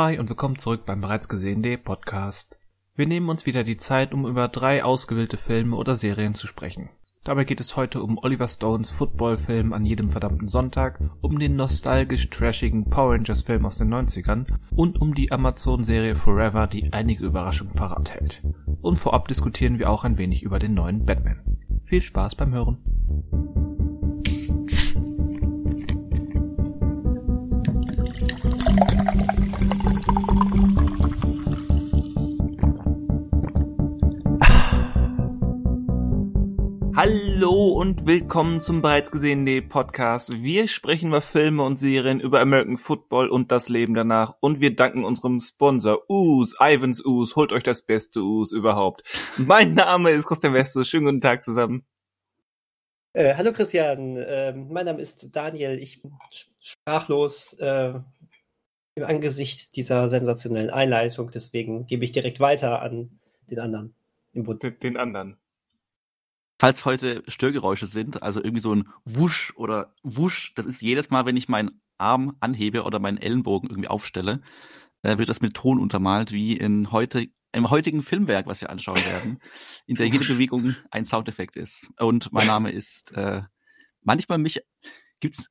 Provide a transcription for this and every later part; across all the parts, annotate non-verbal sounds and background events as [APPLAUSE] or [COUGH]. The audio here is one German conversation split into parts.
Hi und willkommen zurück beim bereits gesehenen Podcast. Wir nehmen uns wieder die Zeit, um über drei ausgewählte Filme oder Serien zu sprechen. Dabei geht es heute um Oliver Stones Footballfilm an jedem verdammten Sonntag, um den nostalgisch trashigen Power Rangers Film aus den 90ern und um die Amazon-Serie Forever, die einige Überraschungen parat hält. Und vorab diskutieren wir auch ein wenig über den neuen Batman. Viel Spaß beim Hören. Und willkommen zum bereits gesehenen Podcast. Wir sprechen über Filme und Serien, über American Football und das Leben danach. Und wir danken unserem Sponsor Us, Ivans Us. Holt euch das beste Us überhaupt. Mein Name ist Christian Wester. Schönen guten Tag zusammen. Äh, hallo Christian, äh, mein Name ist Daniel. Ich bin sprachlos äh, im Angesicht dieser sensationellen Einleitung. Deswegen gebe ich direkt weiter an den anderen im Bund. Den anderen. Falls heute Störgeräusche sind, also irgendwie so ein Wusch oder Wusch, das ist jedes Mal, wenn ich meinen Arm anhebe oder meinen Ellenbogen irgendwie aufstelle, äh, wird das mit Ton untermalt, wie in heute, im heutigen Filmwerk, was wir anschauen werden, in der jede Bewegung ein Soundeffekt ist. Und mein Name ist äh, manchmal mich gibt's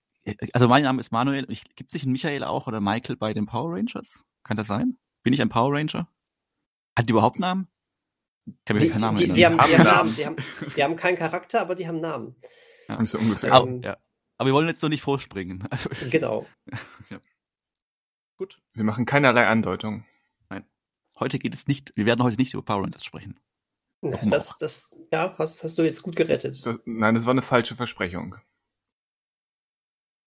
also mein Name ist Manuel. Gibt es nicht einen Michael auch oder Michael bei den Power Rangers? Kann das sein? Bin ich ein Power Ranger? Hat die überhaupt Namen? Kann die, keinen Namen die, die, haben, die, haben Namen. Die, haben, die haben keinen Charakter, aber die haben Namen. Ja. So ungefähr. Aber, ähm, ja. aber wir wollen jetzt doch nicht vorspringen. [LAUGHS] genau. ja. Gut. Wir machen keinerlei Andeutung. Nein. Heute geht es nicht, wir werden heute nicht über Power Rangers sprechen. Das, das, ja, hast, hast du jetzt gut gerettet. Das, nein, das war eine falsche Versprechung.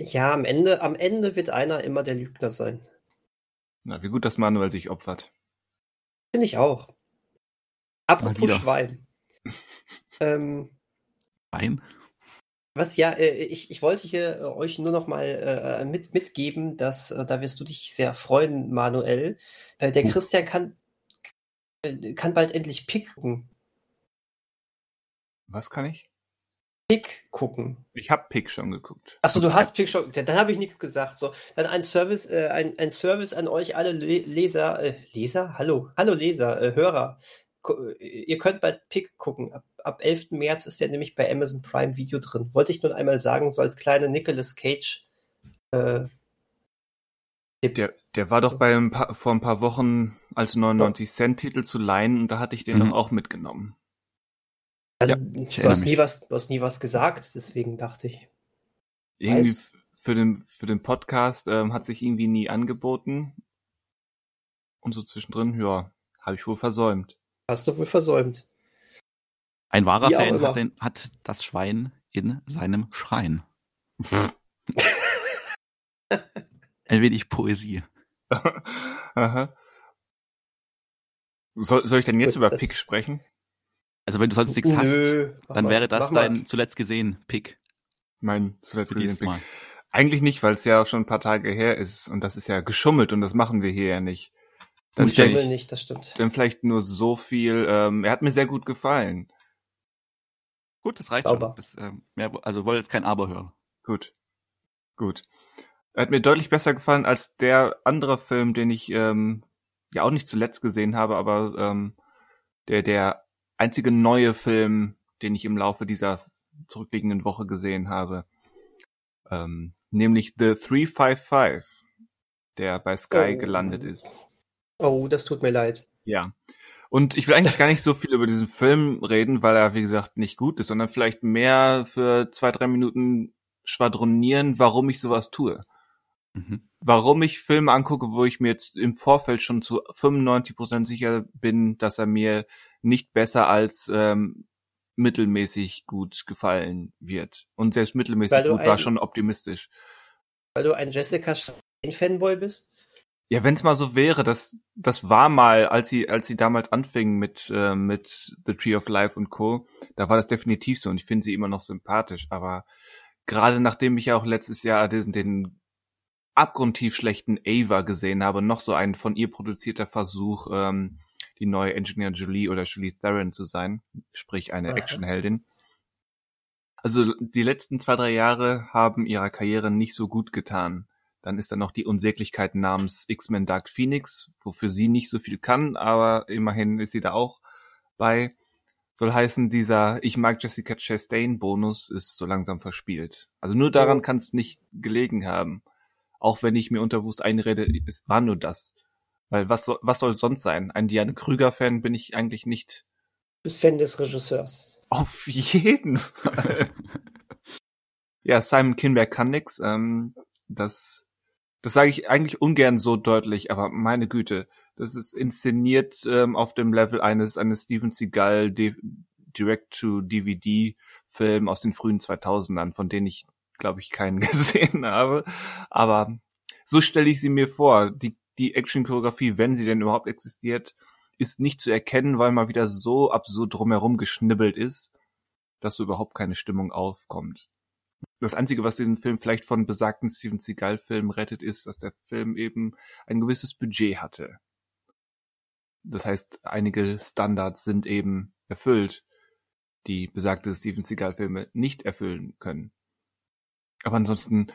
Ja, am Ende, am Ende wird einer immer der Lügner sein. Na, wie gut, dass Manuel sich opfert. Finde ich auch. Apropos Schwein. [LAUGHS] ähm, Schwein? Was ja, äh, ich, ich wollte hier äh, euch nur noch mal äh, mit, mitgeben, dass, äh, da wirst du dich sehr freuen, Manuel. Äh, der. Christian kann, kann bald endlich picken. Was kann ich? Pick gucken. Ich habe Pick schon geguckt. Achso, du hast Pick schon. Dann habe ich nichts gesagt. So, dann ein Service, äh, ein, ein Service an euch alle Leser, äh, Leser, hallo, hallo Leser, äh, Hörer ihr könnt bei Pick gucken. Ab, ab 11. März ist der nämlich bei Amazon Prime Video drin. Wollte ich nur einmal sagen, so als kleine Nicolas Cage. Äh, der, der war doch bei ein paar, vor ein paar Wochen als 99 Cent Titel zu leihen und da hatte ich den mhm. doch auch mitgenommen. Also, ja, du, hast nie was, du hast nie was gesagt, deswegen dachte ich. Irgendwie für den, für den Podcast ähm, hat sich irgendwie nie angeboten. Und so zwischendrin, ja, habe ich wohl versäumt. Hast du wohl versäumt. Ein wahrer Wie Fan hat, den, hat, das Schwein in seinem Schrein. [LAUGHS] Ein wenig Poesie. Aha. Soll, soll ich denn jetzt Gut, über Pick sprechen? Also wenn du sonst nichts Nö, hast, dann mal, wäre das dein zuletzt gesehen Pick. Mein zuletzt gesehen Pick. Mal. Eigentlich nicht, weil es ja auch schon ein paar Tage her ist und das ist ja geschummelt und das machen wir hier ja nicht. Dann ich vielleicht, nicht, das stimmt. Dann vielleicht nur so viel. Ähm, er hat mir sehr gut gefallen. Gut, das reicht Aber. schon. Das, ähm, mehr, also wollte jetzt kein Aber hören. Gut. Gut. Er hat mir deutlich besser gefallen als der andere Film, den ich ähm, ja auch nicht zuletzt gesehen habe, aber ähm, der der einzige neue Film, den ich im Laufe dieser zurückliegenden Woche gesehen habe. Ähm, nämlich The 355, der bei Sky oh. gelandet ist. Oh, das tut mir leid. Ja. Und ich will eigentlich gar nicht so viel über diesen Film reden, weil er, wie gesagt, nicht gut ist, sondern vielleicht mehr für zwei, drei Minuten schwadronieren, warum ich sowas tue. Mhm. Warum ich Filme angucke, wo ich mir jetzt im Vorfeld schon zu 95 Prozent sicher bin, dass er mir nicht besser als ähm, mittelmäßig gut gefallen wird. Und selbst mittelmäßig gut ein, war schon optimistisch. Weil du ein Jessica Fanboy bist? Ja, wenn es mal so wäre, das das war mal, als sie als sie damals anfingen mit äh, mit The Tree of Life und Co. Da war das definitiv so und ich finde sie immer noch sympathisch. Aber gerade nachdem ich ja auch letztes Jahr den, den abgrundtief schlechten Ava gesehen habe, noch so ein von ihr produzierter Versuch, ähm, die neue Engineer Julie oder Julie Theron zu sein, sprich eine Actionheldin. Also die letzten zwei drei Jahre haben ihrer Karriere nicht so gut getan. Dann ist da noch die Unsäglichkeit namens X-Men Dark Phoenix, wofür sie nicht so viel kann, aber immerhin ist sie da auch bei. Soll heißen, dieser Ich mag Jessica Chastain Bonus ist so langsam verspielt. Also nur daran kann es nicht gelegen haben. Auch wenn ich mir unterbewusst einrede, es war nur das. Weil was, soll, was soll sonst sein? Ein Diane Krüger-Fan bin ich eigentlich nicht. Du bist Fan des Regisseurs. Auf jeden Fall. [LAUGHS] ja, Simon Kinberg kann nix. Ähm, das, das sage ich eigentlich ungern so deutlich, aber meine Güte, das ist inszeniert ähm, auf dem Level eines eines Steven Seagal Direct-to-DVD-Film aus den frühen 2000ern, von denen ich, glaube ich, keinen [LAUGHS] gesehen habe. Aber so stelle ich sie mir vor. Die die Action-Choreografie, wenn sie denn überhaupt existiert, ist nicht zu erkennen, weil mal wieder so absurd drumherum geschnibbelt ist, dass so überhaupt keine Stimmung aufkommt. Das Einzige, was den Film vielleicht von besagten Steven Seagal-Filmen rettet, ist, dass der Film eben ein gewisses Budget hatte. Das heißt, einige Standards sind eben erfüllt, die besagte Steven Seagal-Filme nicht erfüllen können. Aber ansonsten,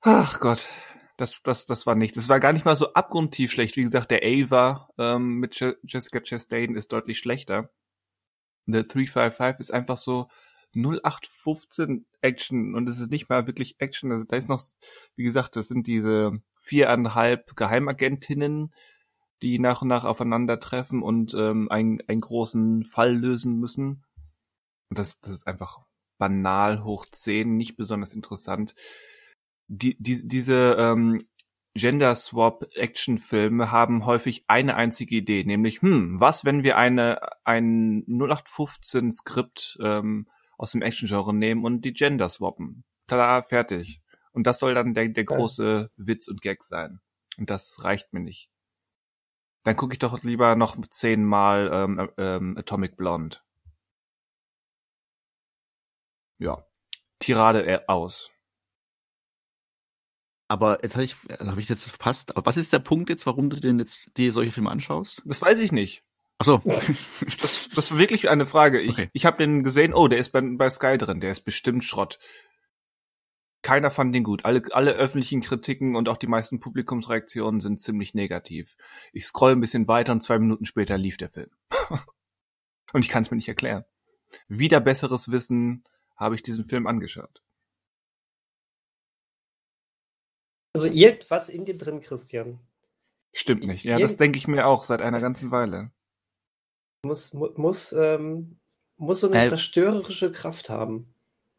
ach Gott, das, das, das war nicht. Das war gar nicht mal so abgrundtief schlecht. Wie gesagt, der Ava ähm, mit Je Jessica Chastain ist deutlich schlechter. The 355 ist einfach so 0815 Action und es ist nicht mal wirklich Action. Also da ist noch, wie gesagt, das sind diese viereinhalb Geheimagentinnen, die nach und nach aufeinandertreffen und ähm, einen, einen großen Fall lösen müssen. Und das, das ist einfach banal hoch 10, nicht besonders interessant die, die, diese ähm, Gender Swap Actionfilme haben häufig eine einzige Idee, nämlich, hm, was, wenn wir eine ein 0815 Skript ähm, aus dem Action-Genre nehmen und die Gender swappen. Tada, fertig. Und das soll dann der, der große Witz und Gag sein. Und das reicht mir nicht. Dann gucke ich doch lieber noch zehnmal ähm, ähm, Atomic Blonde. Ja. Tirade äh, aus. Aber jetzt habe ich, also habe ich jetzt verpasst. Aber was ist der Punkt jetzt, warum du denn jetzt dir solche Filme anschaust? Das weiß ich nicht. Ach so. das, das war wirklich eine Frage. Ich, okay. ich habe den gesehen, oh, der ist bei, bei Sky drin, der ist bestimmt Schrott. Keiner fand den gut. Alle, alle öffentlichen Kritiken und auch die meisten Publikumsreaktionen sind ziemlich negativ. Ich scroll ein bisschen weiter und zwei Minuten später lief der Film. [LAUGHS] und ich kann es mir nicht erklären. Wieder besseres Wissen habe ich diesen Film angeschaut. Also irgendwas in dir drin, Christian. Stimmt nicht. Ja, Irgend das denke ich mir auch seit einer ganzen Weile. Muss, mu muss, ähm, muss so eine äh, zerstörerische Kraft haben.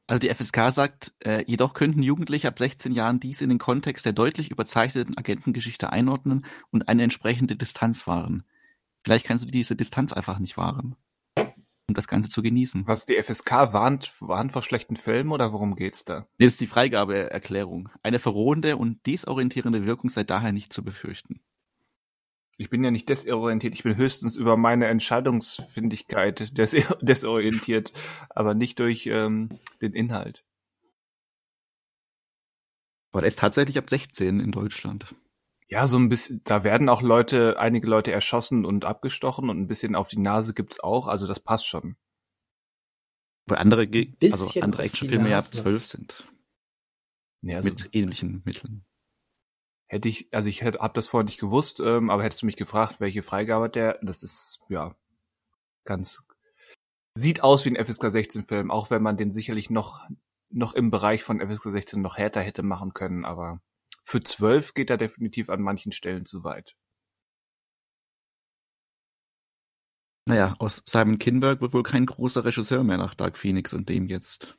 Also die FSK sagt, äh, jedoch könnten Jugendliche ab 16 Jahren dies in den Kontext der deutlich überzeichneten Agentengeschichte einordnen und eine entsprechende Distanz wahren. Vielleicht kannst du diese Distanz einfach nicht wahren um das Ganze zu genießen. Was die FSK warnt, warnt vor schlechten Filmen oder worum geht's da? Das ist die Freigabeerklärung. Eine verrohende und desorientierende Wirkung sei daher nicht zu befürchten. Ich bin ja nicht desorientiert, ich bin höchstens über meine Entscheidungsfindigkeit [LAUGHS] des desorientiert, aber nicht durch ähm, den Inhalt. Aber der ist tatsächlich ab 16 in Deutschland. Ja, so ein bisschen, da werden auch Leute, einige Leute erschossen und abgestochen und ein bisschen auf die Nase gibt's auch, also das passt schon. Weil andere, also andere Actionfilme ja ab zwölf sind. Ja, also mit ähnlichen Mitteln. Hätte ich, also ich hätte, hab das vorher nicht gewusst, ähm, aber hättest du mich gefragt, welche Freigabe hat der, das ist, ja, ganz, sieht aus wie ein FSK 16 Film, auch wenn man den sicherlich noch, noch im Bereich von FSK 16 noch härter hätte machen können, aber für zwölf geht er definitiv an manchen Stellen zu weit. Naja, aus Simon Kinberg wird wohl kein großer Regisseur mehr nach Dark Phoenix und dem jetzt.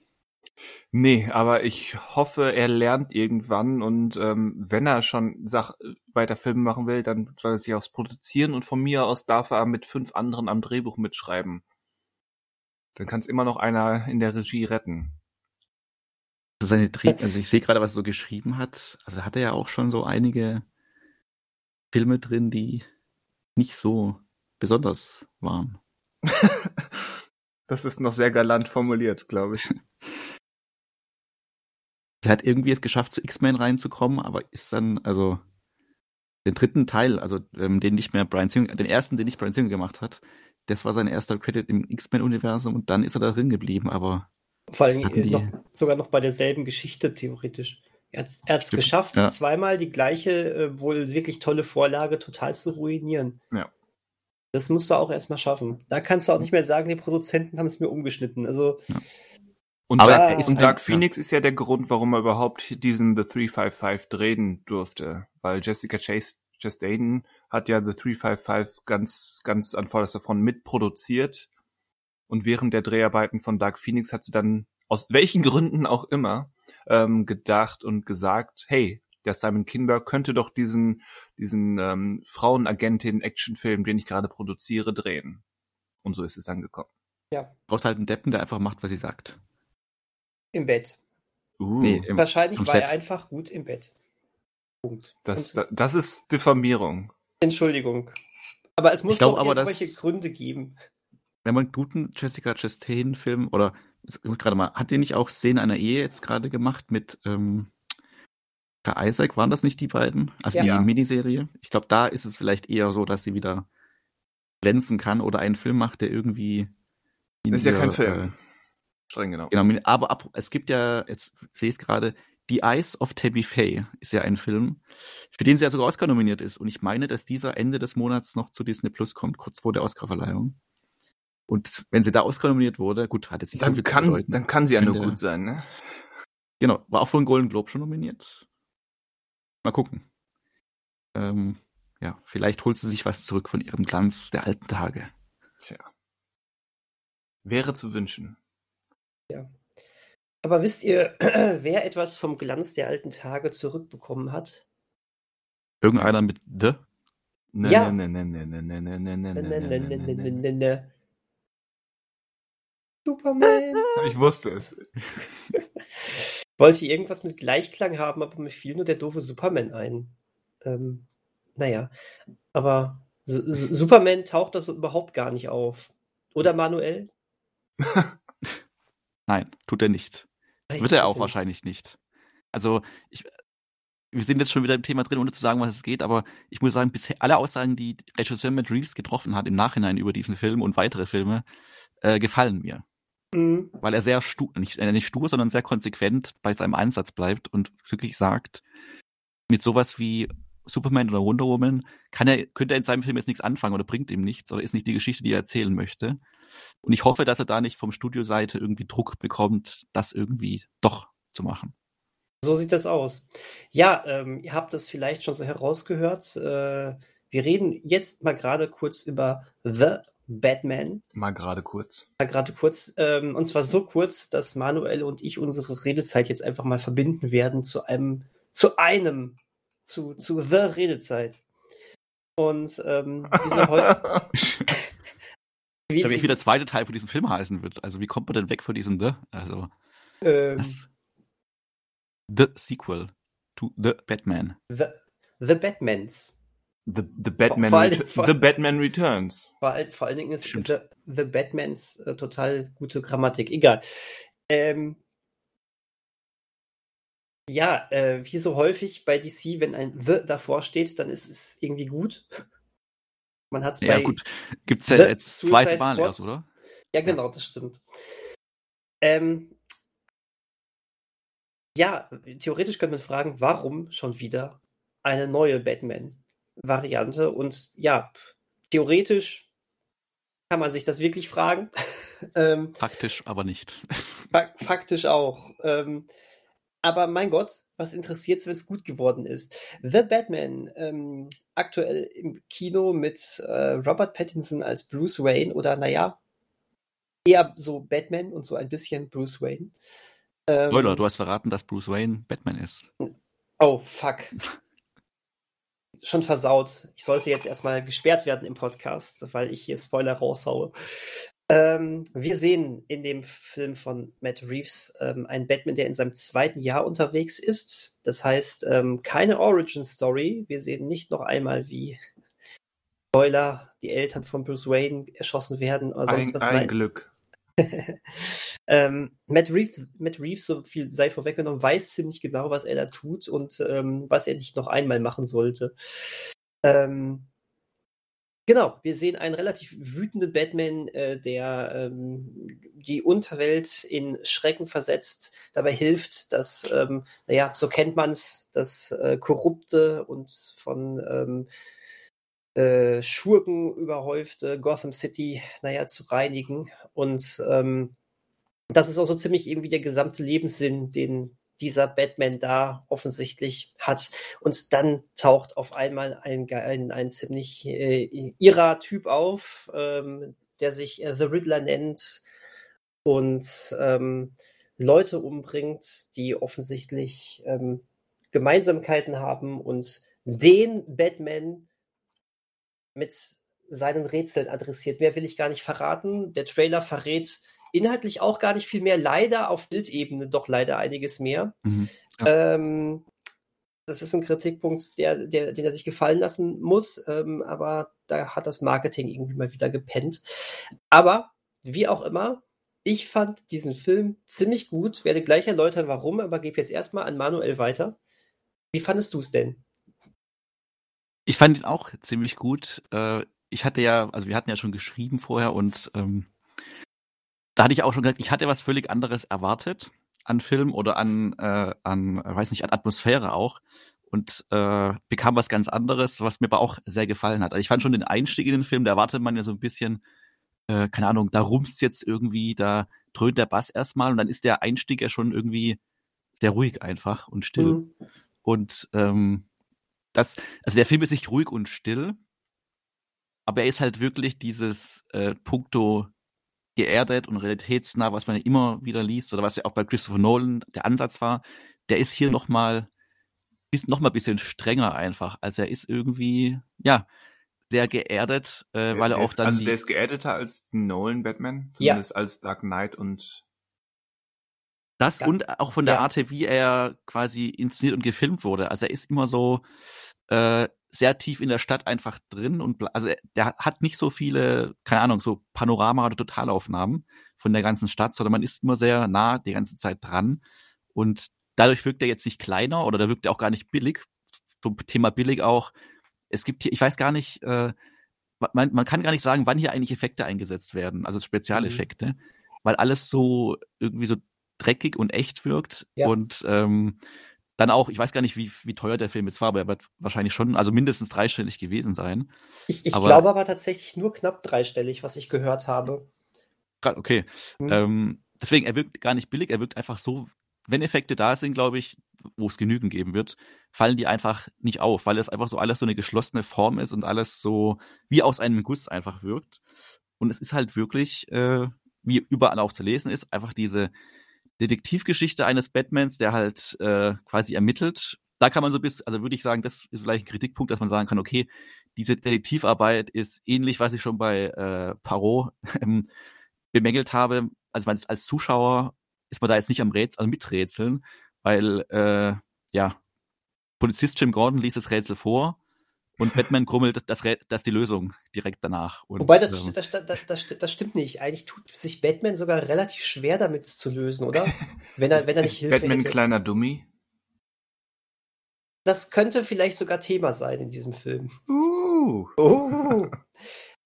Nee, aber ich hoffe, er lernt irgendwann und ähm, wenn er schon Sach weiter Filme machen will, dann soll er sich aufs Produzieren und von mir aus darf er mit fünf anderen am Drehbuch mitschreiben. Dann kann es immer noch einer in der Regie retten seine Dreh also ich sehe gerade, was er so geschrieben hat. Also hat er ja auch schon so einige Filme drin, die nicht so besonders waren. [LAUGHS] das ist noch sehr galant formuliert, glaube ich. [LAUGHS] Er hat irgendwie es geschafft, zu X-Men reinzukommen, aber ist dann, also den dritten Teil, also ähm, den nicht mehr Brian Singer, den ersten, den nicht Brian Singer gemacht hat, das war sein erster Credit im X-Men-Universum und dann ist er da drin geblieben, aber vor allem äh, noch, sogar noch bei derselben Geschichte, theoretisch. Er hat es geschafft, ja. zweimal die gleiche, äh, wohl wirklich tolle Vorlage total zu ruinieren. Ja. Das musst du auch erstmal schaffen. Da kannst du auch nicht mehr sagen, die Produzenten haben es mir umgeschnitten. Also. Ja. Und, Aber Dark, und Dark Phoenix ist ja der Grund, warum er überhaupt diesen The 355 drehen durfte. Weil Jessica Chase, Chastain hat ja The 355 ganz, ganz an vorderster Front mitproduziert. Und während der Dreharbeiten von Dark Phoenix hat sie dann, aus welchen Gründen auch immer, ähm, gedacht und gesagt, hey, der Simon Kinberg könnte doch diesen, diesen ähm, Frauenagentin-Actionfilm, den ich gerade produziere, drehen. Und so ist es angekommen. Ja. Braucht halt einen Deppen, der einfach macht, was sie sagt. Im Bett. Uh, nee, im, Wahrscheinlich war Set. er einfach gut im Bett. Punkt. Das, Und, das ist Diffamierung. Entschuldigung. Aber es muss glaub, doch irgendwelche das, Gründe geben. Wenn man einen guten Jessica Chastain-Film oder gerade mal, hat die nicht auch Szene einer Ehe jetzt gerade gemacht mit ähm, Isaac? Waren das nicht die beiden? Also ja. die Miniserie? Ich glaube, da ist es vielleicht eher so, dass sie wieder glänzen kann oder einen Film macht, der irgendwie. Das ist ja kein Film. Streng genau. Genau, aber ab, es gibt ja, jetzt sehe ich es gerade, The Eyes of Tabby Faye ist ja ein Film, für den sie ja sogar Oscar nominiert ist. Und ich meine, dass dieser Ende des Monats noch zu Disney Plus kommt, kurz vor der Oscarverleihung. Und wenn sie da Oscar nominiert wurde, gut, hat jetzt nicht dann so viel kann, zu bedeuten. Dann kann sie ja nur gut sein, ne? Genau, war auch für einen Golden Globe schon nominiert. Mal gucken. Ähm, ja, vielleicht holt sie sich was zurück von ihrem Glanz der alten Tage. Tja. Wäre zu wünschen. Ja. Aber wisst ihr, wer etwas vom Glanz der alten Tage zurückbekommen hat? Irgendeiner mit The? Ja. Ne, ne, ne, ne, ne, ne, ne, ne, ne, ne, ne, ne, ne. Superman. Ich wusste es. Wollte irgendwas mit Gleichklang haben, aber mir fiel nur der doofe Superman ein. Ähm, naja, aber S Superman taucht das überhaupt gar nicht auf. Oder Manuel? Nein, tut er nicht. Nein, Wird er auch wahrscheinlich nicht. nicht. Also, ich, wir sind jetzt schon wieder im Thema drin, ohne zu sagen, was es geht, aber ich muss sagen, bisher alle Aussagen, die Regisseur Matt Reeves getroffen hat im Nachhinein über diesen Film und weitere Filme, äh, gefallen mir. Mhm. Weil er sehr stur, nicht, äh, nicht stur, sondern sehr konsequent bei seinem Einsatz bleibt und wirklich sagt, mit sowas wie Superman oder Wonder Woman kann er, könnte er in seinem Film jetzt nichts anfangen oder bringt ihm nichts oder ist nicht die Geschichte, die er erzählen möchte. Und ich hoffe, dass er da nicht vom Studioseite irgendwie Druck bekommt, das irgendwie doch zu machen. So sieht das aus. Ja, ähm, ihr habt das vielleicht schon so herausgehört. Äh, wir reden jetzt mal gerade kurz über The Batman. Mal gerade kurz. Mal gerade kurz. Ähm, und zwar so kurz, dass Manuel und ich unsere Redezeit jetzt einfach mal verbinden werden zu einem, zu einem, zu, zu The Redezeit. Und ähm, diese heute. [LAUGHS] wie, ich wie der zweite Teil von diesem Film heißen wird. Also wie kommt man denn weg von diesem The? Also ähm, The Sequel to The Batman. The, the Batmans. The, the, Batman, vor, vor the Batman Returns. Vor, vor allen Dingen ist the, the, Batmans äh, total gute Grammatik. Egal. Ähm, ja, äh, wie so häufig bei DC, wenn ein The davor steht, dann ist es irgendwie gut. [LAUGHS] Man hat es ja, bei. Ja, gut. Gibt es ja jetzt zweite Mal erst, oder? Ja, genau, das stimmt. Ähm, ja, theoretisch könnte man fragen, warum schon wieder eine neue Batman? Variante. Und ja, theoretisch kann man sich das wirklich fragen. [LAUGHS] ähm, faktisch aber nicht. faktisch auch. Ähm, aber mein Gott, was interessiert es, wenn es gut geworden ist? The Batman, ähm, aktuell im Kino mit äh, Robert Pattinson als Bruce Wayne oder naja, eher so Batman und so ein bisschen Bruce Wayne. Ähm, Spoiler, du hast verraten, dass Bruce Wayne Batman ist. Oh, fuck schon versaut. Ich sollte jetzt erstmal gesperrt werden im Podcast, weil ich hier Spoiler raushaue. Ähm, wir sehen in dem Film von Matt Reeves ähm, einen Batman, der in seinem zweiten Jahr unterwegs ist. Das heißt, ähm, keine Origin Story. Wir sehen nicht noch einmal, wie Spoiler, die Eltern von Bruce Wayne erschossen werden oder sonst ein, was. Ein Glück. [LAUGHS] ähm, Matt, Reeves, Matt Reeves, so viel sei vorweggenommen, weiß ziemlich genau, was er da tut und ähm, was er nicht noch einmal machen sollte. Ähm, Genau, wir sehen einen relativ wütenden Batman, äh, der ähm, die Unterwelt in Schrecken versetzt, dabei hilft, dass, ähm, naja, so kennt man's, das äh, korrupte und von ähm, äh, Schurken überhäufte Gotham City, naja, zu reinigen. Und ähm, das ist auch so ziemlich irgendwie der gesamte Lebenssinn, den dieser Batman da offensichtlich hat. Und dann taucht auf einmal ein, ein, ein ziemlich äh, irrer Typ auf, ähm, der sich äh, The Riddler nennt und ähm, Leute umbringt, die offensichtlich ähm, Gemeinsamkeiten haben und den Batman mit seinen Rätseln adressiert. Mehr will ich gar nicht verraten. Der Trailer verrät inhaltlich auch gar nicht viel mehr. Leider auf Bildebene doch leider einiges mehr. Mhm, ja. ähm, das ist ein Kritikpunkt, der, der, den er sich gefallen lassen muss, ähm, aber da hat das Marketing irgendwie mal wieder gepennt. Aber wie auch immer, ich fand diesen Film ziemlich gut, werde gleich erläutern, warum, aber gebe jetzt erstmal an Manuel weiter. Wie fandest du es denn? Ich fand ihn auch ziemlich gut. Äh, ich hatte ja, also wir hatten ja schon geschrieben vorher und ähm, da hatte ich auch schon gesagt, ich hatte was völlig anderes erwartet an Film oder an, äh, an, weiß nicht, an Atmosphäre auch und äh, bekam was ganz anderes, was mir aber auch sehr gefallen hat. Also ich fand schon den Einstieg in den Film, da erwartet man ja so ein bisschen, äh, keine Ahnung, da rumst jetzt irgendwie, da dröhnt der Bass erstmal und dann ist der Einstieg ja schon irgendwie sehr ruhig einfach und still. Mhm. Und ähm, das, also der Film ist nicht ruhig und still, aber er ist halt wirklich dieses äh, Punkto geerdet und realitätsnah, was man ja immer wieder liest oder was ja auch bei Christopher Nolan der Ansatz war, der ist hier nochmal ist noch mal ein bisschen strenger einfach. Also er ist irgendwie, ja, sehr geerdet, äh, weil er auch dann. Also der ist geerdeter als Nolan Batman, zumindest ja. als Dark Knight und das ja. und auch von der ja. Art, wie er quasi inszeniert und gefilmt wurde. Also er ist immer so äh, sehr tief in der Stadt einfach drin und also der hat nicht so viele, keine Ahnung, so Panorama- oder Totalaufnahmen von der ganzen Stadt, sondern man ist immer sehr nah die ganze Zeit dran und dadurch wirkt er jetzt nicht kleiner oder da wirkt er auch gar nicht billig. Zum Thema billig auch. Es gibt hier, ich weiß gar nicht, äh, man, man kann gar nicht sagen, wann hier eigentlich Effekte eingesetzt werden, also Spezialeffekte, mhm. weil alles so irgendwie so dreckig und echt wirkt ja. und ähm, dann auch, ich weiß gar nicht, wie, wie teuer der Film jetzt war, aber er wird wahrscheinlich schon, also mindestens dreistellig gewesen sein. Ich, ich aber, glaube aber tatsächlich nur knapp dreistellig, was ich gehört habe. Okay. Hm. Ähm, deswegen, er wirkt gar nicht billig, er wirkt einfach so, wenn Effekte da sind, glaube ich, wo es genügend geben wird, fallen die einfach nicht auf, weil es einfach so alles so eine geschlossene Form ist und alles so wie aus einem Guss einfach wirkt. Und es ist halt wirklich, äh, wie überall auch zu lesen ist, einfach diese Detektivgeschichte eines Batmans, der halt äh, quasi ermittelt. Da kann man so bis, also würde ich sagen, das ist vielleicht ein Kritikpunkt, dass man sagen kann, okay, diese Detektivarbeit ist ähnlich, was ich schon bei äh, Parot ähm, bemängelt habe. Also man als Zuschauer ist man da jetzt nicht am Rätsel, also miträtseln, weil äh, ja Polizist Jim Gordon liest das Rätsel vor und Batman grummelt das, das die Lösung direkt danach. Und, Wobei, das, ähm, das, das, das, das stimmt nicht. Eigentlich tut sich Batman sogar relativ schwer damit zu lösen, oder? [LAUGHS] Wenn er, wenn er nicht Hilfe Batman hätte. ein kleiner Dummy? Das könnte vielleicht sogar Thema sein in diesem Film. Uh. uh.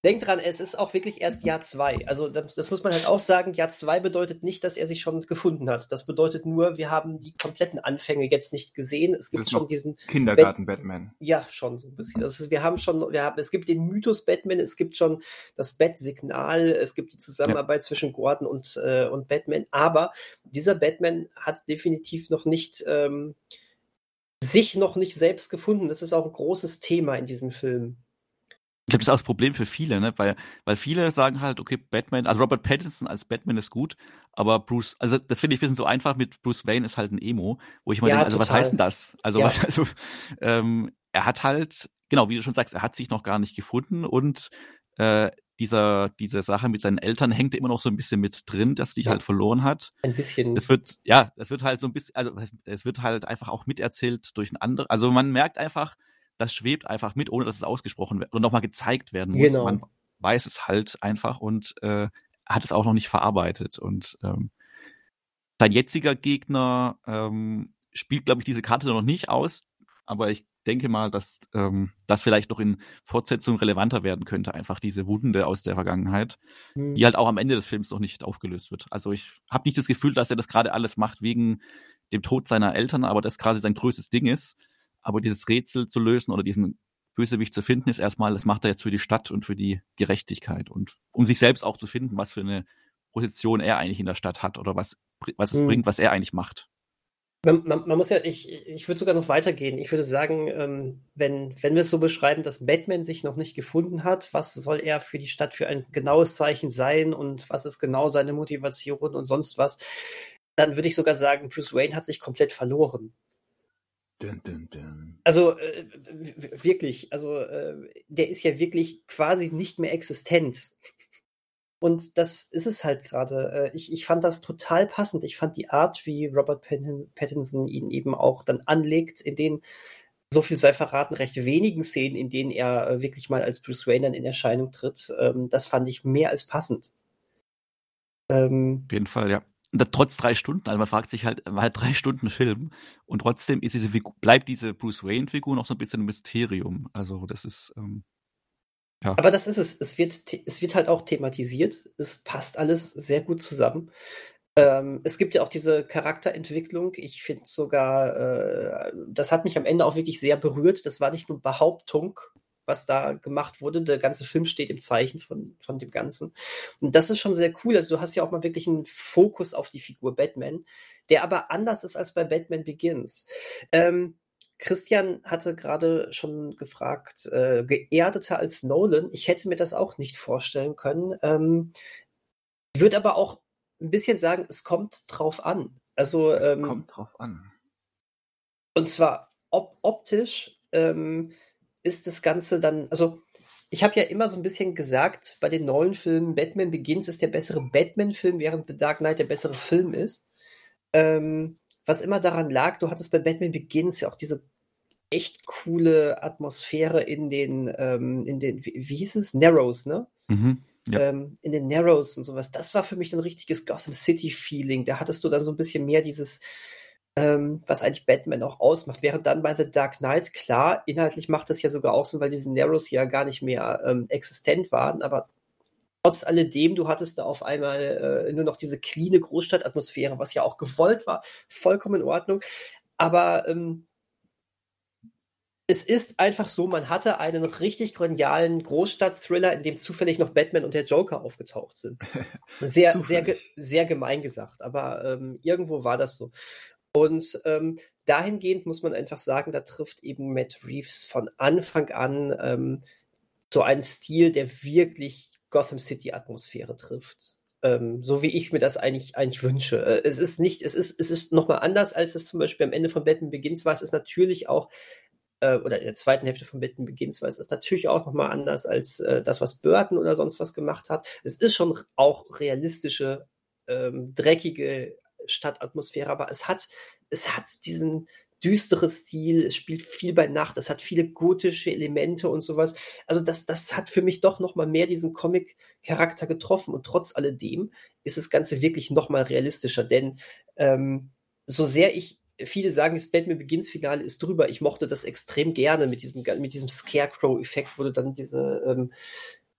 Denkt dran, es ist auch wirklich erst Jahr zwei. Also das, das, muss man halt auch sagen. Jahr zwei bedeutet nicht, dass er sich schon gefunden hat. Das bedeutet nur, wir haben die kompletten Anfänge jetzt nicht gesehen. Es gibt schon diesen Kindergarten Batman. Ja, schon so ein bisschen. Also wir haben schon, wir haben, es gibt den Mythos Batman, es gibt schon das Bat-Signal, es gibt die Zusammenarbeit ja. zwischen Gordon und äh, und Batman. Aber dieser Batman hat definitiv noch nicht ähm, sich noch nicht selbst gefunden. Das ist auch ein großes Thema in diesem Film. Ich glaube, das ist auch das Problem für viele, ne? Weil, weil viele sagen halt, okay, Batman, also Robert Pattinson als Batman ist gut, aber Bruce, also das finde ich ein bisschen so einfach mit Bruce Wayne ist halt ein Emo, wo ich mal ja, denke, also total. was heißt denn das? Also, ja. was, [LAUGHS] also ähm, er hat halt, genau, wie du schon sagst, er hat sich noch gar nicht gefunden und äh, dieser, diese Sache mit seinen Eltern hängt immer noch so ein bisschen mit drin, dass die ja. halt verloren hat. Ein bisschen. Es wird, ja, es wird halt so ein bisschen, also es wird halt einfach auch miterzählt durch ein anderes, also man merkt einfach, das schwebt einfach mit, ohne dass es ausgesprochen wird oder nochmal gezeigt werden muss. Genau. Man weiß es halt einfach und äh, hat es auch noch nicht verarbeitet. Und ähm, sein jetziger Gegner ähm, spielt, glaube ich, diese Karte noch nicht aus, aber ich denke mal, dass ähm, das vielleicht noch in Fortsetzung relevanter werden könnte, einfach diese Wunde aus der Vergangenheit, mhm. die halt auch am Ende des Films noch nicht aufgelöst wird. Also ich habe nicht das Gefühl, dass er das gerade alles macht wegen dem Tod seiner Eltern, aber das quasi sein größtes Ding ist. Aber dieses Rätsel zu lösen oder diesen Bösewicht zu finden, ist erstmal, das macht er jetzt für die Stadt und für die Gerechtigkeit und um sich selbst auch zu finden, was für eine Position er eigentlich in der Stadt hat oder was, was es mhm. bringt, was er eigentlich macht. Man, man, man, muss ja, ich, ich würde sogar noch weitergehen. Ich würde sagen, ähm, wenn, wenn wir es so beschreiben, dass Batman sich noch nicht gefunden hat, was soll er für die Stadt für ein genaues Zeichen sein und was ist genau seine Motivation und sonst was, dann würde ich sogar sagen, Bruce Wayne hat sich komplett verloren. Dun, dun, dun. Also äh, wirklich, also äh, der ist ja wirklich quasi nicht mehr existent. Und das ist es halt gerade. Äh, ich, ich fand das total passend. Ich fand die Art, wie Robert Pattinson ihn eben auch dann anlegt, in den, so viel sei verraten, recht wenigen Szenen, in denen er äh, wirklich mal als Bruce Wayne dann in Erscheinung tritt, ähm, das fand ich mehr als passend. Ähm, Auf jeden Fall, ja. Und trotz drei Stunden, also man fragt sich halt, war halt drei Stunden Film und trotzdem ist diese Figur, bleibt diese Bruce Wayne-Figur noch so ein bisschen ein Mysterium. Also das ist, ähm, ja. Aber das ist es. Es wird, es wird halt auch thematisiert. Es passt alles sehr gut zusammen. Ähm, es gibt ja auch diese Charakterentwicklung. Ich finde sogar, äh, das hat mich am Ende auch wirklich sehr berührt. Das war nicht nur Behauptung, was da gemacht wurde. Der ganze Film steht im Zeichen von, von dem Ganzen. Und das ist schon sehr cool. Also du hast ja auch mal wirklich einen Fokus auf die Figur Batman, der aber anders ist als bei Batman Begins. Ähm, Christian hatte gerade schon gefragt, äh, geerdeter als Nolan. Ich hätte mir das auch nicht vorstellen können. Ähm, würde aber auch ein bisschen sagen, es kommt drauf an. Also es ähm, kommt drauf an. Und zwar op optisch ähm, ist das Ganze dann, also ich habe ja immer so ein bisschen gesagt, bei den neuen Filmen, Batman Begins ist der bessere Batman-Film, während The Dark Knight der bessere Film ist. Ähm, was immer daran lag, du hattest bei Batman Begins ja auch diese echt coole Atmosphäre in den, ähm, in den, wie, wie, hieß es? Narrows, ne? Mhm, ja. ähm, in den Narrows und sowas. Das war für mich ein richtiges Gotham City-Feeling. Da hattest du dann so ein bisschen mehr dieses, ähm, was eigentlich Batman auch ausmacht. Während dann bei The Dark Knight, klar, inhaltlich macht das ja sogar auch so, weil diese Narrows ja gar nicht mehr ähm, existent waren, aber trotz alledem, du hattest da auf einmal äh, nur noch diese cleane Großstadtatmosphäre, was ja auch gewollt war, vollkommen in Ordnung. Aber ähm, es ist einfach so, man hatte einen richtig genialen Großstadt-Thriller, in dem zufällig noch Batman und der Joker aufgetaucht sind. [LAUGHS] Sehr, sehr, sehr gemein gesagt, aber ähm, irgendwo war das so. Und ähm, dahingehend muss man einfach sagen, da trifft eben Matt Reeves von Anfang an ähm, so einen Stil, der wirklich Gotham City Atmosphäre trifft. Ähm, so wie ich mir das eigentlich, eigentlich wünsche. Äh, es ist nicht, es ist, es ist nochmal anders, als es zum Beispiel am Ende von Batman Begins war. Es ist natürlich auch äh, oder in der zweiten Hälfte von Batman Begins war es ist natürlich auch nochmal anders als äh, das, was Burton oder sonst was gemacht hat. Es ist schon auch realistische, ähm, dreckige Stadtatmosphäre, aber es hat, es hat diesen, düstere Stil, es spielt viel bei Nacht, es hat viele gotische Elemente und sowas. Also das, das hat für mich doch noch mal mehr diesen Comic-Charakter getroffen und trotz alledem ist das Ganze wirklich noch mal realistischer, denn ähm, so sehr ich viele sagen, das Batman Begins Finale ist drüber. Ich mochte das extrem gerne mit diesem, mit diesem Scarecrow-Effekt, wo du dann diese ähm,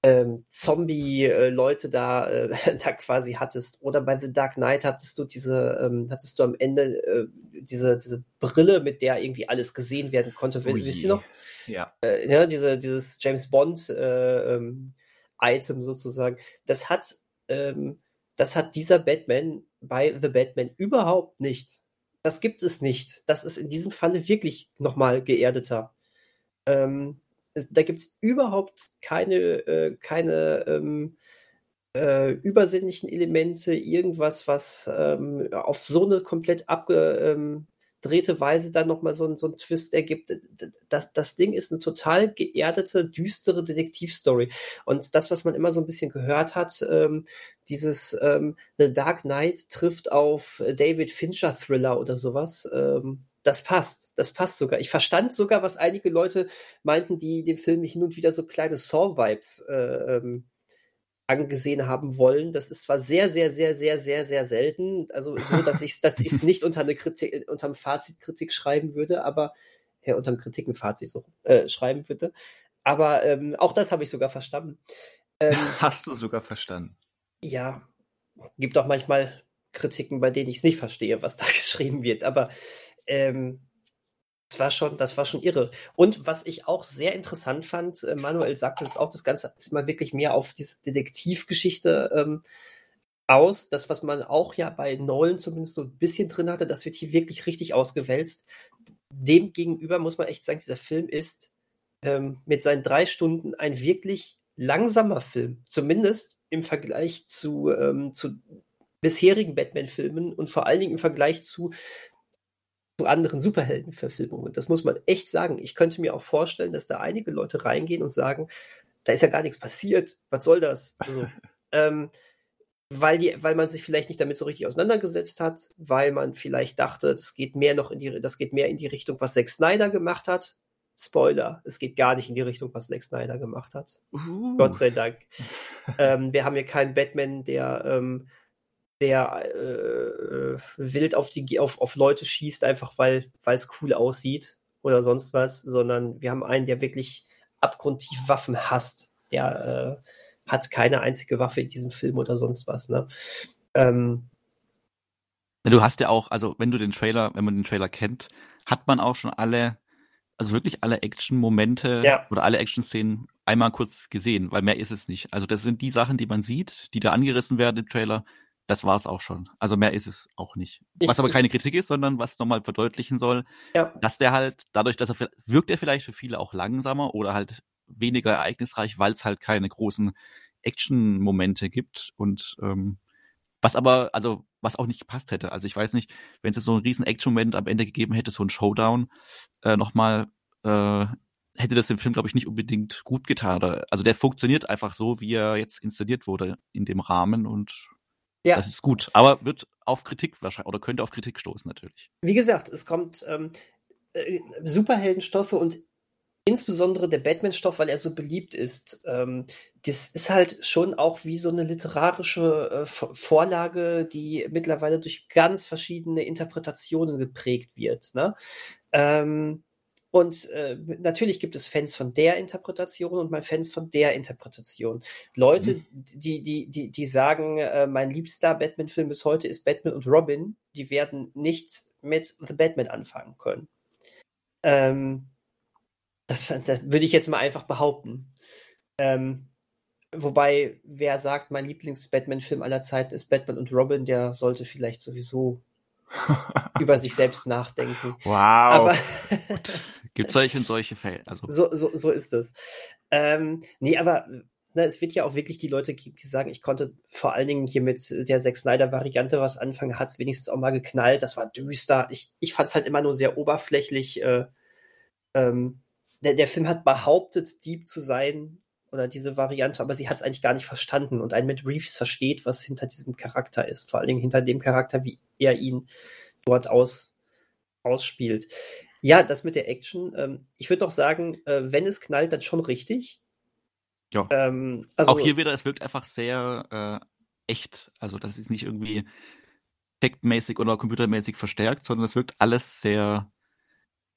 ähm, Zombie-Leute da, äh, [LAUGHS] da quasi hattest. Oder bei The Dark Knight hattest du diese, ähm, hattest du am Ende äh, diese, diese Brille, mit der irgendwie alles gesehen werden konnte. Oh Wisst ihr noch? Ja. Äh, ja, diese, dieses James Bond äh, ähm, sozusagen. Das hat, ähm, das hat dieser Batman bei The Batman überhaupt nicht. Das gibt es nicht. Das ist in diesem Falle wirklich nochmal geerdeter. Ähm, es, da gibt es überhaupt keine, äh, keine ähm, äh, übersinnlichen Elemente, irgendwas, was ähm, auf so eine komplett abgedrehte Weise dann nochmal so, so einen Twist ergibt. Das, das Ding ist eine total geerdete, düstere Detektivstory. Und das, was man immer so ein bisschen gehört hat, ähm, dieses ähm, The Dark Knight trifft auf David Fincher Thriller oder sowas. Ähm, das passt. Das passt sogar. Ich verstand sogar, was einige Leute meinten, die dem Film hin und wieder so kleine Saw-Vibes äh, ähm, angesehen haben wollen. Das ist zwar sehr, sehr, sehr, sehr, sehr, sehr selten. Also so, [LAUGHS] dass ich dass ich es nicht unter eine Kritik, unter einem Fazitkritik schreiben würde, aber nachher unterm Kritikenfazit so äh, schreiben, bitte. Aber ähm, auch das habe ich sogar verstanden. Ähm, [LAUGHS] Hast du sogar verstanden? Ja, gibt auch manchmal Kritiken, bei denen ich es nicht verstehe, was da [LAUGHS] geschrieben wird. Aber ähm, das war schon, das war schon irre. Und was ich auch sehr interessant fand, äh, Manuel sagte es auch, das Ganze ist mal wirklich mehr auf diese Detektivgeschichte ähm, aus. Das, was man auch ja bei Nolan zumindest so ein bisschen drin hatte, das wird hier wirklich richtig ausgewälzt. Demgegenüber muss man echt sagen, dieser Film ist ähm, mit seinen drei Stunden ein wirklich langsamer Film. Zumindest im Vergleich zu, ähm, zu bisherigen Batman-Filmen und vor allen Dingen im Vergleich zu zu anderen Superheldenverfilmungen. Das muss man echt sagen. Ich könnte mir auch vorstellen, dass da einige Leute reingehen und sagen, da ist ja gar nichts passiert. Was soll das? Also, [LAUGHS] ähm, weil, die, weil man sich vielleicht nicht damit so richtig auseinandergesetzt hat, weil man vielleicht dachte, das geht mehr noch in die, das geht mehr in die Richtung, was Zack Snyder gemacht hat. Spoiler, es geht gar nicht in die Richtung, was Zack Snyder gemacht hat. Uh. Gott sei Dank. [LAUGHS] ähm, wir haben hier keinen Batman, der ähm, der äh, wild auf, die, auf, auf Leute schießt, einfach weil es cool aussieht oder sonst was, sondern wir haben einen, der wirklich abgrundtief Waffen hasst. Der äh, hat keine einzige Waffe in diesem Film oder sonst was. Ne? Ähm, du hast ja auch, also wenn du den Trailer, wenn man den Trailer kennt, hat man auch schon alle, also wirklich alle Action-Momente ja. oder alle Action-Szenen einmal kurz gesehen, weil mehr ist es nicht. Also das sind die Sachen, die man sieht, die da angerissen werden im Trailer, das war es auch schon. Also mehr ist es auch nicht. Ich, was aber keine Kritik ist, sondern was nochmal verdeutlichen soll, ja. dass der halt, dadurch, dass er wirkt er vielleicht für viele auch langsamer oder halt weniger ereignisreich, weil es halt keine großen Action-Momente gibt und ähm, was aber, also was auch nicht gepasst hätte. Also ich weiß nicht, wenn es jetzt so einen riesen Action-Moment am Ende gegeben hätte, so ein Showdown, äh, nochmal, äh, hätte das dem Film, glaube ich, nicht unbedingt gut getan. Also der funktioniert einfach so, wie er jetzt installiert wurde in dem Rahmen und ja. Das ist gut, aber wird auf Kritik wahrscheinlich oder könnte auf Kritik stoßen natürlich. Wie gesagt, es kommt ähm, äh, Superheldenstoffe und insbesondere der Batman-Stoff, weil er so beliebt ist. Ähm, das ist halt schon auch wie so eine literarische äh, Vorlage, die mittlerweile durch ganz verschiedene Interpretationen geprägt wird. Ne? Ähm, und äh, natürlich gibt es Fans von der Interpretation und mal Fans von der Interpretation. Leute, mhm. die, die, die, die sagen, äh, mein liebster Batman-Film bis heute ist Batman und Robin, die werden nicht mit The Batman anfangen können. Ähm, das, das würde ich jetzt mal einfach behaupten. Ähm, wobei, wer sagt, mein Lieblings-Batman-Film aller Zeiten ist Batman und Robin, der sollte vielleicht sowieso [LAUGHS] über sich selbst nachdenken. Wow. Aber Gibt solche und solche Fälle. Also. So, so, so ist es. Ähm, nee, aber na, ne, es wird ja auch wirklich die Leute geben, die sagen, ich konnte vor allen Dingen hier mit der Zack Snyder-Variante was anfangen, hat es wenigstens auch mal geknallt, das war düster. Ich, ich fand es halt immer nur sehr oberflächlich. Äh, ähm, der, der Film hat behauptet, Deep zu sein oder diese Variante, aber sie hat es eigentlich gar nicht verstanden und ein mit Reeves versteht, was hinter diesem Charakter ist, vor allen Dingen hinter dem Charakter, wie er ihn dort aus, ausspielt. Ja, das mit der Action. Ähm, ich würde doch sagen, äh, wenn es knallt, dann schon richtig. Ja. Ähm, also, auch hier wieder, es wirkt einfach sehr äh, echt. Also das ist nicht irgendwie effektmäßig oder computermäßig verstärkt, sondern es wirkt alles sehr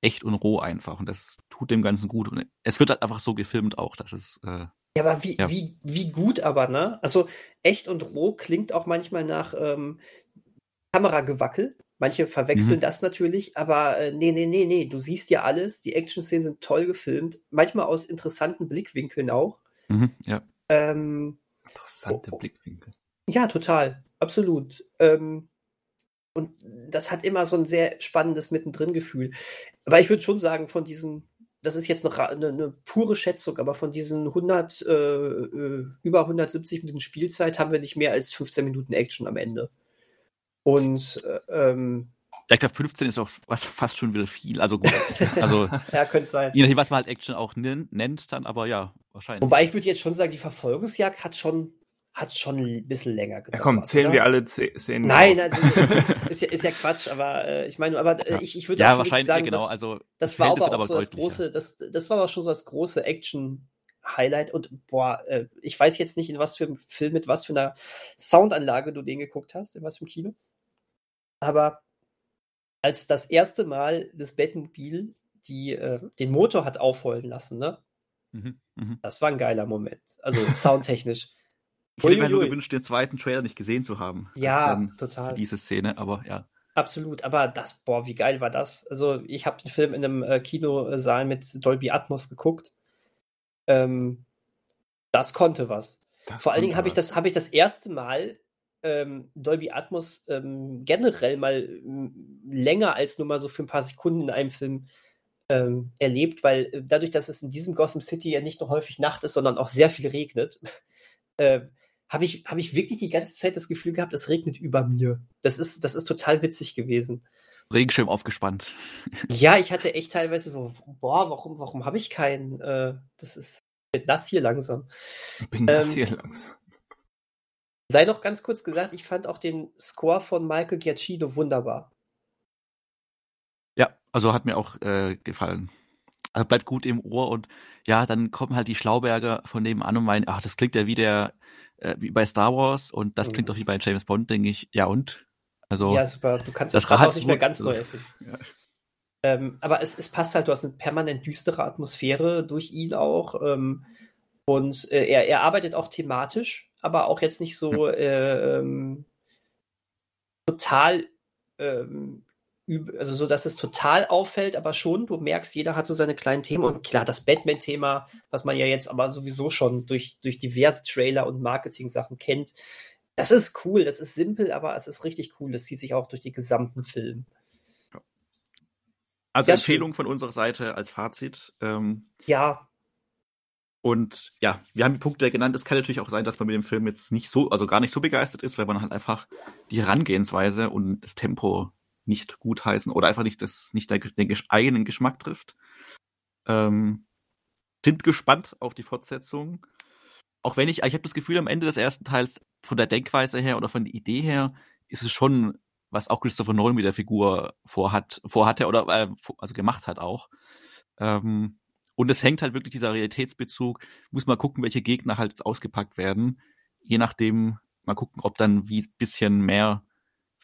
echt und roh einfach. Und das tut dem Ganzen gut. Und es wird halt einfach so gefilmt auch, dass es. Äh, ja, aber wie, ja. wie, wie gut aber, ne? Also echt und roh klingt auch manchmal nach ähm, Kameragewackel. Manche verwechseln mhm. das natürlich, aber äh, nee, nee, nee, nee, du siehst ja alles. Die Action-Szenen sind toll gefilmt, manchmal aus interessanten Blickwinkeln auch. Mhm, ja. Ähm, Interessante oh, Blickwinkel. Ja, total, absolut. Ähm, und das hat immer so ein sehr spannendes Mittendrin-Gefühl. Aber ich würde schon sagen, von diesen, das ist jetzt eine, eine, eine pure Schätzung, aber von diesen 100, äh, äh, über 170 Minuten Spielzeit haben wir nicht mehr als 15 Minuten Action am Ende. Und ähm, ja, ich glaube, 15 ist auch fast schon wieder viel. Also gut. Also, [LAUGHS] ja, könnte sein. Je nachdem, was man halt Action auch nennt, dann, aber ja, wahrscheinlich. Wobei ich würde jetzt schon sagen, die Verfolgungsjagd hat schon, hat schon ein bisschen länger gedauert. Ja, komm, zählen oder? wir alle Szenen. Nein, also [LAUGHS] ist, ist, ist, ja, ist ja Quatsch, aber äh, ich meine, aber äh, ich, ich würde ja, auch wahrscheinlich, sagen, genau, dass, also das war aber auch so das große, das, das war aber schon so das große Action Highlight und boah, äh, ich weiß jetzt nicht, in was für einem Film, mit was für einer Soundanlage du den geguckt hast, in was für einem Kino. Aber als das erste Mal das Batmobil die äh, den Motor hat aufheulen lassen, ne? Mhm, mh. Das war ein geiler Moment. Also soundtechnisch. Ich hätte mir nur gewünscht, den zweiten Trailer nicht gesehen zu haben. Ja, total. Diese Szene, aber ja. Absolut, aber das, boah, wie geil war das? Also, ich habe den Film in einem äh, Kinosaal mit Dolby Atmos geguckt. Ähm, das konnte was. Das Vor allen Dingen habe ich, das, hab ich das erste Mal ähm, Dolby Atmos ähm, generell mal länger als nur mal so für ein paar Sekunden in einem Film ähm, erlebt, weil äh, dadurch, dass es in diesem Gotham City ja nicht nur häufig Nacht ist, sondern auch sehr viel regnet, [LAUGHS] äh, habe ich, hab ich wirklich die ganze Zeit das Gefühl gehabt, es regnet über mir. Das ist, das ist total witzig gewesen. Regenschirm aufgespannt. [LAUGHS] Ja, ich hatte echt teilweise so, boah, warum, warum habe ich keinen? Äh, das ist nass hier langsam. Ich bin nass ähm, hier langsam. Sei noch ganz kurz gesagt, ich fand auch den Score von Michael Giacchino wunderbar. Ja, also hat mir auch äh, gefallen. Also bleibt gut im Ohr und ja, dann kommen halt die Schlauberger von nebenan und meinen, ach, das klingt ja wie der, äh, wie bei Star Wars und das mhm. klingt doch wie bei James Bond, denke ich, ja und? Also, ja, super, du kannst das, das Rad auch nicht mehr ganz neu erfinden. Ja. Ähm, aber es, es passt halt, du hast eine permanent düstere Atmosphäre durch ihn auch. Ähm, und äh, er, er arbeitet auch thematisch, aber auch jetzt nicht so äh, ähm, total ähm, also so, dass es total auffällt, aber schon, du merkst, jeder hat so seine kleinen Themen und klar, das Batman-Thema, was man ja jetzt aber sowieso schon durch, durch diverse Trailer und Marketing-Sachen kennt, das ist cool, das ist simpel, aber es ist richtig cool, das zieht sich auch durch die gesamten Film. Also Sehr Empfehlung schön. von unserer Seite als Fazit. Ähm, ja. Und ja, wir haben die Punkte genannt. Es kann natürlich auch sein, dass man mit dem Film jetzt nicht so, also gar nicht so begeistert ist, weil man halt einfach die Herangehensweise und das Tempo nicht gutheißen oder einfach nicht das, nicht der, den eigenen Geschmack trifft. Ähm, sind gespannt auf die Fortsetzung. Auch wenn ich, ich habe das Gefühl, am Ende des ersten Teils von der Denkweise her oder von der Idee her ist es schon, was auch Christopher Nolan mit der Figur vorhat, vorhatte oder äh, also gemacht hat auch. Ähm, und es hängt halt wirklich dieser Realitätsbezug. Muss mal gucken, welche Gegner halt ausgepackt werden. Je nachdem, mal gucken, ob dann wie bisschen mehr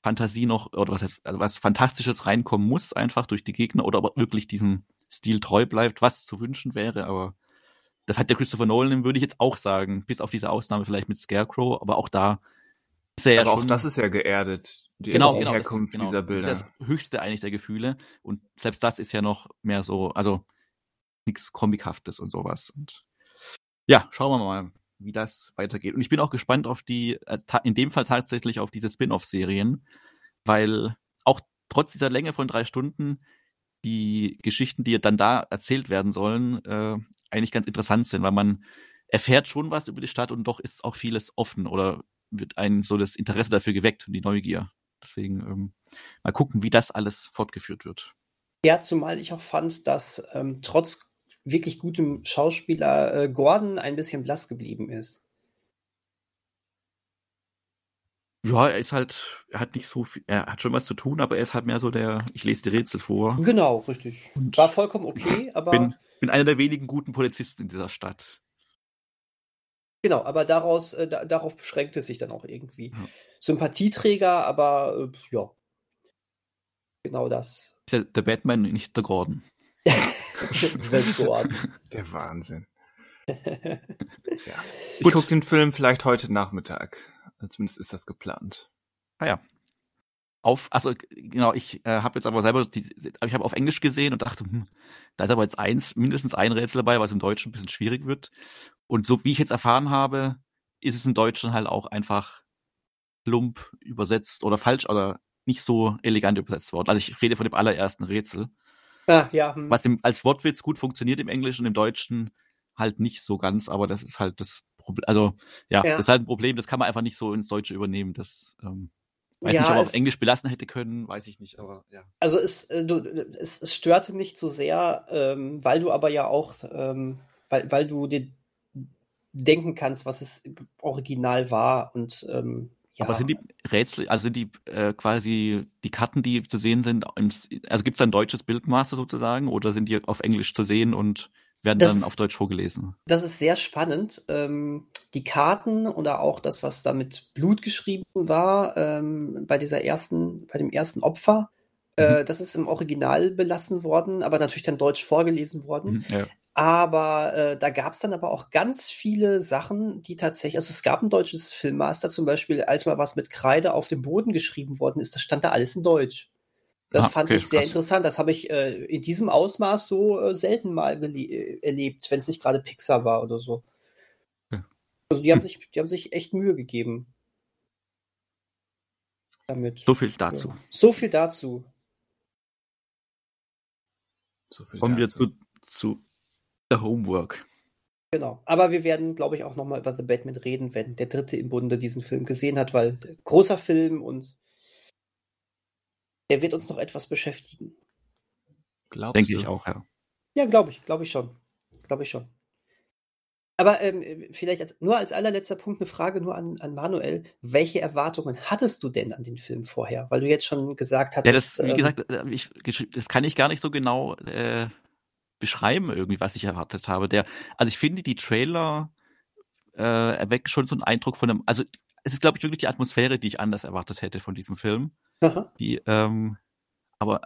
Fantasie noch, oder was heißt, also was Fantastisches reinkommen muss, einfach durch die Gegner, oder ob wirklich diesem Stil treu bleibt, was zu wünschen wäre, aber das hat der Christopher Nolan, würde ich jetzt auch sagen, bis auf diese Ausnahme vielleicht mit Scarecrow, aber auch da ist er ja aber schon, auch das ist ja geerdet, die genau, genau, Herkunft das, genau, dieser Bilder. Das ist das höchste eigentlich der Gefühle und selbst das ist ja noch mehr so, also nichts Komikhaftes und sowas und ja, schauen wir mal wie das weitergeht. Und ich bin auch gespannt auf die, äh, in dem Fall tatsächlich auf diese Spin-off-Serien, weil auch trotz dieser Länge von drei Stunden die Geschichten, die dann da erzählt werden sollen, äh, eigentlich ganz interessant sind, weil man erfährt schon was über die Stadt und doch ist auch vieles offen oder wird ein so das Interesse dafür geweckt und die Neugier. Deswegen ähm, mal gucken, wie das alles fortgeführt wird. Ja, zumal ich auch fand, dass ähm, trotz wirklich gutem Schauspieler äh, Gordon ein bisschen blass geblieben ist. Ja, er ist halt, er hat nicht so viel, er hat schon was zu tun, aber er ist halt mehr so der, ich lese die Rätsel vor. Genau, richtig. Und War vollkommen okay, aber. Bin, bin einer der wenigen guten Polizisten in dieser Stadt. Genau, aber daraus, äh, da, darauf beschränkt es sich dann auch irgendwie. Ja. Sympathieträger, aber äh, ja. Genau das. Ist ja der Batman, nicht der Gordon. [LAUGHS] [LAUGHS] Der Wahnsinn. [LAUGHS] ja. Ich gucke den Film vielleicht heute Nachmittag. Zumindest ist das geplant. Ah ja. Auf, also genau, ich äh, habe jetzt aber selber, die, ich habe auf Englisch gesehen und dachte, hm, da ist aber jetzt eins, mindestens ein Rätsel dabei, was im Deutschen ein bisschen schwierig wird. Und so wie ich jetzt erfahren habe, ist es im Deutschen halt auch einfach plump übersetzt oder falsch oder nicht so elegant übersetzt worden. Also ich rede von dem allerersten Rätsel. Ah, ja. Hm. Was im, als Wortwitz gut funktioniert im Englischen und im Deutschen halt nicht so ganz, aber das ist halt das Problem. Also ja, ja, das ist halt ein Problem, das kann man einfach nicht so ins Deutsche übernehmen. Das ähm, weiß ja, nicht, ob man auf Englisch belassen hätte können, weiß ich nicht, aber ja. Also es, äh, du, es, es störte nicht so sehr, ähm, weil du aber ja auch, ähm, weil, weil du dir denken kannst, was es original war und ähm, ja. Aber sind die Rätsel, also sind die äh, quasi die Karten, die zu sehen sind, also gibt es ein deutsches Bildmaster sozusagen oder sind die auf Englisch zu sehen und werden das, dann auf Deutsch vorgelesen? Das ist sehr spannend. Ähm, die Karten oder auch das, was da mit Blut geschrieben war, ähm, bei dieser ersten, bei dem ersten Opfer, Äh, mhm. das ist im Original belassen worden, aber natürlich dann deutsch vorgelesen worden. Mhm, ja. Aber äh, da gab es dann aber auch ganz viele Sachen, die tatsächlich, also es gab ein deutsches Filmmaster zum Beispiel, als mal was mit Kreide auf dem Boden geschrieben worden ist, das stand da alles in Deutsch. Das ah, fand okay, ich sehr krass. interessant. Das habe ich äh, in diesem Ausmaß so äh, selten mal äh, erlebt, wenn es nicht gerade Pixar war oder so. Ja. Also die haben, hm. sich, die haben sich echt Mühe gegeben. Damit. So viel dazu. Ja. So viel dazu. So viel Kommen dazu. wir zu, zu The Homework. Genau. Aber wir werden, glaube ich, auch nochmal über The Batman reden, wenn der Dritte im Bunde diesen Film gesehen hat, weil großer Film und der wird uns noch etwas beschäftigen. Glaubst Denke du? ich auch, ja. Ja, glaube ich, glaube ich schon. Glaube ich schon. Aber ähm, vielleicht als, nur als allerletzter Punkt eine Frage nur an, an Manuel. Welche Erwartungen hattest du denn an den Film vorher? Weil du jetzt schon gesagt hast. Ja, das, wie ähm, gesagt, äh, ich, das kann ich gar nicht so genau äh, beschreiben, irgendwie, was ich erwartet habe. Der, also ich finde, die Trailer äh, erwecken schon so einen Eindruck von einem, also es ist, glaube ich, wirklich die Atmosphäre, die ich anders erwartet hätte von diesem Film. Aha. Die, ähm, aber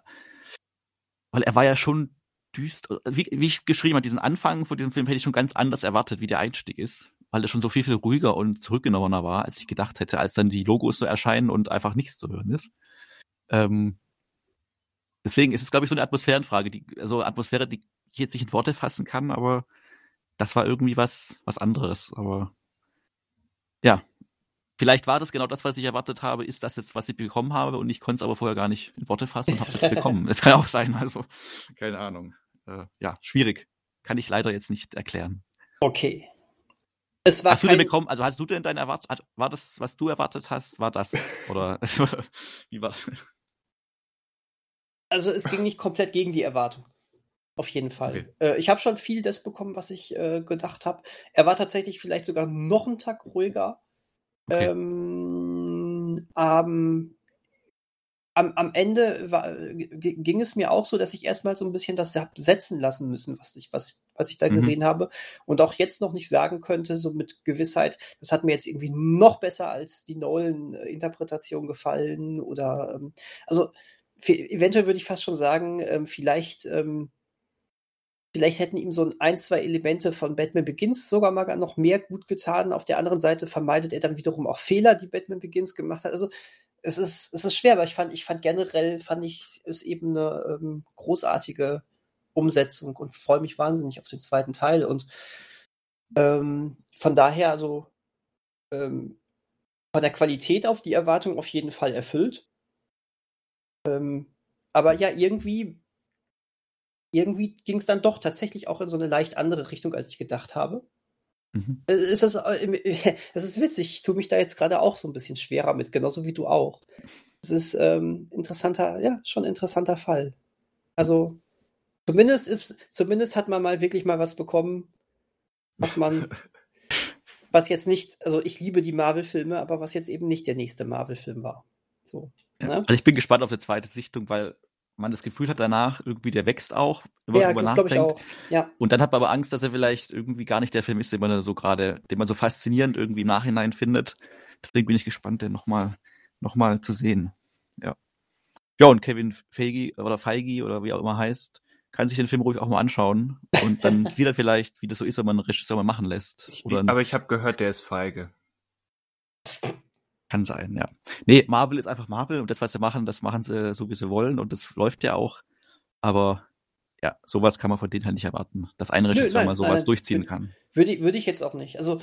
weil er war ja schon düster, wie, wie ich geschrieben habe, diesen Anfang von diesem Film hätte ich schon ganz anders erwartet, wie der Einstieg ist, weil er schon so viel, viel ruhiger und zurückgenommener war, als ich gedacht hätte, als dann die Logos so erscheinen und einfach nichts zu hören ist. Ähm, deswegen ist es, glaube ich, so eine Atmosphärenfrage, die, also Atmosphäre, die ich jetzt nicht in Worte fassen kann, aber das war irgendwie was, was anderes, aber ja, Vielleicht war das genau das, was ich erwartet habe, ist das jetzt, was ich bekommen habe und ich konnte es aber vorher gar nicht in Worte fassen und habe es jetzt bekommen. [LAUGHS] Das kann auch sein, also keine Ahnung. Äh, ja, schwierig. Kann ich leider jetzt nicht erklären. Okay. Es war hast du denn bekommen, also hast du denn deine Erwartung, war das, was du erwartet hast, war das? Oder [LAUGHS] wie war Also es ging nicht komplett gegen die Erwartung. Auf jeden Fall. Okay. Äh, ich habe schon viel das bekommen, was ich äh, gedacht habe. Er war tatsächlich vielleicht sogar noch einen Tag ruhiger. Okay. Ähm, ähm, am, am Ende war, ging es mir auch so, dass ich erstmal so ein bisschen das setzen lassen müssen, was ich, was, was ich da mhm. gesehen habe. Und auch jetzt noch nicht sagen könnte, so mit Gewissheit, das hat mir jetzt irgendwie noch besser als die Nolan-Interpretation gefallen. Oder ähm, also eventuell würde ich fast schon sagen, ähm, vielleicht ähm, Vielleicht hätten ihm so ein, zwei Elemente von Batman Begins sogar mal noch mehr gut getan. Auf der anderen Seite vermeidet er dann wiederum auch Fehler, die Batman Begins gemacht hat. Also es ist, es ist schwer, aber ich fand, ich fand generell, fand ich es eben eine ähm, großartige Umsetzung und freue mich wahnsinnig auf den zweiten Teil. Und ähm, von daher, also ähm, von der Qualität auf die Erwartung auf jeden Fall erfüllt. Ähm, aber ja, irgendwie irgendwie ging es dann doch tatsächlich auch in so eine leicht andere Richtung, als ich gedacht habe. Mhm. Ist das, äh, das [LAUGHS] ist witzig, ich tue mich da jetzt gerade auch so ein bisschen schwerer mit, genauso wie du auch. Es ist ähm, interessanter, ja, schon ein interessanter Fall. Also zumindest ist, zumindest hat man mal wirklich mal was bekommen, was man, [LAUGHS] was jetzt nicht, also ich liebe die Marvel-Filme, aber was jetzt eben nicht der nächste Marvel-Film war. So. Ja. Ne? Also ich bin gespannt auf die zweite Sichtung, weil man das Gefühl hat danach, irgendwie der wächst auch, wenn man ja, darüber nachdenkt. Ich auch. Ja. Und dann hat man aber Angst, dass er vielleicht irgendwie gar nicht der Film ist, den man so gerade, den man so faszinierend irgendwie im Nachhinein findet. Deswegen bin ich gespannt, den nochmal noch mal zu sehen. Ja. Ja, und Kevin Feige oder Feige oder wie auch immer heißt, kann sich den Film ruhig auch mal anschauen und dann [LAUGHS] sieht er vielleicht, wie das so ist, wenn man einen Regisseur mal machen lässt. Ich, aber ich habe gehört, der ist feige. [LAUGHS] Kann sein, ja. Nee, Marvel ist einfach Marvel und das, was sie machen, das machen sie so, wie sie wollen und das läuft ja auch. Aber ja, sowas kann man von denen halt nicht erwarten, dass ein Regisseur Nö, mal sowas nein, durchziehen würde, kann. Würde, würde ich jetzt auch nicht. Also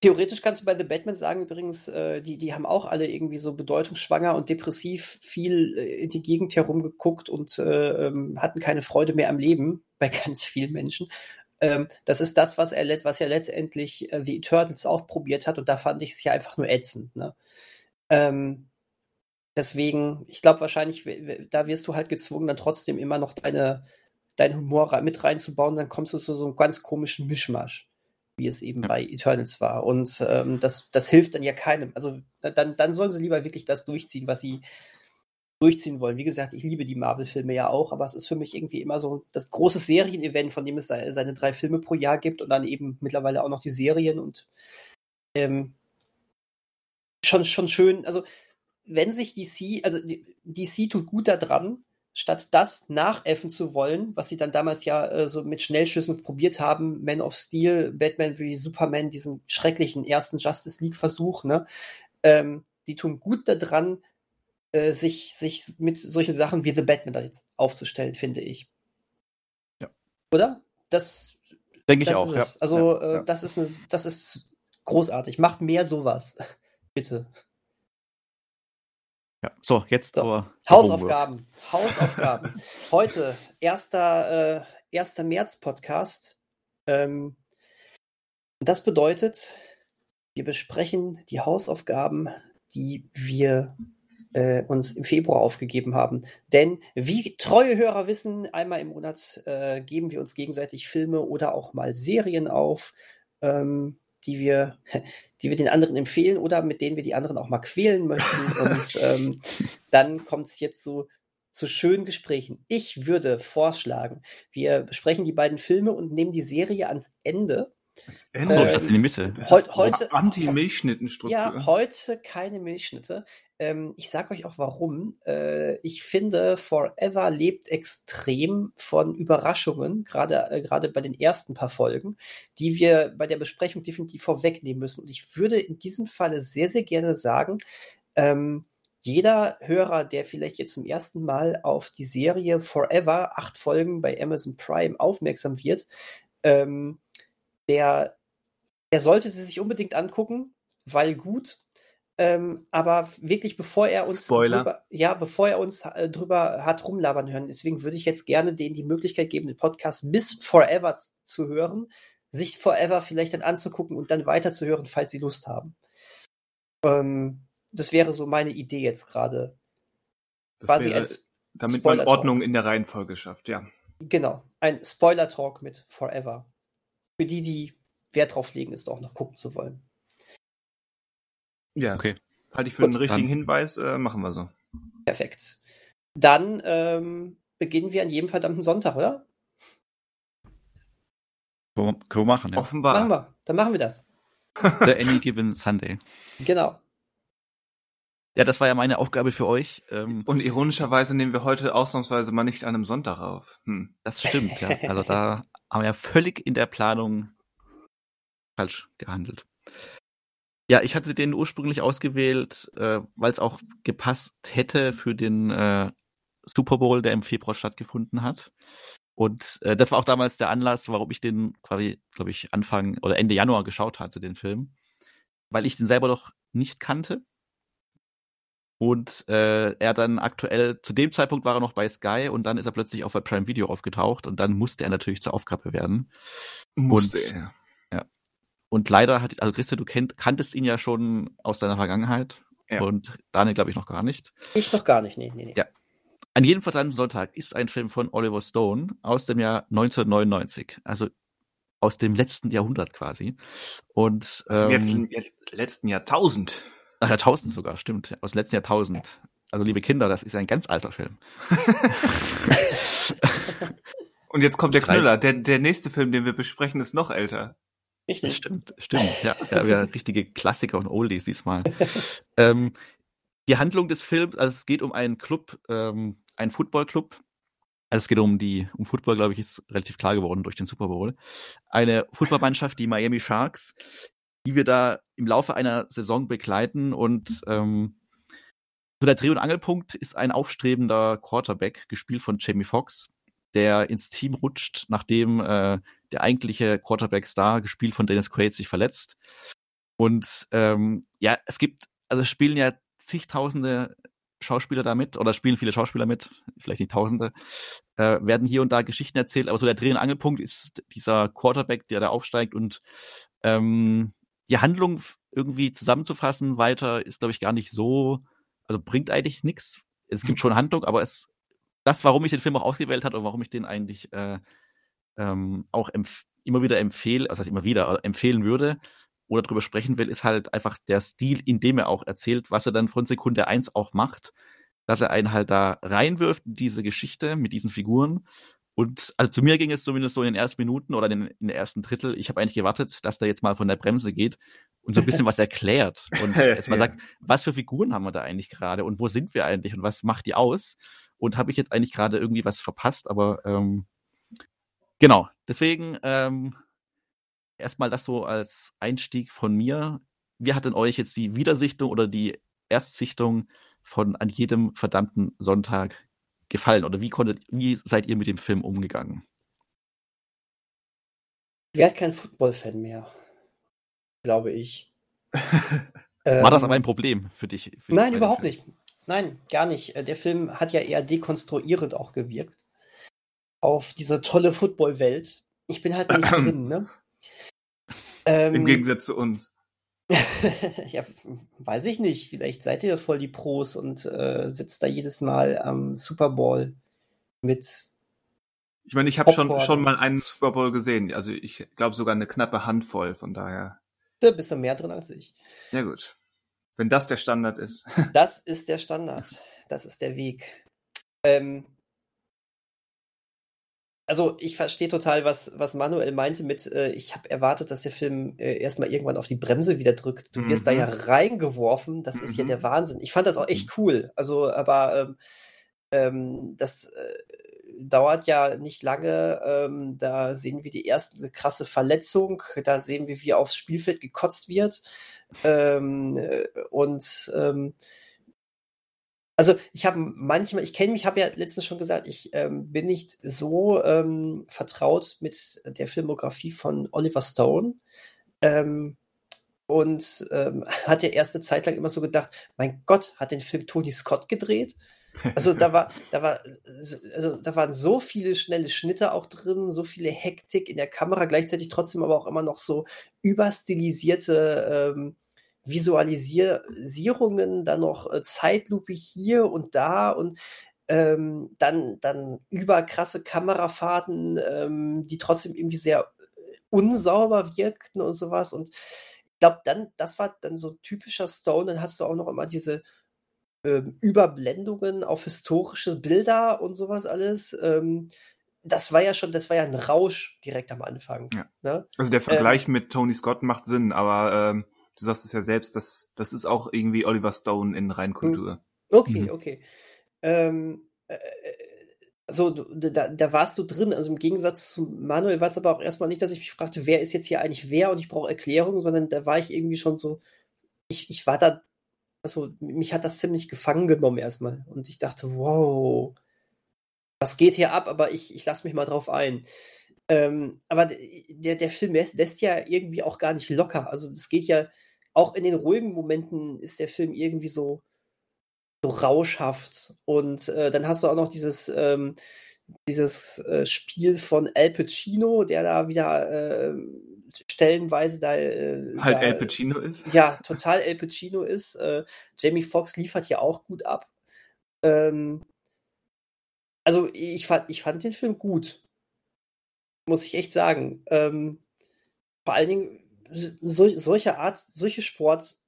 theoretisch kannst du bei The Batman sagen, übrigens, äh, die, die haben auch alle irgendwie so bedeutungsschwanger und depressiv viel äh, in die Gegend herumgeguckt und äh, ähm, hatten keine Freude mehr am Leben bei [LAUGHS] ganz vielen Menschen. Ähm, das ist das, was er was ja letztendlich äh, The Eternals auch probiert hat und da fand ich es ja einfach nur ätzend. Ne? Ähm, deswegen, ich glaube wahrscheinlich, da wirst du halt gezwungen, dann trotzdem immer noch deine, deinen Humor mit reinzubauen, dann kommst du zu so einem ganz komischen Mischmasch, wie es eben ja. bei Eternals war. Und ähm, das, das hilft dann ja keinem. Also dann, dann sollen sie lieber wirklich das durchziehen, was sie, durchziehen wollen. Wie gesagt, ich liebe die Marvel-Filme ja auch, aber es ist für mich irgendwie immer so das große Serien-Event, von dem es seine drei Filme pro Jahr gibt und dann eben mittlerweile auch noch die Serien und ähm, schon, schon schön, also wenn sich DC, also DC tut gut daran, statt das nachäffen zu wollen, was sie dann damals ja äh, so mit Schnellschüssen probiert haben, Man of Steel, Batman wie Superman, diesen schrecklichen ersten Justice League-Versuch, ne? Ähm, die tun gut daran, äh, sich, sich mit solchen Sachen wie The Batman aufzustellen, finde ich. Ja. Oder? Das denke ich auch. Ja. Also ja, äh, das ist eine, das ist großartig. Macht mehr sowas, [LAUGHS] bitte. Ja, so, jetzt so. aber. Hausaufgaben. [LAUGHS] Hausaufgaben. Heute, 1. Äh, 1. März Podcast. Ähm, das bedeutet, wir besprechen die Hausaufgaben, die wir äh, uns im Februar aufgegeben haben. Denn wie treue Hörer wissen, einmal im Monat äh, geben wir uns gegenseitig Filme oder auch mal Serien auf. Ähm, die wir, [LAUGHS] die wir den anderen empfehlen oder mit denen wir die anderen auch mal quälen möchten. [LAUGHS] Und ähm, dann kommt es jetzt zu, zu schönen Gesprächen. Ich würde vorschlagen, wir besprechen die beiden Filme und nehmen die Serie ans Ende. Ende? Ähm, in die Mitte. Das heut, heute Anti-Milchschnittenstruktur. Ja, heute keine Milchschnitte. Ähm, ich sage euch auch warum. Äh, ich finde, Forever lebt extrem von Überraschungen, gerade äh, gerade bei den ersten paar Folgen, die wir bei der Besprechung definitiv vorwegnehmen müssen. Und ich würde in diesem Falle sehr, sehr gerne sagen, ähm, jeder Hörer, der vielleicht jetzt zum ersten Mal auf die Serie Forever, acht Folgen bei Amazon Prime aufmerksam wird, ähm, der, der sollte sie sich unbedingt angucken, weil gut, ähm, aber wirklich, bevor er uns Spoiler. Drüber, ja, bevor er uns äh, drüber hat rumlabern hören, deswegen würde ich jetzt gerne denen die Möglichkeit geben, den Podcast bis Forever zu hören, sich Forever vielleicht dann anzugucken und dann weiterzuhören, falls sie Lust haben. Ähm, das wäre so meine Idee jetzt gerade. Quasi wäre, damit man Ordnung in der Reihenfolge schafft, ja. Genau, ein Spoiler-Talk mit Forever. Für die, die Wert drauf legen, ist auch noch gucken zu wollen. Ja, okay. Halte ich für Gut, einen richtigen dann. Hinweis, äh, machen wir so. Perfekt. Dann ähm, beginnen wir an jedem verdammten Sonntag, oder? Können wir machen, ja. Offenbar. Machen wir. Dann machen wir das. [LAUGHS] The Any Given Sunday. Genau. Ja, das war ja meine Aufgabe für euch. Ähm, Und ironischerweise nehmen wir heute ausnahmsweise mal nicht an einem Sonntag auf. Hm. Das stimmt, ja. Also da [LAUGHS] haben wir ja völlig in der Planung falsch gehandelt. Ja, ich hatte den ursprünglich ausgewählt, äh, weil es auch gepasst hätte für den äh, Super Bowl, der im Februar stattgefunden hat. Und äh, das war auch damals der Anlass, warum ich den quasi, glaube ich, Anfang oder Ende Januar geschaut hatte, den Film. Weil ich den selber noch nicht kannte. Und äh, er dann aktuell, zu dem Zeitpunkt war er noch bei Sky und dann ist er plötzlich auf der Prime Video aufgetaucht und dann musste er natürlich zur Aufgabe werden. Musste und, er. Und leider hat, also Christian, du kennt, kanntest ihn ja schon aus deiner Vergangenheit. Ja. Und Daniel, glaube ich, noch gar nicht. Ich noch gar nicht, nee, nee, nee. Ja. An jedem verdammten Sonntag ist ein Film von Oliver Stone aus dem Jahr 1999. Also aus dem letzten Jahrhundert quasi. Und, aus dem ähm, letzten, letzten Jahrtausend. Ach, Jahrtausend sogar, stimmt. Aus dem letzten Jahrtausend. Also liebe Kinder, das ist ein ganz alter Film. [LAUGHS] Und jetzt kommt der Knüller. Der, der nächste Film, den wir besprechen, ist noch älter. Richtig. Stimmt, stimmt. Ja, ja, ja richtige Klassiker und Oldies diesmal. [LAUGHS] ähm, die Handlung des Films, also es geht um einen Club, ähm, einen Footballclub. Also es geht um die, um Football, glaube ich, ist relativ klar geworden durch den Super Bowl. Eine Footballmannschaft, die Miami Sharks, die wir da im Laufe einer Saison begleiten und ähm, so der Dreh- und Angelpunkt ist ein aufstrebender Quarterback, gespielt von Jamie Foxx, der ins Team rutscht, nachdem äh, der eigentliche Quarterback-Star, gespielt von Dennis Quaid, sich verletzt. Und ähm, ja, es gibt, also spielen ja zigtausende Schauspieler da mit, oder spielen viele Schauspieler mit, vielleicht nicht tausende, äh, werden hier und da Geschichten erzählt, aber so der Dreh- und Angelpunkt ist dieser Quarterback, der da aufsteigt und ähm, die Handlung irgendwie zusammenzufassen weiter ist, glaube ich, gar nicht so, also bringt eigentlich nichts. Es gibt schon Handlung, aber es das, warum ich den Film auch ausgewählt habe und warum ich den eigentlich äh, ähm, auch immer wieder empfehle, also immer wieder empfehlen würde oder drüber sprechen will, ist halt einfach der Stil, in dem er auch erzählt, was er dann von Sekunde eins auch macht, dass er einen halt da reinwirft in diese Geschichte mit diesen Figuren Und also zu mir ging es zumindest so in den ersten Minuten oder in, in der ersten Drittel. Ich habe eigentlich gewartet, dass der jetzt mal von der Bremse geht und so ein bisschen [LAUGHS] was erklärt und jetzt mal sagt, was für Figuren haben wir da eigentlich gerade und wo sind wir eigentlich und was macht die aus? Und habe ich jetzt eigentlich gerade irgendwie was verpasst, aber ähm, genau, deswegen ähm, erstmal das so als Einstieg von mir. Wie hat denn euch jetzt die Wiedersichtung oder die Erstsichtung von an jedem verdammten Sonntag gefallen? Oder wie konntet, wie seid ihr mit dem Film umgegangen? Wer hat kein Football-Fan mehr? Glaube ich. [LAUGHS] War das aber ein Problem für dich? Für nein, überhaupt Film? nicht. Nein, gar nicht. Äh, der Film hat ja eher dekonstruierend auch gewirkt. Auf diese tolle Football-Welt. Ich bin halt nicht [CLEARS THROAT] drin, ne? Ähm, Im Gegensatz zu uns. [LAUGHS] ja, weiß ich nicht. Vielleicht seid ihr voll die Pros und äh, sitzt da jedes Mal am Super Bowl mit. Ich meine, ich habe schon, schon mal einen Super Bowl gesehen. Also ich glaube sogar eine knappe Handvoll, von daher. Da bist du mehr drin als ich. Ja, gut. Wenn das der Standard ist. [LAUGHS] das ist der Standard. Das ist der Weg. Ähm, also ich verstehe total, was, was Manuel meinte mit, äh, ich habe erwartet, dass der Film äh, erstmal irgendwann auf die Bremse wieder drückt. Du wirst mhm. da ja mhm. reingeworfen, das mhm. ist ja der Wahnsinn. Ich fand das auch echt cool. Also, aber ähm, ähm, das äh, dauert ja nicht lange. Ähm, da sehen wir die erste krasse Verletzung, da sehen wir, wie aufs Spielfeld gekotzt wird. Ähm, äh, und ähm, also ich habe manchmal, ich kenne mich, habe ja letztens schon gesagt, ich ähm, bin nicht so ähm, vertraut mit der Filmografie von Oliver Stone. Ähm, und ähm, hat ja erste Zeit lang immer so gedacht, mein Gott, hat den Film Tony Scott gedreht? Also da war, da war, also da waren so viele schnelle Schnitte auch drin, so viele Hektik in der Kamera, gleichzeitig trotzdem aber auch immer noch so überstilisierte ähm, Visualisierungen, dann noch äh, Zeitlupe hier und da und ähm, dann, dann überkrasse Kamerafahrten, ähm, die trotzdem irgendwie sehr unsauber wirkten und sowas. Und ich glaube, dann, das war dann so typischer Stone. Dann hast du auch noch immer diese ähm, Überblendungen auf historische Bilder und sowas alles. Ähm, das war ja schon, das war ja ein Rausch direkt am Anfang. Ja. Ne? Also der Vergleich ähm, mit Tony Scott macht Sinn, aber ähm, du sagst es ja selbst, das, das ist auch irgendwie Oliver Stone in Reinkultur. Hm. Okay, mhm. okay. Ähm, äh, also da, da warst du drin, also im Gegensatz zu Manuel war es aber auch erstmal nicht, dass ich mich fragte, wer ist jetzt hier eigentlich wer und ich brauche Erklärungen, sondern da war ich irgendwie schon so, ich, ich war da, also mich hat das ziemlich gefangen genommen erstmal und ich dachte, wow, was geht hier ab, aber ich, ich lasse mich mal drauf ein. Ähm, aber der, der Film lässt ja irgendwie auch gar nicht locker. Also das geht ja, auch in den ruhigen Momenten ist der Film irgendwie so, so rauschhaft. Und äh, dann hast du auch noch dieses, ähm, dieses äh, Spiel von Al Pacino, der da wieder äh, stellenweise da. Äh, halt da, Al Pacino ist? Ja, total Al Pacino ist. Äh, Jamie Foxx liefert ja auch gut ab. Ähm, also ich fand, ich fand den Film gut. Muss ich echt sagen. Ähm, vor allen Dingen so, solche Art, solche Sportdramen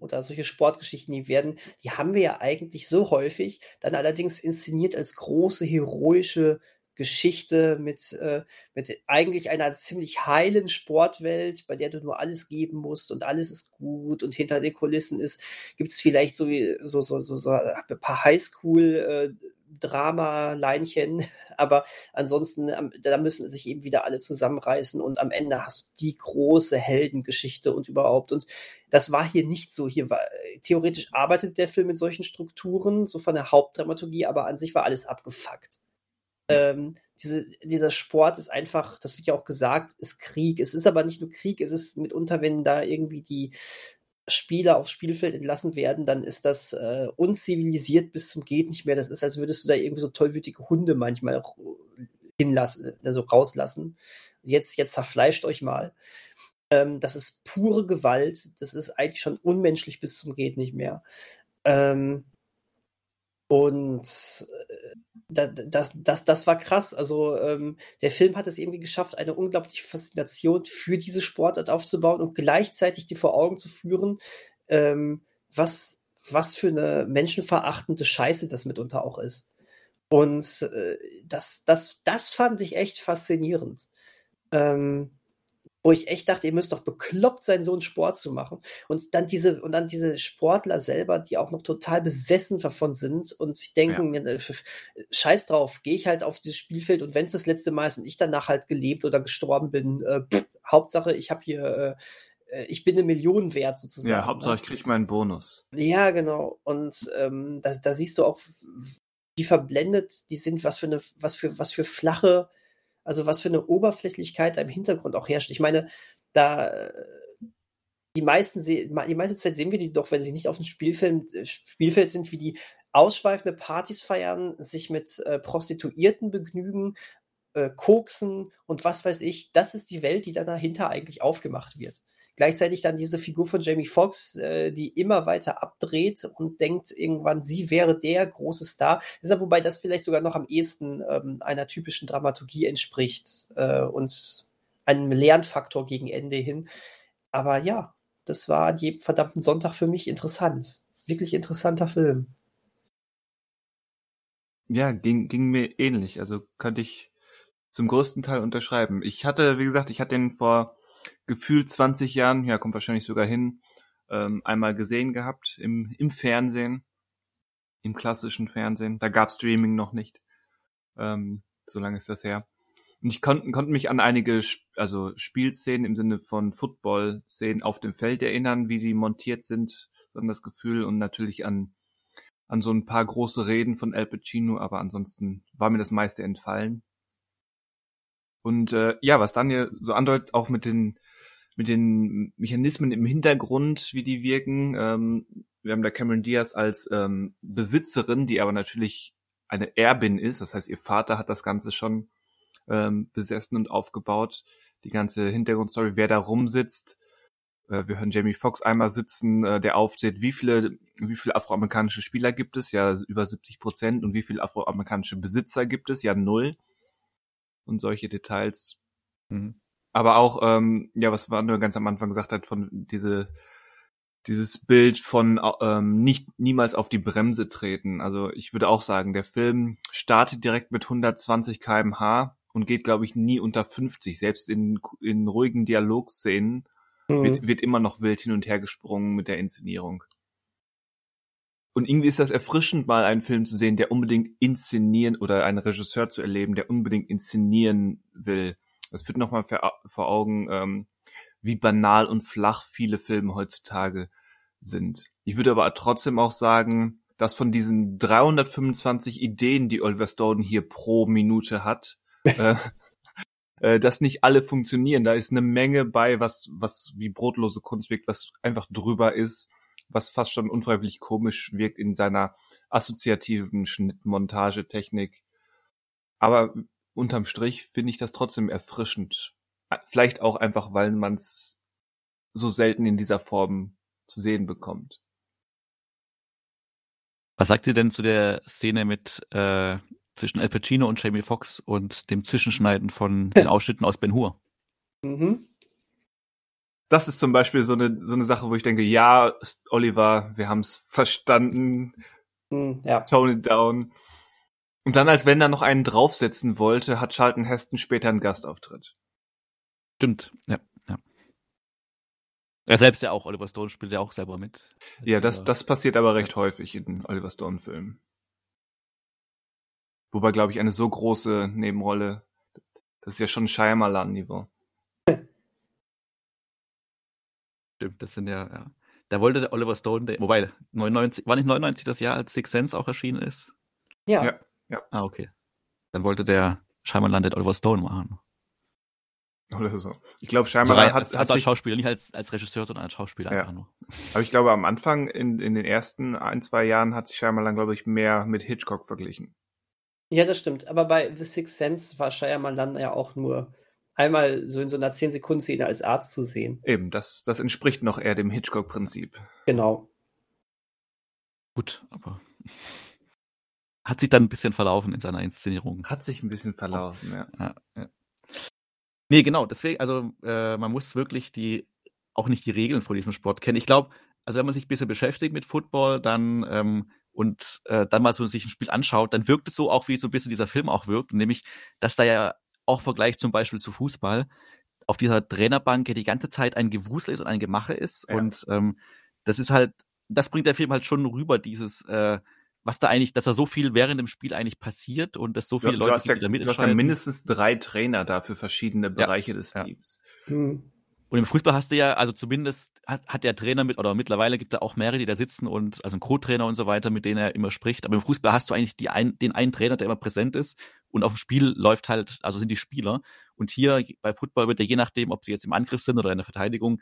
oder solche Sportgeschichten, die werden, die haben wir ja eigentlich so häufig, dann allerdings inszeniert als große heroische Geschichte mit, äh, mit eigentlich einer ziemlich heilen Sportwelt, bei der du nur alles geben musst und alles ist gut und hinter den Kulissen ist, gibt es vielleicht so, so, so, so, so ein paar Highschool- äh, Drama-Leinchen, [LAUGHS] aber ansonsten, da müssen sich eben wieder alle zusammenreißen und am Ende hast du die große Heldengeschichte und überhaupt. Und das war hier nicht so. Hier war, theoretisch arbeitet der Film mit solchen Strukturen, so von der Hauptdramaturgie, aber an sich war alles abgefuckt. Ähm, diese, dieser Sport ist einfach, das wird ja auch gesagt, ist Krieg. Es ist aber nicht nur Krieg, es ist mitunter, wenn da irgendwie die Spieler aufs Spielfeld entlassen werden, dann ist das äh, unzivilisiert bis zum geht nicht mehr. Das ist, als würdest du da irgendwie so tollwütige Hunde manchmal hinlassen, also rauslassen. Jetzt, jetzt zerfleischt euch mal. Ähm, das ist pure Gewalt. Das ist eigentlich schon unmenschlich bis zum geht nicht mehr. Ähm, und äh, das, das, das war krass. Also ähm, der Film hat es irgendwie geschafft, eine unglaubliche Faszination für diese Sportart aufzubauen und gleichzeitig dir vor Augen zu führen, ähm, was, was für eine menschenverachtende Scheiße das mitunter auch ist. Und äh, das, das, das fand ich echt faszinierend. Ähm, wo ich echt dachte, ihr müsst doch bekloppt sein, so einen Sport zu machen. Und dann diese, und dann diese Sportler selber, die auch noch total besessen davon sind und sich denken, ja. Äh, scheiß drauf, gehe ich halt auf dieses Spielfeld und wenn es das letzte Mal ist und ich danach halt gelebt oder gestorben bin, äh, pff, Hauptsache, ich habe hier, äh, äh, ich bin eine Million wert sozusagen. Ja, Hauptsache, ne? ich kriege meinen Bonus. Ja, genau. Und ähm, da, da siehst du auch, wie verblendet die sind, was für eine, was für, was für flache, also was für eine Oberflächlichkeit da im Hintergrund auch herrscht. Ich meine, da die meisten die meiste Zeit sehen wir die doch, wenn sie nicht auf dem Spielfeld, äh, Spielfeld sind, wie die ausschweifende Partys feiern, sich mit äh, Prostituierten begnügen, äh, koksen und was weiß ich. Das ist die Welt, die dann dahinter eigentlich aufgemacht wird. Gleichzeitig dann diese Figur von Jamie Foxx, äh, die immer weiter abdreht und denkt irgendwann, sie wäre der große Star. Deshalb, wobei das vielleicht sogar noch am ehesten ähm, einer typischen Dramaturgie entspricht äh, und einem Lernfaktor gegen Ende hin. Aber ja, das war an jedem verdammten Sonntag für mich interessant. Wirklich interessanter Film. Ja, ging, ging mir ähnlich. Also könnte ich zum größten Teil unterschreiben. Ich hatte, wie gesagt, ich hatte den vor gefühlt 20 Jahren, ja, kommt wahrscheinlich sogar hin, ähm, einmal gesehen gehabt im, im Fernsehen, im klassischen Fernsehen. Da gab Streaming noch nicht. Ähm, so lange ist das her. Und ich konnte konnte mich an einige also Spielszenen im Sinne von Football-Szenen auf dem Feld erinnern, wie die montiert sind, so an das Gefühl und natürlich an an so ein paar große Reden von Al Pacino, aber ansonsten war mir das meiste entfallen. Und äh, ja, was Daniel so andeutet, auch mit den mit den Mechanismen im Hintergrund, wie die wirken. Ähm, wir haben da Cameron Diaz als ähm, Besitzerin, die aber natürlich eine Erbin ist. Das heißt, ihr Vater hat das Ganze schon ähm, besessen und aufgebaut. Die ganze Hintergrundstory, wer da rumsitzt. Äh, wir hören Jamie Foxx einmal sitzen, äh, der aufzählt, wie viele, wie viele afroamerikanische Spieler gibt es? Ja, über 70 Prozent. Und wie viele afroamerikanische Besitzer gibt es? Ja, null und solche Details. Mhm. Aber auch, ähm, ja, was Wander ganz am Anfang gesagt hat, von diese dieses Bild von ähm, nicht niemals auf die Bremse treten. Also ich würde auch sagen, der Film startet direkt mit 120 km/h und geht, glaube ich, nie unter 50. Selbst in, in ruhigen Dialogszenen mhm. wird, wird immer noch wild hin und her gesprungen mit der Inszenierung. Und irgendwie ist das erfrischend, mal einen Film zu sehen, der unbedingt inszenieren oder einen Regisseur zu erleben, der unbedingt inszenieren will. Das führt nochmal vor Augen, ähm, wie banal und flach viele Filme heutzutage sind. Ich würde aber trotzdem auch sagen, dass von diesen 325 Ideen, die Oliver Stone hier pro Minute hat, [LAUGHS] äh, äh, dass nicht alle funktionieren. Da ist eine Menge bei, was, was wie brotlose Kunst wirkt, was einfach drüber ist was fast schon unfreiwillig komisch wirkt in seiner assoziativen Schnittmontagetechnik. Aber unterm Strich finde ich das trotzdem erfrischend. Vielleicht auch einfach, weil man es so selten in dieser Form zu sehen bekommt. Was sagt ihr denn zu der Szene mit äh, zwischen Al Pacino und Jamie Foxx und dem Zwischenschneiden von [LAUGHS] den Ausschnitten aus Ben Hur? Mhm das ist zum Beispiel so eine, so eine Sache, wo ich denke, ja, Oliver, wir haben es verstanden. Hm, ja. Tone it down. Und dann, als wenn er noch einen draufsetzen wollte, hat Charlton Heston später einen Gastauftritt. Stimmt, ja, ja. Er selbst ja auch, Oliver Stone spielt ja auch selber mit. Ja, das, das passiert aber recht häufig in Oliver Stone-Filmen. Wobei, glaube ich, eine so große Nebenrolle, das ist ja schon Shyamalan-Niveau. Stimmt, das sind ja, ja. Da wollte der Oliver Stone, der, wobei, 99, war nicht 99 das Jahr, als Six Sense auch erschienen ist? Ja. ja. Ja. Ah, okay. Dann wollte der Scheinbar den Oliver Stone machen. Oder so. Ich glaube, scheinbar also, hat, als, hat als Schauspieler, nicht als, als Regisseur, sondern als Schauspieler ja. einfach nur. Aber ich glaube, am Anfang, in, in den ersten ein, zwei Jahren, hat sich Shyamalan, glaube ich, mehr mit Hitchcock verglichen. Ja, das stimmt. Aber bei The Sixth Sense war Shyamalan ja auch nur einmal so in so einer 10-Sekunden-Szene als Arzt zu sehen. Eben, das, das entspricht noch eher dem Hitchcock-Prinzip. Genau. Gut, aber hat sich dann ein bisschen verlaufen in seiner Inszenierung. Hat sich ein bisschen verlaufen, ja. ja, ja. Nee, genau, deswegen, also äh, man muss wirklich die, auch nicht die Regeln von diesem Sport kennen. Ich glaube, also wenn man sich ein bisschen beschäftigt mit Football, dann ähm, und äh, dann mal so sich ein Spiel anschaut, dann wirkt es so auch, wie so ein bisschen dieser Film auch wirkt, nämlich, dass da ja auch Vergleich zum Beispiel zu Fußball auf dieser Trainerbank ja die ganze Zeit ein Gewusel ist und ein Gemache ist. Ja. Und ähm, das ist halt, das bringt der Film halt schon rüber, dieses, äh, was da eigentlich, dass da so viel während dem Spiel eigentlich passiert und dass so viele du, Leute hast ja, da mitentscheiden. Du hast ja mindestens drei Trainer da für verschiedene Bereiche ja, des Teams. Ja. Hm. Und im Fußball hast du ja, also zumindest hat, hat der Trainer mit, oder mittlerweile gibt es auch mehrere, die da sitzen und, also ein Co-Trainer und so weiter, mit denen er immer spricht. Aber im Fußball hast du eigentlich die ein, den einen Trainer, der immer präsent ist. Und auf dem Spiel läuft halt, also sind die Spieler. Und hier bei Football wird ja je nachdem, ob sie jetzt im Angriff sind oder in der Verteidigung,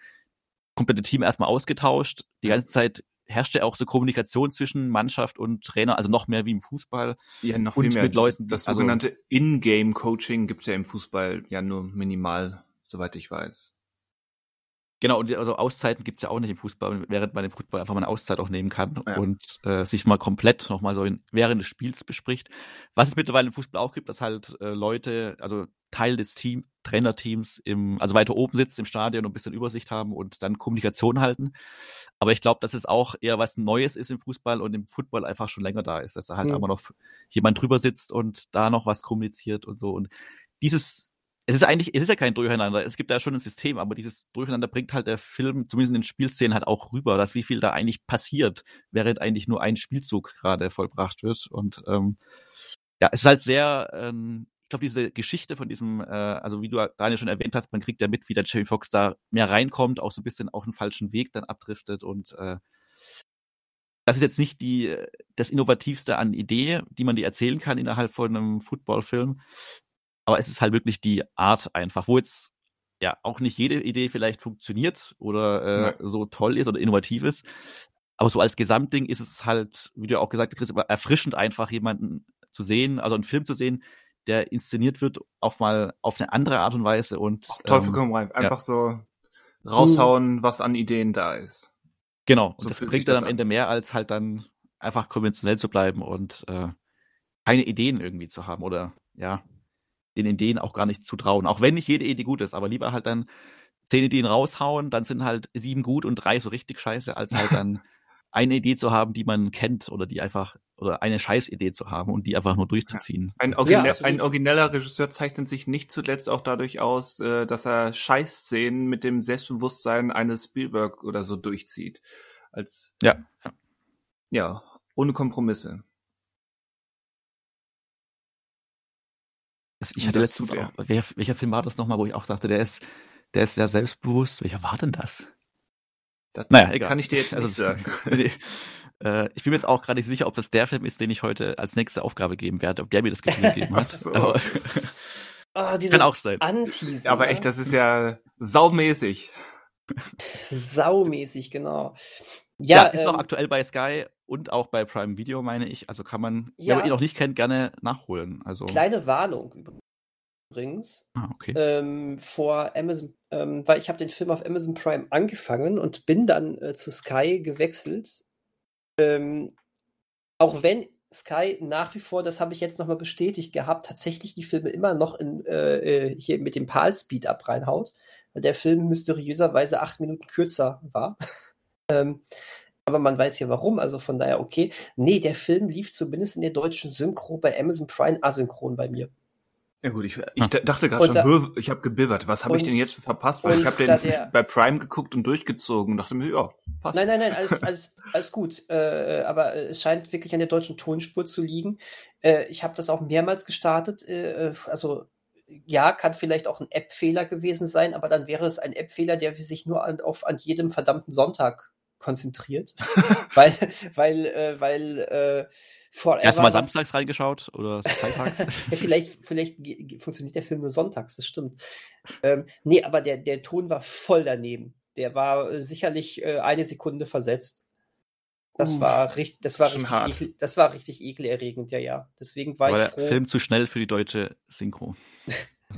komplette Team erstmal ausgetauscht. Die ganze Zeit herrscht ja auch so Kommunikation zwischen Mannschaft und Trainer, also noch mehr wie im Fußball. Ja, noch und mehr. mit Leuten. Das, also, sogenannte In-Game-Coaching gibt's ja im Fußball ja nur minimal, soweit ich weiß. Genau, und also Auszeiten gibt's ja auch nicht im Fußball, während man im Fußball einfach mal eine Auszeit auch nehmen kann ja. und äh, sich mal komplett nochmal so in, während des Spiels bespricht. Was es mittlerweile im Fußball auch gibt, dass halt äh, Leute, also Teil des Team, Trainerteams im, also weiter oben sitzt im Stadion und ein bisschen Übersicht haben und dann Kommunikation halten. Aber ich glaube, dass es auch eher was Neues ist im Fußball und im Football einfach schon länger da ist, dass da halt mhm. immer noch jemand drüber sitzt und da noch was kommuniziert und so. Und dieses es ist eigentlich, es ist ja kein Durcheinander. Es gibt da schon ein System, aber dieses Durcheinander bringt halt der Film, zumindest in den Spielszenen, halt auch rüber, dass wie viel da eigentlich passiert, während eigentlich nur ein Spielzug gerade vollbracht wird. Und ähm, ja, es ist halt sehr, ähm, ich glaube, diese Geschichte von diesem, äh, also wie du Daniel schon erwähnt hast, man kriegt ja mit, wie der Jamie Foxx da mehr reinkommt, auch so ein bisschen auf den falschen Weg dann abdriftet und äh, das ist jetzt nicht die, das Innovativste an Idee, die man dir erzählen kann innerhalb von einem Footballfilm. Aber es ist halt wirklich die Art einfach, wo jetzt ja auch nicht jede Idee vielleicht funktioniert oder äh, so toll ist oder innovativ ist. Aber so als Gesamtding ist es halt, wie du auch gesagt hast, erfrischend einfach jemanden zu sehen, also einen Film zu sehen, der inszeniert wird auf mal auf eine andere Art und Weise und Teufel ähm, komm rein, einfach ja. so raushauen, was an Ideen da ist. Genau, so und das bringt dann am Ende mehr als halt dann einfach konventionell zu bleiben und äh, keine Ideen irgendwie zu haben oder ja, den Ideen auch gar nicht zu trauen. Auch wenn nicht jede Idee gut ist, aber lieber halt dann zehn Ideen raushauen, dann sind halt sieben gut und drei so richtig scheiße, als halt dann [LAUGHS] eine Idee zu haben, die man kennt oder die einfach oder eine Scheißidee zu haben und die einfach nur durchzuziehen. Ein, Origine ja, ein origineller Regisseur zeichnet sich nicht zuletzt auch dadurch aus, äh, dass er Scheißszenen mit dem Selbstbewusstsein eines Spielberg oder so durchzieht. Als ja, ja ohne Kompromisse. Ich hatte letztens auch, wer, welcher Film war das nochmal, wo ich auch dachte, der ist, der ist sehr selbstbewusst. Welcher war denn das? das naja, egal. Kann ich dir jetzt [LAUGHS] also, nicht sagen. [LAUGHS] nee, äh, ich bin mir jetzt auch gerade nicht sicher, ob das der Film ist, den ich heute als nächste Aufgabe geben werde, ob der mir das Gefühl [LAUGHS] gegeben hat. so. Aber, oh, kann auch sein. Anti Aber echt, das ist ja saumäßig. Saumäßig, genau. Ja, ja ist ähm, noch aktuell bei Sky und auch bei Prime Video, meine ich. Also kann man, ja, wenn man ihn noch nicht kennt, gerne nachholen. Also kleine Warnung übrigens. Ah, okay. Ähm, vor Amazon, ähm, weil ich habe den Film auf Amazon Prime angefangen und bin dann äh, zu Sky gewechselt. Ähm, auch wenn Sky nach wie vor, das habe ich jetzt nochmal bestätigt gehabt, tatsächlich die Filme immer noch in, äh, äh hier mit dem PAL-Speed ab reinhaut, weil der Film mysteriöserweise acht Minuten kürzer war. [LAUGHS] Ähm, aber man weiß ja warum, also von daher okay. Nee, der Film lief zumindest in der deutschen Synchro bei Amazon Prime asynchron bei mir. Ja gut, ich, ich dachte gerade schon, da, ich habe gebibbert. Was habe ich denn jetzt verpasst? Weil ich habe den der, bei Prime geguckt und durchgezogen und dachte mir, ja, passt. Nein, nein, nein, alles, alles, alles gut. Äh, aber es scheint wirklich an der deutschen Tonspur zu liegen. Äh, ich habe das auch mehrmals gestartet. Äh, also ja, kann vielleicht auch ein App-Fehler gewesen sein, aber dann wäre es ein App-Fehler, der sich nur an, auf, an jedem verdammten Sonntag konzentriert, [LAUGHS] weil, weil, äh, weil äh, Forever Erst mal samstags reingeschaut oder freitags? [LAUGHS] ja, vielleicht, vielleicht funktioniert der Film nur sonntags, das stimmt. Ähm, nee, aber der, der Ton war voll daneben. Der war äh, sicherlich äh, eine Sekunde versetzt. Das uh, war richtig, das war richtig, ekel, das war richtig ekelerregend, ja, ja. Deswegen war, war ich froh. Der Film zu schnell für die deutsche Synchro. [LAUGHS]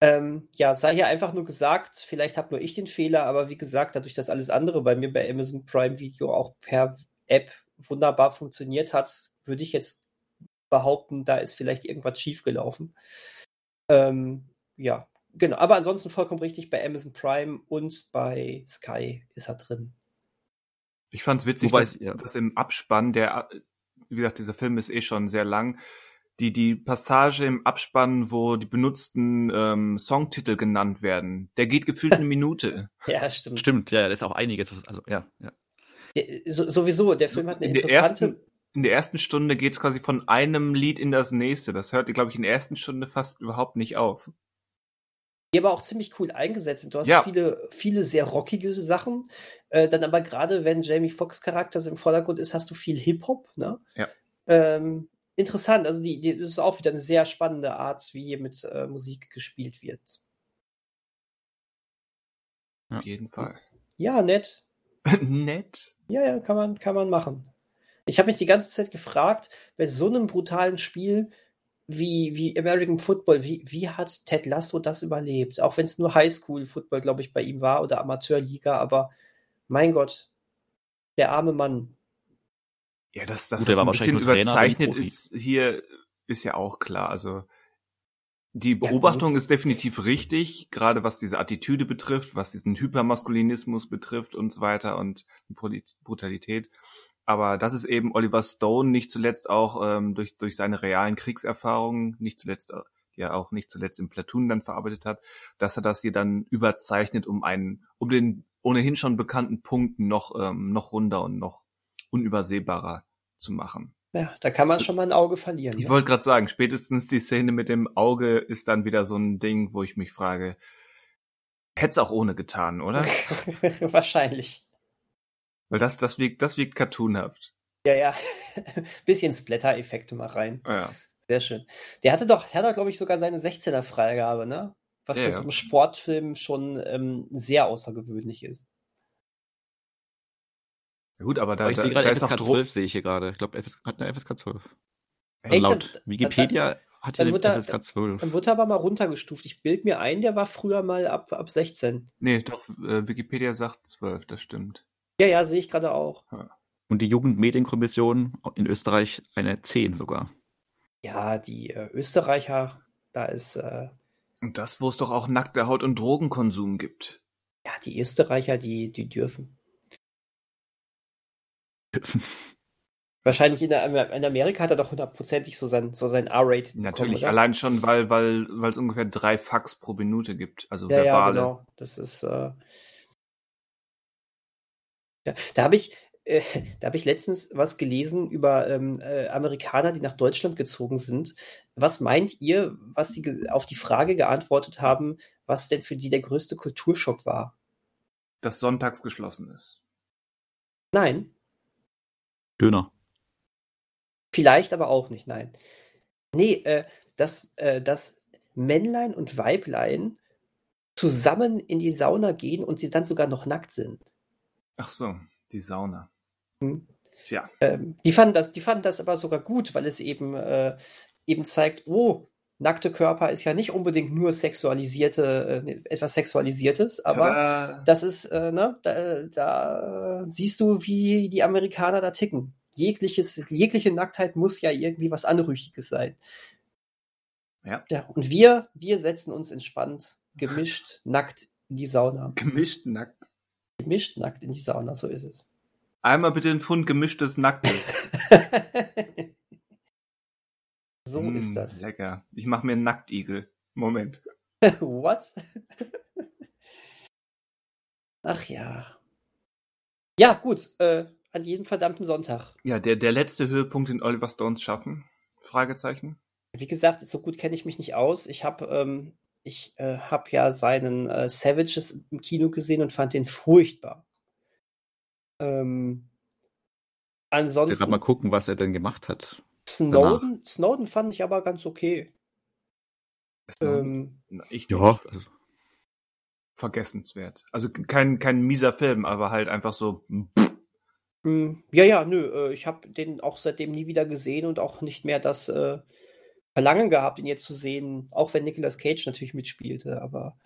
Ähm, ja, sei hier einfach nur gesagt, vielleicht habe nur ich den Fehler, aber wie gesagt, dadurch, dass alles andere bei mir bei Amazon Prime Video auch per App wunderbar funktioniert hat, würde ich jetzt behaupten, da ist vielleicht irgendwas schiefgelaufen. Ähm, ja, genau. Aber ansonsten vollkommen richtig, bei Amazon Prime und bei Sky ist er drin. Ich fand's witzig, Wobei- dass, ja. dass im Abspann, der, wie gesagt, dieser Film ist eh schon sehr lang, die, die Passage im Abspann, wo die benutzten ähm, Songtitel genannt werden, der geht gefühlt eine [LAUGHS] Minute. Ja, stimmt. Stimmt, ja, das ist auch einiges. was- Also, ja, ja. Der- So, sowieso, der Film hat eine In der interessante. ersten, in der ersten Stunde geht's quasi von einem Lied in das nächste. Das hört, glaube ich, in der ersten Stunde fast überhaupt nicht auf. Die aber auch ziemlich cool eingesetzt sind. Du hast Ja. viele, viele sehr rockige Sachen. Äh, dann aber gerade, wenn Jamie Foxx Charakter im Vordergrund ist, hast du viel Hip-Hop. Ne? Ja. Ähm, interessant. Also die, die das ist auch wieder eine sehr spannende Art, wie hier mit äh, Musik gespielt wird. Ja. Auf jeden Fall. Ja, nett. [LAUGHS] Nett. Ja, ja, kann man, kann man machen. Ich habe mich die ganze Zeit gefragt, bei so einem brutalen Spiel wie, wie American Football, wie, wie hat Ted Lasso das überlebt? Auch wenn es nur Highschool-Football, glaube ich, bei ihm war oder Amateurliga, aber mein Gott, der arme Mann. Ja, dass, dass Gut, das ein bisschen überzeichnet ist, hier ist ja auch klar. Also die Ja, Beobachtung ist definitiv richtig, gerade was diese Attitüde betrifft, was diesen Hypermaskulinismus betrifft und so weiter und die Brut- Brutalität. Aber das ist eben Oliver Stone nicht zuletzt auch ähm, durch, durch seine realen Kriegserfahrungen, nicht zuletzt, äh, die er auch nicht zuletzt im Platoon dann verarbeitet hat, dass er das hier dann überzeichnet, um einen, um den ohnehin schon bekannten Punkt noch, ähm, noch runder und noch unübersehbarer zu machen. Ja, da kann man schon mal ein Auge verlieren. Ich Ne? wollte gerade sagen, spätestens die Szene mit dem Auge ist dann wieder so ein Ding, wo ich mich frage, hätt's auch ohne getan, oder? [LAUGHS] Wahrscheinlich. Weil das, das wirkt, das wirkt cartoonhaft. Ja, ja. [LAUGHS] Bisschen Splatter-Effekte mal rein. Ja. Sehr schön. Der hatte doch, der hat doch, glaube ich, sogar seine 16er-Freigabe, ne? Was Ja, für ja. so einen Sportfilm schon ähm, sehr außergewöhnlich ist. Ja Gut, aber da, Aber ich da, sehe da gerade FSK Druck. 12, sehe ich hier gerade. Ich glaube, FSK hat eine FSK 12. Also Echt? laut Wikipedia hat er dann eine wird FSK 12. Dann wurde er aber mal runtergestuft. Ich bild mir ein, der war früher mal ab, ab 16. Nee, doch, äh, Wikipedia sagt 12, das stimmt. Ja, ja, sehe ich gerade auch. Und die Jugendmedienkommission in Österreich eine 10 sogar. Ja, die äh, Österreicher, da ist, äh, Und das, wo es doch auch nackte Haut und Drogenkonsum gibt. ja, die Österreicher, die, die dürfen. Wahrscheinlich in, in Amerika hat er doch hundertprozentig so sein, so sein R-Rated bekommen, Natürlich, oder? allein schon, weil, weil, weil es ungefähr drei Fax pro Minute gibt. Also Ja, ja, verbale. genau. Das ist. Äh, ja, da habe ich, äh, da habe ich letztens was gelesen über ähm, äh, Amerikaner, die nach Deutschland gezogen sind. Was meint ihr, was sie auf die Frage geantwortet haben, was denn für die der größte Kulturschock war? Das sonntags geschlossen ist. Nein, Döner. vielleicht aber auch nicht. Nein. Nee, äh, dass, äh, dass Männlein und Weiblein zusammen in die Sauna gehen und sie dann sogar noch nackt sind. Ach so, die Sauna. Hm. Tja, Ähm, die, fanden das, die fanden das aber sogar gut, weil es eben, äh, eben zeigt, oh, nackte Körper ist ja nicht unbedingt nur sexualisierte, äh, etwas Sexualisiertes, aber Tada. das ist, äh, ne, da, da siehst du, wie die Amerikaner da ticken. Jegliches, jegliche Nacktheit muss ja irgendwie was Anrüchiges sein. Ja. ja. Und wir, wir setzen uns entspannt, gemischt, [LAUGHS] nackt in die Sauna. gemischt nackt. Gemischt nackt in die Sauna, so ist es. Einmal bitte ein Pfund gemischtes Nacktes. [LAUGHS] so Mm, ist das. Lecker. Ich mache mir einen Nacktigel. Moment. [LAUGHS] What? [LAUGHS] Ach ja. Ja, gut. Äh, an jedem verdammten Sonntag. Ja, der, der letzte Höhepunkt in Oliver Stones Schaffen? Fragezeichen. Wie gesagt, so gut kenne ich mich nicht aus. Ich habe ähm, ich äh, hab ja seinen äh, Savages im Kino gesehen und fand den furchtbar. Ähm, Ich will ansonsten gerade mal gucken, was er denn gemacht hat. Snowden, Snowden fand ich aber ganz okay. Ähm, ich Ja, nicht. also, vergessenswert. Also kein, kein mieser Film, aber halt einfach so. Mm, Ja, ja, nö, äh, ich habe den auch seitdem nie wieder gesehen und auch nicht mehr das äh, Verlangen gehabt, ihn jetzt zu sehen, auch wenn Nicolas Cage natürlich mitspielte, aber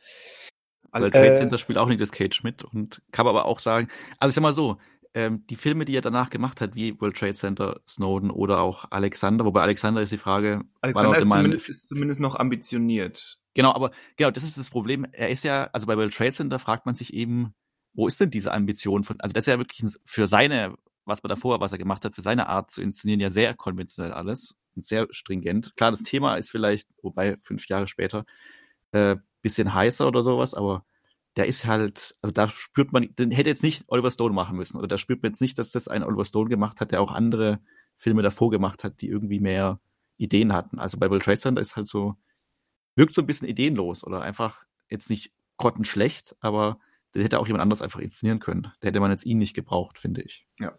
weil Also, Trade äh, Center spielt auch nicht das Cage mit und kann aber auch sagen, also ich sag mal so, ähm, die Filme, die er danach gemacht hat, wie World Trade Center, Snowden oder auch Alexander, wobei Alexander ist die Frage, Alexander ist zumindest, ist zumindest noch ambitioniert. Genau, aber genau, das ist das Problem. Er ist ja, also bei World Trade Center fragt man sich eben, wo ist denn diese Ambition von, also das ist ja wirklich für seine, was man davor, was er gemacht hat, für seine Art zu inszenieren, ja sehr konventionell alles und sehr stringent. Klar, das Thema ist vielleicht, wobei fünf Jahre später, äh, bisschen heißer oder sowas, aber der ist halt, also da spürt man, den hätte jetzt nicht Oliver Stone machen müssen. Oder da spürt man jetzt nicht, dass das ein Oliver Stone gemacht hat, der auch andere Filme davor gemacht hat, die irgendwie mehr Ideen hatten. Also bei World Trade Center ist halt so, wirkt so ein bisschen ideenlos oder einfach jetzt nicht grottenschlecht, aber den hätte auch jemand anders einfach inszenieren können. Da hätte man jetzt ihn nicht gebraucht, finde ich. Ja.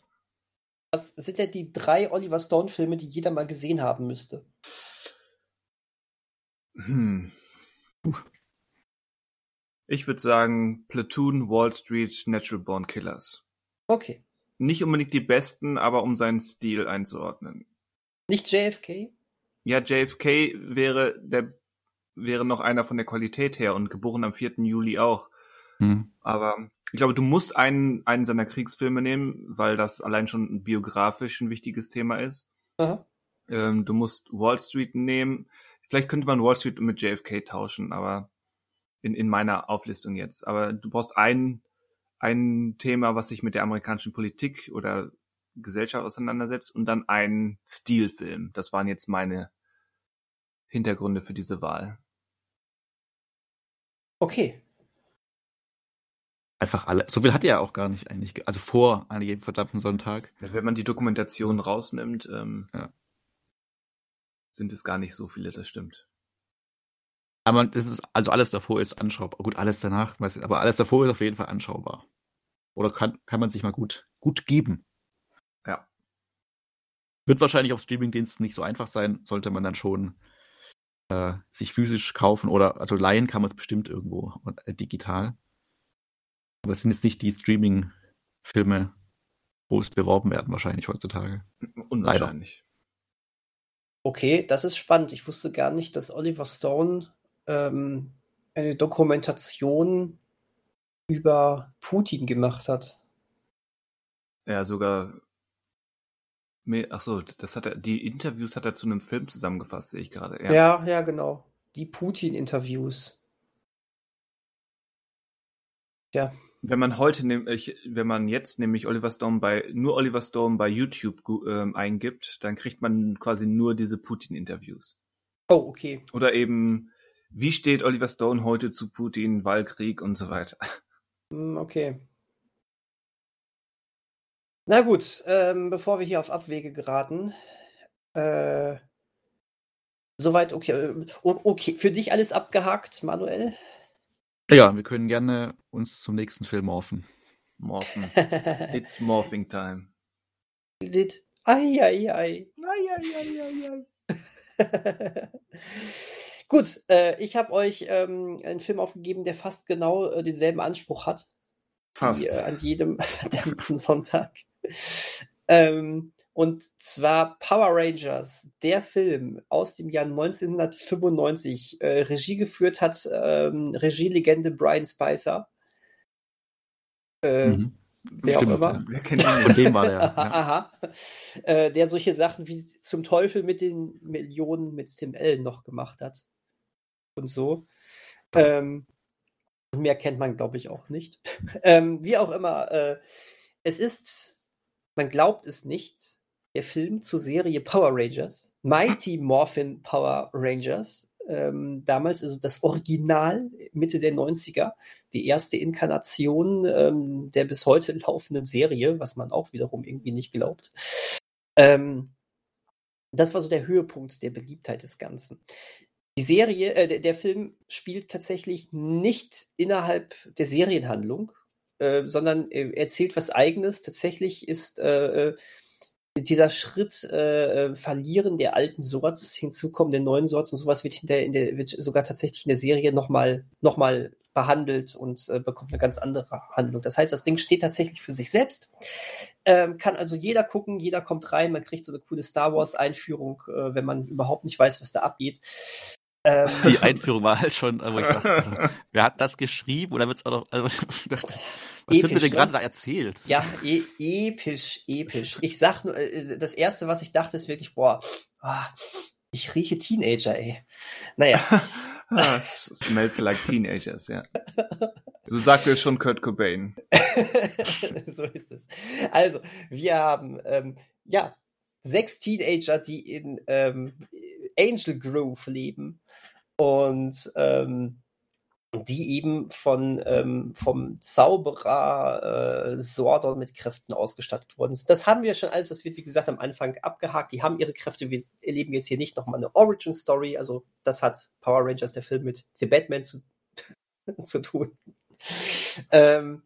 Das sind ja die drei Oliver Stone-Filme, die jeder mal gesehen haben müsste. Hm. Ich würde sagen Platoon, Wall Street, Natural Born Killers. Okay. Nicht unbedingt die besten, aber um seinen Stil einzuordnen. Nicht JFK? Ja, JFK wäre der wäre noch einer von der Qualität her und geboren am 4. Juli auch. Hm. Aber ich glaube, du musst einen, einen seiner Kriegsfilme nehmen, weil das allein schon biografisch ein wichtiges Thema ist. Ähm, du musst Wall Street nehmen. Vielleicht könnte man Wall Street mit JFK tauschen, aber in, in meiner Auflistung jetzt. Aber du brauchst ein, ein Thema, was sich mit der amerikanischen Politik oder Gesellschaft auseinandersetzt und dann ein Stilfilm. Das waren jetzt meine Hintergründe für diese Wahl. Okay. Einfach alle. So viel hat er ja auch gar nicht eigentlich. Also vor an jedem verdammten Sonntag. Wenn man die Dokumentation rausnimmt, ähm, ja. sind es gar nicht so viele, das stimmt. Aber das ist, also alles davor ist anschaubar. Gut, alles danach, weiß ich, aber alles davor ist auf jeden Fall anschaubar. Oder kann, kann man sich mal gut, gut geben. Ja. Wird wahrscheinlich auf Streamingdiensten nicht so einfach sein, sollte man dann schon äh, sich physisch kaufen oder, also leihen kann man es bestimmt irgendwo äh, digital. Aber es sind jetzt nicht die Streaming-Filme, wo es beworben werden, wahrscheinlich heutzutage. Unwahrscheinlich. Leider. Okay, das ist spannend. Ich wusste gar nicht, dass Oliver Stone ähm, eine Dokumentation über Putin gemacht hat. Ja, sogar. Ach so, das hat er, die Interviews hat er zu einem Film zusammengefasst, sehe ich gerade. Ja. ja, ja, genau. Die Putin-Interviews. Ja. Wenn man heute nämlich, wenn man jetzt nämlich Oliver Stone bei, nur Oliver Stone bei YouTube ähm, eingibt, dann kriegt man quasi nur diese Putin-Interviews. Oh, okay. Oder eben wie steht Oliver Stone heute zu Putin, Wahlkrieg und so weiter? Hm, okay. Na gut, ähm, bevor wir hier auf Abwege geraten, äh, soweit okay. Äh, okay, für dich alles abgehakt, Manuel? Ja, wir können gerne uns zum nächsten Film morphen. Morphen. [LAUGHS] It's morphing time. It, ai, ai, ai. Ai, ai, ai, ai, ai. [LAUGHS] Gut, äh, ich habe euch ähm, einen Film aufgegeben, der fast genau äh, denselben Anspruch hat. Fast. Wie, äh, an jedem [LAUGHS] verdammten Sonntag. ähm, und zwar Power Rangers, der Film aus dem Jahr 1995. Äh, Regie geführt hat ähm, Regielegende Brian Spicer. Äh, mhm. Wer Stimmt, auch immer. [LAUGHS] Wer kennt ihn? Von dem war der. [LAUGHS] Ja. Aha. Äh, der solche Sachen wie zum Teufel mit den Millionen mit Tim Allen noch gemacht hat und so. Ähm, mehr kennt man, glaube ich, auch nicht. [LAUGHS] ähm, wie auch immer, äh, es ist, man glaubt es nicht, der Film zur Serie Power Rangers, Mighty Morphin Power Rangers, ähm, damals, also das Original Mitte der 90er, die erste Inkarnation ähm, der bis heute laufenden Serie, was man auch wiederum irgendwie nicht glaubt. Ähm, das war so der Höhepunkt der Beliebtheit des Ganzen. Die Serie, äh, der, Film spielt tatsächlich nicht innerhalb der Serienhandlung, äh, sondern erzählt was Eigenes. Tatsächlich ist äh, äh dieser Schritt äh, Verlieren der alten Sorts, Hinzukommen der neuen Sorts und sowas wird, hinter, in der, wird sogar tatsächlich in der Serie nochmal noch mal behandelt und äh, bekommt eine ganz andere Handlung. Das heißt, das Ding steht tatsächlich für sich selbst. Ähm, kann also jeder gucken, jeder kommt rein, man kriegt so eine coole Star Wars-Einführung, äh, wenn man überhaupt nicht weiß, was da abgeht. Ähm, die Einführung war halt schon, wo ich dachte, also, wer hat das geschrieben? Oder wird's auch noch, also, [LAUGHS] dachte, was episch, wird mir denn gerade da erzählt? Ja, e episch, episch. Ich sag nur, äh, das erste, was ich dachte, ist wirklich, boah, oh, ich rieche Teenager, ey. Naja. [LAUGHS] ah, smells like teenagers, ja. So sagte es schon Kurt Cobain. [LAUGHS] so ist es. Also, wir haben ähm, ja sechs Teenager, die in ähm, Angel Grove leben und ähm, die eben von ähm, vom Zauberer äh, mit Kräften ausgestattet worden sind. Das haben wir schon alles, das wird wie gesagt am Anfang abgehakt. Die haben ihre Kräfte. Wir erleben jetzt hier nicht nochmal eine Origin Story. Also das hat Power Rangers der Film mit The Batman zu, [LAUGHS] zu tun. ähm,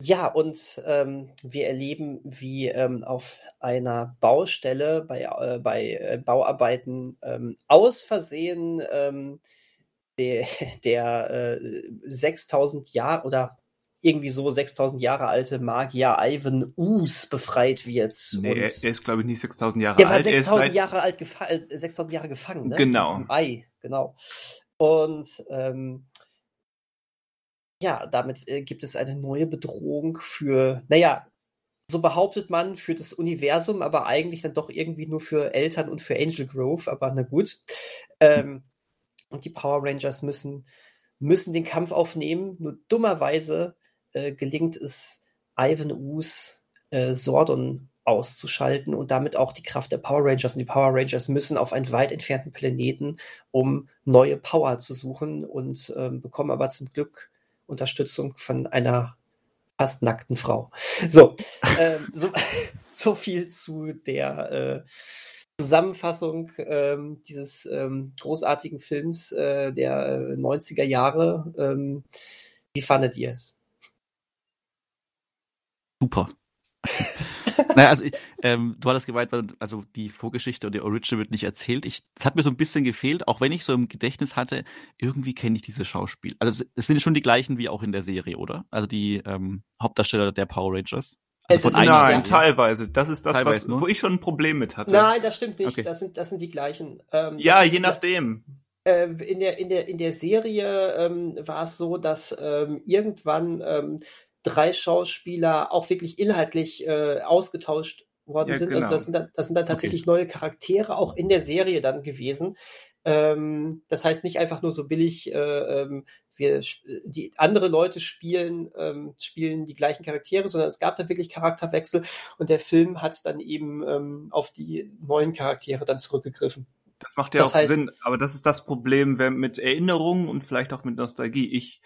ja, und ähm, wir erleben, wie ähm, auf einer Baustelle bei, äh, bei äh, Bauarbeiten ähm, aus Versehen ähm, der, [LAUGHS] der äh, 6000 Jahre oder irgendwie so 6000 Jahre alte Magier Ivan Us befreit wird. Nee, er, er, ist, glaube ich, nicht 6000 Jahre der alt. Der war 6000 Jahre alt, 6000 äh, Jahre gefangen, ne? Genau. Ei, genau. Und ähm, ja, damit äh, gibt es eine neue Bedrohung für, naja, so behauptet man, für das Universum, aber eigentlich dann doch irgendwie nur für Eltern und für Angel Grove, aber na gut. Ähm, und die Power Rangers müssen, müssen den Kampf aufnehmen. Nur dummerweise äh, gelingt es Ivan Us, äh, Sordon auszuschalten und damit auch die Kraft der Power Rangers. Und die Power Rangers müssen auf einen weit entfernten Planeten, um neue Power zu suchen und ähm, bekommen aber zum Glück Unterstützung von einer fast nackten Frau. So, ähm, so, [LAUGHS] so viel zu der äh, Zusammenfassung ähm, dieses ähm, großartigen Films äh, der 90er Jahre. Ähm, wie fandet ihr es? Super. Naja, also ähm, du hattest gemeint, also die Vorgeschichte und die Origin wird nicht erzählt. Ich, es hat mir so ein bisschen gefehlt, auch wenn ich so im Gedächtnis hatte, irgendwie kenne ich diese Schauspiel. Also es, sind schon die gleichen wie auch in der Serie, oder? Also die ähm, Hauptdarsteller der Power Rangers. Also von nein, ja. teilweise. Das ist das, was, wo ich schon ein Problem mit hatte. Nein, das stimmt nicht. Okay. Das, sind, das sind die gleichen. Ähm, ja, je nachdem. Äh, in, der, in, der, in der Serie ähm, war es so, dass ähm, irgendwann ähm, drei Schauspieler auch wirklich inhaltlich äh, ausgetauscht worden ja, sind. Also genau. Also das sind, dann, das sind dann tatsächlich okay. neue Charaktere auch in der Serie dann gewesen. Ähm, das heißt nicht einfach nur so billig, äh, ähm, wir, die andere Leute spielen, ähm, spielen die gleichen Charaktere, sondern es gab da wirklich Charakterwechsel und der Film hat dann eben ähm, auf die neuen Charaktere dann zurückgegriffen. Das macht ja das auch heißt, Sinn, aber das ist das Problem mit Erinnerungen und vielleicht auch mit Nostalgie. Ich,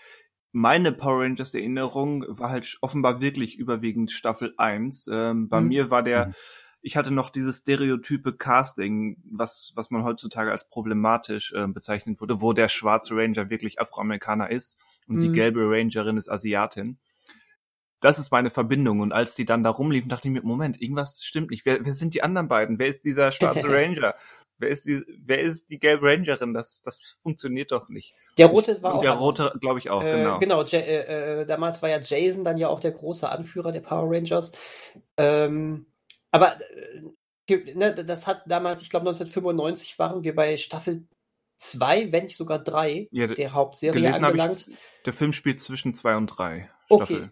meine Power Rangers Erinnerung war halt offenbar wirklich überwiegend Staffel 1. Ähm, bei mhm. mir war der, mhm. ich hatte noch dieses stereotype Casting, was, was man heutzutage als problematisch äh, bezeichnet wurde, wo der schwarze Ranger wirklich Afroamerikaner ist und mhm. die gelbe Rangerin ist Asiatin. Das ist meine Verbindung. Und als die dann da rumliefen, dachte ich mir, Moment, irgendwas stimmt nicht. Wer, wer sind die anderen beiden? Wer ist dieser schwarze [LAUGHS] Ranger? Wer ist die, wer ist die gelbe Rangerin? Das, das funktioniert doch nicht. Der rote war und auch. Der rote, glaube ich auch, äh, genau. Genau, äh, äh, damals war ja Jason dann ja auch der große Anführer der Power Rangers. Ähm, aber äh, ne, das hat damals, ich glaube 1995 waren wir bei Staffel 2, wenn nicht sogar 3 ja, der Hauptserie angelangt. Ich, der Film spielt zwischen 2 und 3 Okay,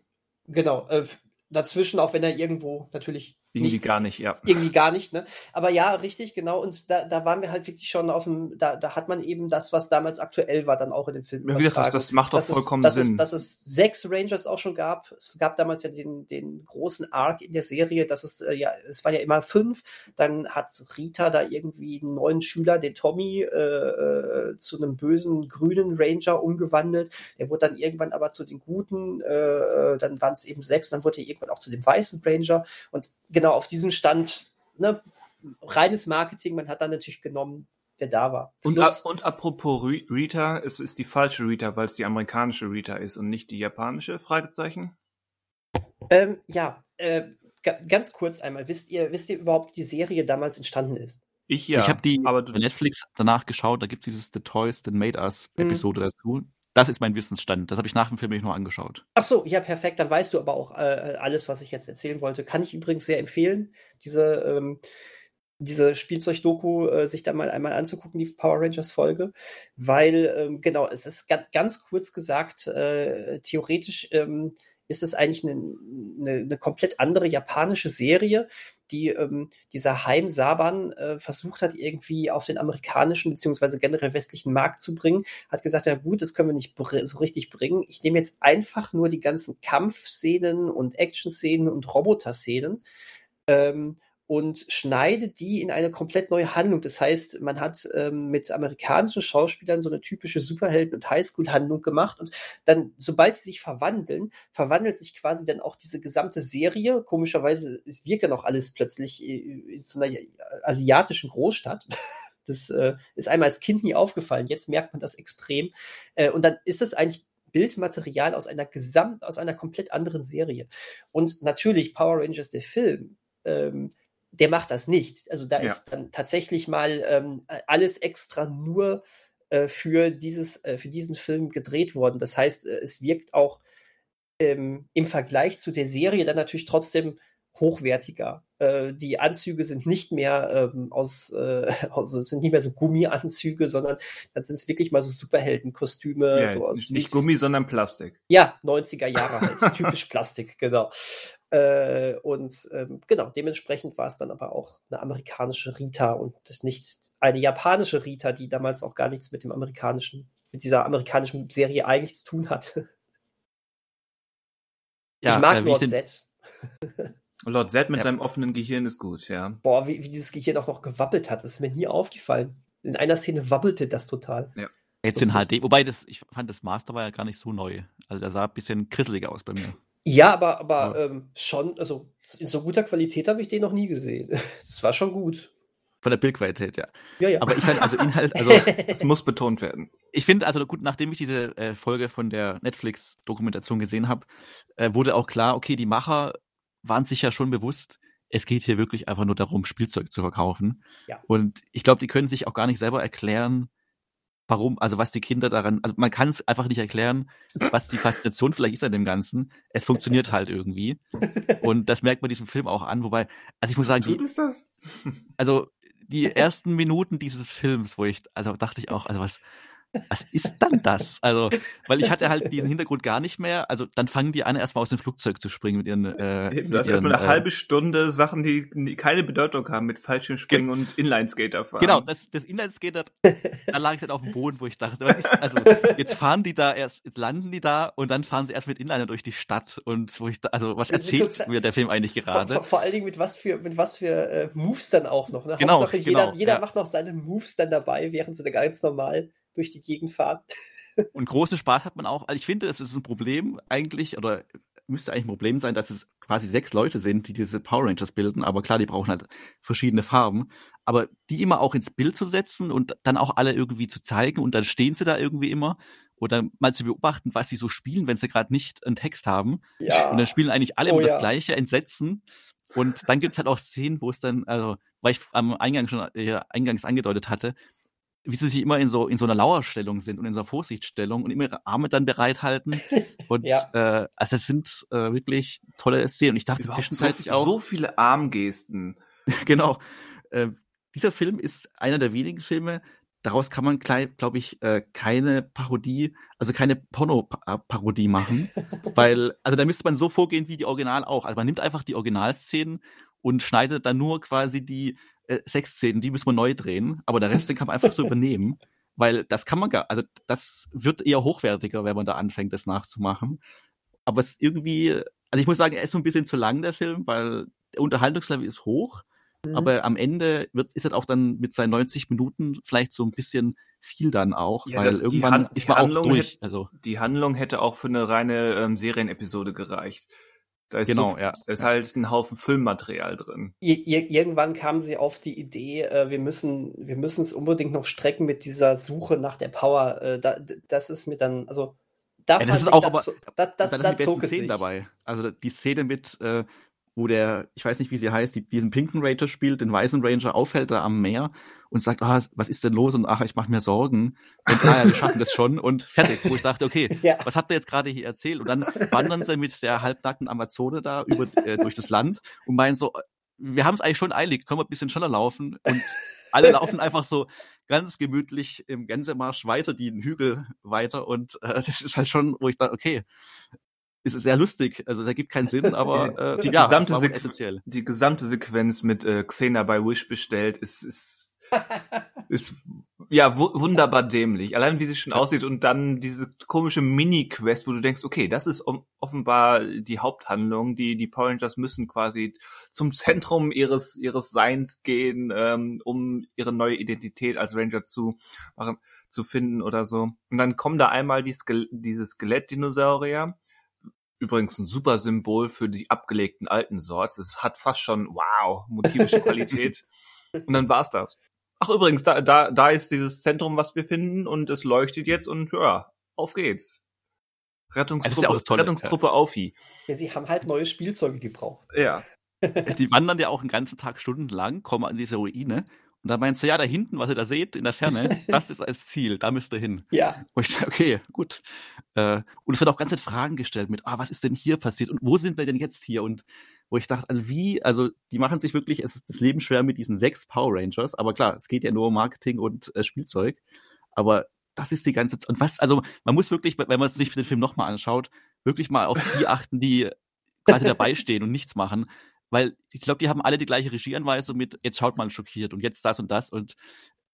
genau. Äh, dazwischen, auch wenn er irgendwo natürlich irgendwie nicht, gar nicht, ja. Irgendwie gar nicht, ne? Aber ja, richtig, genau. Und da, da waren wir halt wirklich schon auf dem, da, da hat man eben das, was damals aktuell war, dann auch in dem Film. Ja, wie gesagt, das, macht doch vollkommen es, Sinn. Es, dass es sechs Rangers auch schon gab. Es gab damals ja den, den großen Arc in der Serie, dass es, äh, ja, es waren ja immer fünf. Dann hat Rita da irgendwie einen neuen Schüler, den Tommy, äh, äh, zu einem bösen grünen Ranger umgewandelt. Der wurde dann irgendwann aber zu den guten, äh, äh dann waren es eben sechs, dann wurde er irgendwann auch zu dem weißen Ranger. Und genau auf diesem Stand, ne, reines Marketing, man hat dann natürlich genommen, wer da war. Und, Plus, und apropos Rita, es ist die falsche Rita, weil es die amerikanische Rita ist und nicht die japanische, Fragezeichen? Ähm, ja, äh, ganz kurz einmal, wisst ihr, wisst ihr überhaupt, wie die Serie damals entstanden ist? Ich ja. Ich habe die aber bei Netflix danach geschaut, da gibt es dieses The Toys That Made Us mhm. Episode mhm. dazu. Das ist mein Wissensstand. Das habe ich nach dem Film nicht noch angeschaut. Ach so, ja, perfekt. Dann weißt du aber auch äh, alles, was ich jetzt erzählen wollte. Kann ich übrigens sehr empfehlen, diese, ähm, diese Spielzeug-Doku äh, sich da mal einmal anzugucken, die Power Rangers-Folge. Weil, ähm, genau, es ist ganz, ganz kurz gesagt, äh, theoretisch ähm, ist es eigentlich eine, eine, eine komplett andere japanische Serie, die ähm, dieser Heim Saban äh, versucht hat, irgendwie auf den amerikanischen beziehungsweise generell westlichen Markt zu bringen, hat gesagt, ja gut, das können wir nicht so richtig bringen. Ich nehme jetzt einfach nur die ganzen Kampfszenen und Action-Szenen und Roboter-Szenen ähm, und schneidet die in eine komplett neue Handlung. Das heißt, man hat ähm, mit amerikanischen Schauspielern so eine typische Superhelden- und Highschool-Handlung gemacht und dann, sobald sie sich verwandeln, verwandelt sich quasi dann auch diese gesamte Serie. Komischerweise wirkt dann auch alles plötzlich in so einer asiatischen Großstadt. [LAUGHS] Das äh, ist einmal als Kind nie aufgefallen. Jetzt merkt man das extrem. Äh, und dann ist es eigentlich Bildmaterial aus einer gesamt, aus einer komplett anderen Serie. Und natürlich Power Rangers, der Film, ähm, der macht das nicht. Also da ja. ist dann tatsächlich mal ähm, alles extra nur äh, für dieses, äh, für diesen Film gedreht worden. Das heißt, äh, es wirkt auch ähm, im Vergleich zu der Serie dann natürlich trotzdem hochwertiger. Äh, die Anzüge sind nicht mehr ähm, aus, [LAUGHS] also sind nicht mehr so Gummianzüge, sondern dann sind es wirklich mal so Superheldenkostüme. Ja, so aus nicht Gummi, sondern Plastik. Ja, 90er Jahre halt, typisch [LAUGHS] Plastik, genau. Äh, und ähm, genau, dementsprechend war es dann aber auch eine amerikanische Rita und nicht eine japanische Rita, die damals auch gar nichts mit dem amerikanischen, mit dieser amerikanischen Serie eigentlich zu tun hatte. Ja, ich mag äh, Lord Z. Lord Z mit ja. seinem offenen Gehirn ist gut, ja. Boah, wie, wie dieses Gehirn auch noch gewappelt hat, das ist mir nie aufgefallen. In einer Szene wabbelte das total. Ja. Jetzt in HD, wobei das, ich fand das Master war ja gar nicht so neu. Also der sah ein bisschen krisseliger aus bei mir. Ja, aber, aber ja. Ähm, schon, also in so guter Qualität habe ich den noch nie gesehen. [LAUGHS] Das war schon gut. Von der Bildqualität, ja. Ja, ja. Aber ich fand also Inhalt, [LAUGHS] also es muss betont werden. Ich finde, also gut, nachdem ich diese äh, Folge von der Netflix-Dokumentation gesehen habe, äh, wurde auch klar, okay, die Macher waren sich ja schon bewusst, es geht hier wirklich einfach nur darum, Spielzeug zu verkaufen. Ja. Und ich glaube, die können sich auch gar nicht selber erklären, warum, also was die Kinder daran, also man kann es einfach nicht erklären, was die Faszination vielleicht ist an dem Ganzen. Es funktioniert halt irgendwie. Und das merkt man diesem Film auch an, wobei, also ich muss sagen, Tut die, es das? also die [LAUGHS] ersten Minuten dieses Films, wo ich, also dachte ich auch, also was, was ist dann das? Also, weil ich hatte halt diesen Hintergrund gar nicht mehr. Also dann fangen die an, erstmal aus dem Flugzeug zu springen mit ihren. Äh, du hast erstmal eine äh, halbe Stunde Sachen, die, die keine Bedeutung haben, mit Fallschirmspringen und Inlineskater fahren. Genau, das, das Inlineskater, da lag ich halt auf dem Boden, wo ich dachte, ist, also jetzt fahren die da erst, jetzt landen die da und dann fahren sie erst mit Inliner durch die Stadt und wo ich da, also was erzählt mir der Film eigentlich gerade? Vor, vor, allen Dingen mit was für, mit was für äh, Moves dann auch noch. Ne? Genau, Hauptsache, jeder, genau, jeder ja. macht noch seine Moves dann dabei, während sie da ganz normal durch die Gegend fahren. [LAUGHS] Und großen Spaß hat man auch. Also ich finde, es ist ein Problem eigentlich, oder müsste eigentlich ein Problem sein, dass es quasi sechs Leute sind, die diese Power Rangers bilden. Aber klar, die brauchen halt verschiedene Farben. Aber die immer auch ins Bild zu setzen und dann auch alle irgendwie zu zeigen und dann stehen sie da irgendwie immer oder mal zu beobachten, was sie so spielen, wenn sie gerade nicht einen Text haben. Ja. Und dann spielen eigentlich alle oh, immer das ja. gleiche, entsetzen. Und dann gibt es halt auch Szenen, wo es dann, also, weil ich am Eingang schon äh, eingangs angedeutet hatte, wie sie sich immer in so in so einer Lauerstellung sind und in so einer Vorsichtsstellung und immer ihre Arme dann bereithalten. [LAUGHS] Und ja. äh, also es sind äh, wirklich tolle Szenen. Und ich dachte Überhaupt zwischenzeitlich so, auch. So viele Armgesten. [LAUGHS] genau. Äh, dieser Film ist einer der wenigen Filme, daraus kann man, glaube ich, äh, keine Parodie, also keine Porno-Parodie machen, [LAUGHS] weil, also da müsste man so vorgehen wie die Original auch. Also man nimmt einfach die Originalszenen und schneidet dann nur quasi die äh, Sexszenen, die müssen wir neu drehen, aber der Rest, den kann man einfach so [LAUGHS] übernehmen, weil das kann man gar, also das wird eher hochwertiger, wenn man da anfängt, das nachzumachen. Aber es irgendwie, also ich muss sagen, er ist so ein bisschen zu lang, der Film, weil der Unterhaltungslevel ist hoch, mhm. aber am Ende wird, ist er auch dann mit seinen 90 Minuten vielleicht so ein bisschen viel dann auch, ja, weil das, irgendwann Han ist man auch durch. Hätte, also. Die Handlung hätte auch für eine reine ähm, Serienepisode gereicht. Da ist, genau, so, ja. da ist halt ein Haufen Filmmaterial drin. Ir irgendwann kamen sie auf die Idee, äh, wir müssen, wir müssen es unbedingt noch strecken mit dieser Suche nach der Power. Äh, da, das ist mir dann, also da ja, das ist auch, aber, das, das, das, das sind die besten Szenen dabei. Also die Szene mit, äh, wo der, ich weiß nicht, wie sie heißt, die, diesen pinken Ranger spielt, den weißen Ranger aufhält da am Meer und sagt, ah, was ist denn los? Und ach, ich mache mir Sorgen. Und ah ja, wir schaffen das schon und [LAUGHS] fertig. Wo ich dachte, okay, ja. was hat der jetzt gerade hier erzählt? Und dann wandern sie mit der halbnackten Amazone da über, äh, durch das Land und meinen so, wir haben es eigentlich schon eilig, können wir ein bisschen schneller laufen. Und alle laufen einfach so ganz gemütlich im Gänsemarsch weiter, die Hügel weiter. Und äh, das ist halt schon, wo ich dachte, okay, ist sehr lustig. Also da gibt keinen Sinn, aber [LAUGHS] äh, die, ja, gesamte essentiell. die gesamte Sequenz mit äh, Xena bei Wish bestellt ist, ist [LAUGHS] ist ja wunderbar dämlich. Allein wie sie schon aussieht und dann diese komische Mini-Quest, wo du denkst, okay, das ist offenbar die Haupthandlung. Die die Power Rangers müssen quasi zum Zentrum ihres ihres Seins gehen, ähm, um ihre neue Identität als Ranger zu machen, zu finden oder so. Und dann kommen da einmal die Ske diese Skelett-Dinosaurier. Übrigens ein super Symbol für die abgelegten alten Sorts. Es hat fast schon, wow, motivische Qualität. [LAUGHS] Und dann war's das. Ach übrigens, da, da, da ist dieses Zentrum, was wir finden und es leuchtet jetzt und ja, auf geht's. Rettungstruppe, ja toll, Rettungstruppe ja. Aufi. Ja, sie haben halt neue Spielzeuge gebraucht. Ja. [LAUGHS] Die wandern ja auch einen ganzen Tag stundenlang, kommen an diese Ruine. Und da meinst du, ja, da hinten, was ihr da seht, in der Ferne, [LAUGHS] das ist als Ziel, da müsst ihr hin. Ja. Und ich sage, okay, gut. Äh, und es wird auch ganz viele Fragen gestellt mit, ah, was ist denn hier passiert und wo sind wir denn jetzt hier? Und wo ich dachte, also wie, also die machen sich wirklich es ist das Leben schwer mit diesen sechs Power Rangers, aber klar, es geht ja nur um Marketing und äh, Spielzeug, aber das ist die ganze Zeit, und was, also man muss wirklich, wenn man sich den Film nochmal anschaut, wirklich mal auf die [LAUGHS] achten, die quasi dabei stehen und nichts machen, weil ich glaube, die haben alle die gleiche Regieanweisung mit, jetzt schaut mal schockiert und jetzt das und das und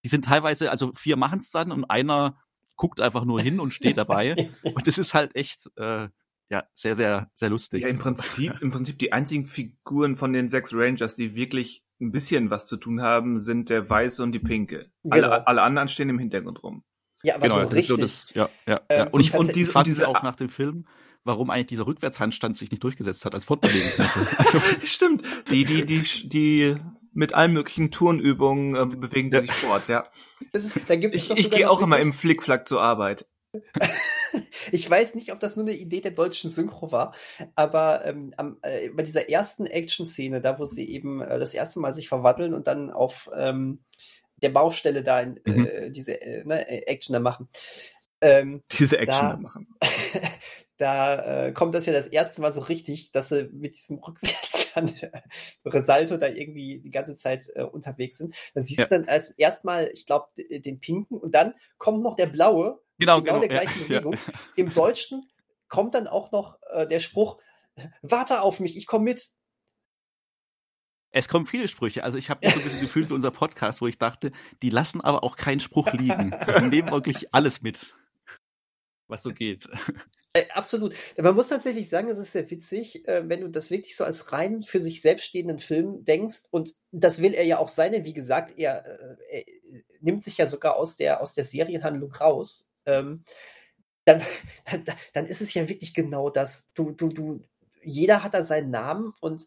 die sind teilweise, also vier machen es dann und einer guckt einfach nur hin und steht dabei [LAUGHS] und das ist halt echt, äh, ja, sehr, sehr, sehr lustig. Ja, im Prinzip, im Prinzip die einzigen Figuren von den sechs Rangers, die wirklich ein bisschen was zu tun haben, sind der Weiße und die Pinke. Genau. Alle, alle anderen stehen im Hintergrund rum. Ja, aber genau, so richtig. So das, ja, ja, ähm, ja. Und ich, und diese, und diese auch nach dem Film, warum eigentlich dieser Rückwärtshandstand sich nicht durchgesetzt hat als Fortbewegungsmittel. [LAUGHS] also, Stimmt. Die, die, die, die mit allen möglichen Turnübungen äh, bewegen die sich fort, ja. Ist, da gibt es ich ich gehe auch immer im Flickflack zur Arbeit. [LAUGHS] ich weiß nicht, ob das nur eine Idee der deutschen Synchro war, aber ähm, äh, bei dieser ersten Action-Szene, da wo sie eben äh, das erste Mal sich verwandeln und dann auf ähm, der Baustelle da in, mhm. äh, diese äh, ne, Action da machen. Ähm, diese Action da, da machen. [LAUGHS] da äh, kommt das ja das erste Mal so richtig, dass sie mit diesem [LAUGHS] Rückwärts an Resalto da irgendwie die ganze Zeit äh, unterwegs sind. Dann siehst ja. du dann erst erstmal, ich glaube, den pinken und dann kommt noch der blaue Genau, genau, der gleichen [LAUGHS] ja, Bewegung. Ja. Im Deutschen kommt dann auch noch äh, der Spruch, warte auf mich, ich komme mit. Es kommen viele Sprüche. Also ich habe so ein bisschen gefühlt wie unser Podcast, wo ich dachte, die lassen aber auch keinen Spruch liegen. Die nehmen wirklich alles mit, was so geht. [LAUGHS] Äh, absolut. Man muss tatsächlich sagen, es ist sehr witzig, äh, wenn du das wirklich so als rein für sich selbst stehenden Film denkst. Und das will er ja auch sein, denn wie gesagt, er, äh, er nimmt sich ja sogar aus der, aus der Serienhandlung raus ähm, dann, dann ist es ja wirklich genau das. Du, du, du, jeder hat da seinen Namen und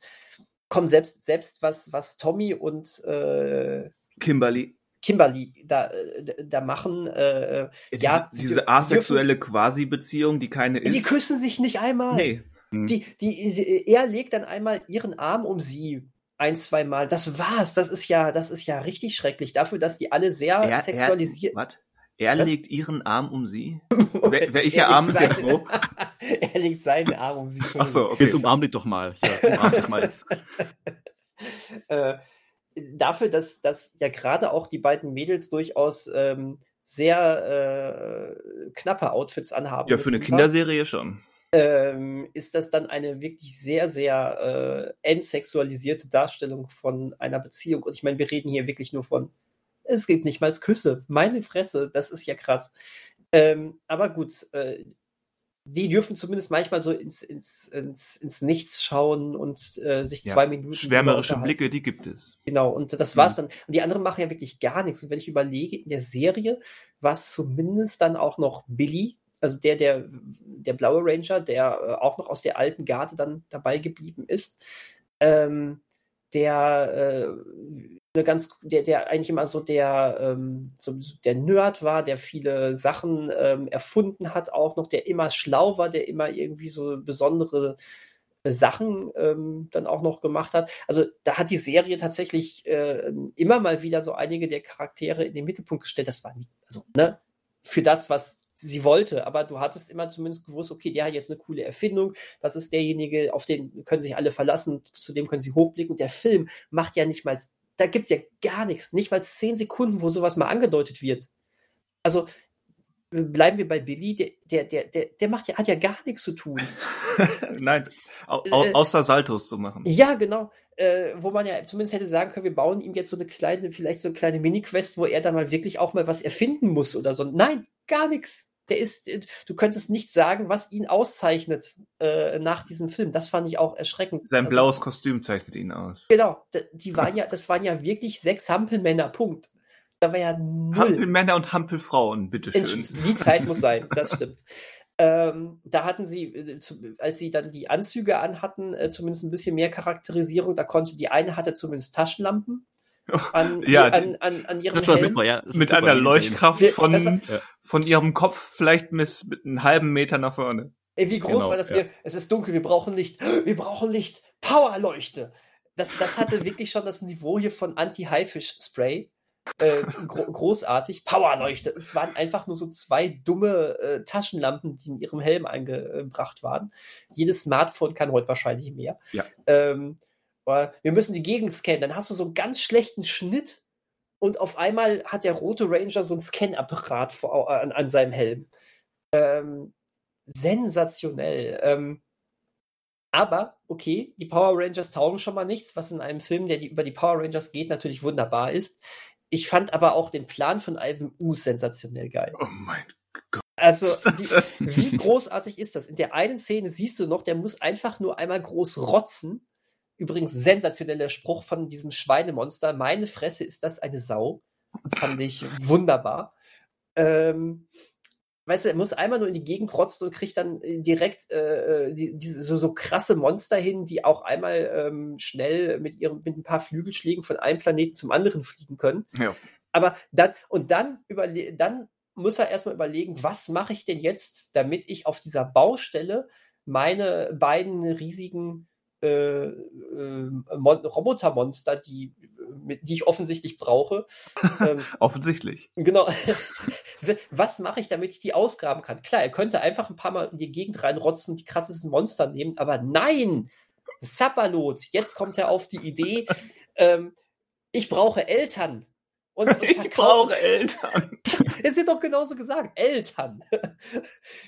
komm, selbst, selbst was, was Tommy und äh, Kimberly. Kimberly da, äh, da machen. Äh, ja, ja diese, diese asexuelle Quasi-Beziehung, die keine ist. Die küssen sich nicht einmal. Nee. Hm. Die, die, er legt dann einmal ihren Arm um sie ein, zwei Mal. Das war's. Das ist ja, das ist ja richtig schrecklich. Dafür, dass die alle sehr er, sexualisiert. Was? Er Was? legt ihren Arm um sie. [LAUGHS] Wer, welcher Arm ist jetzt wo? [LAUGHS] er legt seinen Arm um sie. Ach so, okay. Jetzt umarm dich doch mal. Ja, umarm dich mal. [LAUGHS] äh, dafür, dass, dass ja gerade auch die beiden Mädels durchaus ähm, sehr äh, knappe Outfits anhaben. Ja, für eine Kinderserie schon. Ähm, ist das dann eine wirklich sehr, sehr äh, entsexualisierte Darstellung von einer Beziehung. Und ich meine, wir reden hier wirklich nur von es gibt nicht mal Küsse. Meine Fresse, das ist ja krass. Ähm, aber gut, äh, die dürfen zumindest manchmal so ins, ins, ins, ins Nichts schauen und äh, sich ja, zwei Minuten. Schwärmerische Blicke, die gibt es. Genau, und das war's mhm. dann. Und die anderen machen ja wirklich gar nichts. Und wenn ich überlege, in der Serie war es zumindest dann auch noch Billy, also der, der, der blaue Ranger, der äh, auch noch aus der alten Garde dann dabei geblieben ist. Ähm, der äh, eine ganz, der, der eigentlich immer so der, ähm, so der Nerd war, der viele Sachen ähm, erfunden hat, auch noch, der immer schlau war, der immer irgendwie so besondere Sachen ähm, dann auch noch gemacht hat. Also da hat die Serie tatsächlich äh, immer mal wieder so einige der Charaktere in den Mittelpunkt gestellt. Das war nicht, also, ne, für das, was sie wollte, aber du hattest immer zumindest gewusst, okay, der hat jetzt eine coole Erfindung, das ist derjenige, auf den können sich alle verlassen, zu dem können sie hochblicken. Der Film macht ja nicht mal da gibt es ja gar nichts, nicht mal zehn Sekunden, wo sowas mal angedeutet wird. Also bleiben wir bei Billy, der, der, der, der, der macht ja, hat ja gar nichts zu tun. [LAUGHS] Nein, au, au, äh, außer Saltos zu machen. Ja, genau. Äh, wo man ja zumindest hätte sagen können, wir bauen ihm jetzt so eine kleine, vielleicht so eine kleine Mini-Quest, wo er dann mal wirklich auch mal was erfinden muss oder so. Nein, gar nichts. Der ist, äh, du könntest nicht sagen, was ihn auszeichnet äh, nach diesem Film. Das fand ich auch erschreckend. Sein also, blaues Kostüm zeichnet ihn aus. Genau, die waren ja, das waren ja wirklich sechs Hampelmänner, Punkt. Da war ja null. Hampelmänner und Hampelfrauen, bitteschön. Die Zeit muss sein, das stimmt. [LAUGHS] Ähm, da hatten sie, äh, als sie dann die Anzüge anhatten, äh, zumindest ein bisschen mehr Charakterisierung. Da konnte die eine hatte zumindest Taschenlampen. [LAUGHS] An, ja, an, an, an ihrem das war Helm. super, ja. Mit super, einer Leuchtkraft von, war, von ihrem Kopf vielleicht bis mit einem halben Meter nach vorne. Ey, wie groß Genau, war das? ja. Wir, es ist dunkel, wir brauchen Licht. [GASPS] Wir brauchen Licht. Powerleuchte. Das, das hatte wirklich schon das Niveau hier von Anti-Haifisch-Spray. Äh, gro großartig. Powerleuchte. Es waren einfach nur so zwei dumme äh, Taschenlampen, die in ihrem Helm eingebracht waren. Jedes Smartphone kann heute wahrscheinlich mehr. Ja. Ähm, aber wir müssen die Gegend scannen. Dann hast du so einen ganz schlechten Schnitt und auf einmal hat der rote Ranger so ein Scanapparat vor, an, an seinem Helm. Ähm, sensationell. Ähm, aber, okay, die Power Rangers taugen schon mal nichts, was in einem Film, der die, über die Power Rangers geht, natürlich wunderbar ist. Ich fand aber auch den Plan von Ivan Us sensationell geil. Oh mein Also, die, [LAUGHS] wie großartig ist das? In der einen Szene siehst du noch, der muss einfach nur einmal groß rotzen. Übrigens sensationeller Spruch von diesem Schweinemonster. Meine Fresse ist das eine Sau. Fand ich wunderbar. Ähm, weißt du, er muss einmal nur in die Gegend rotzen und kriegt dann äh, direkt äh, die, diese so, so krasse Monster hin, die auch einmal ähm, schnell mit ihren mit ein paar Flügelschlägen von einem Planeten zum anderen fliegen können. Ja. Aber dann und dann überle dann muss er erstmal überlegen, was mache ich denn jetzt, damit ich auf dieser Baustelle meine beiden riesigen äh, äh, Mon Robotermonster, die, mit, die ich offensichtlich brauche. [LAUGHS] Ähm, Offensichtlich. genau. [LAUGHS] Was mache ich, damit ich die ausgraben kann? Klar, er könnte einfach ein paar Mal in die Gegend reinrotzen und die krassesten Monster nehmen, aber nein! Sapperlot, jetzt kommt er auf die Idee, ähm, ich brauche Eltern. Und, und [LAUGHS] Ich brauche Eltern. es wird doch genauso gesagt, Eltern.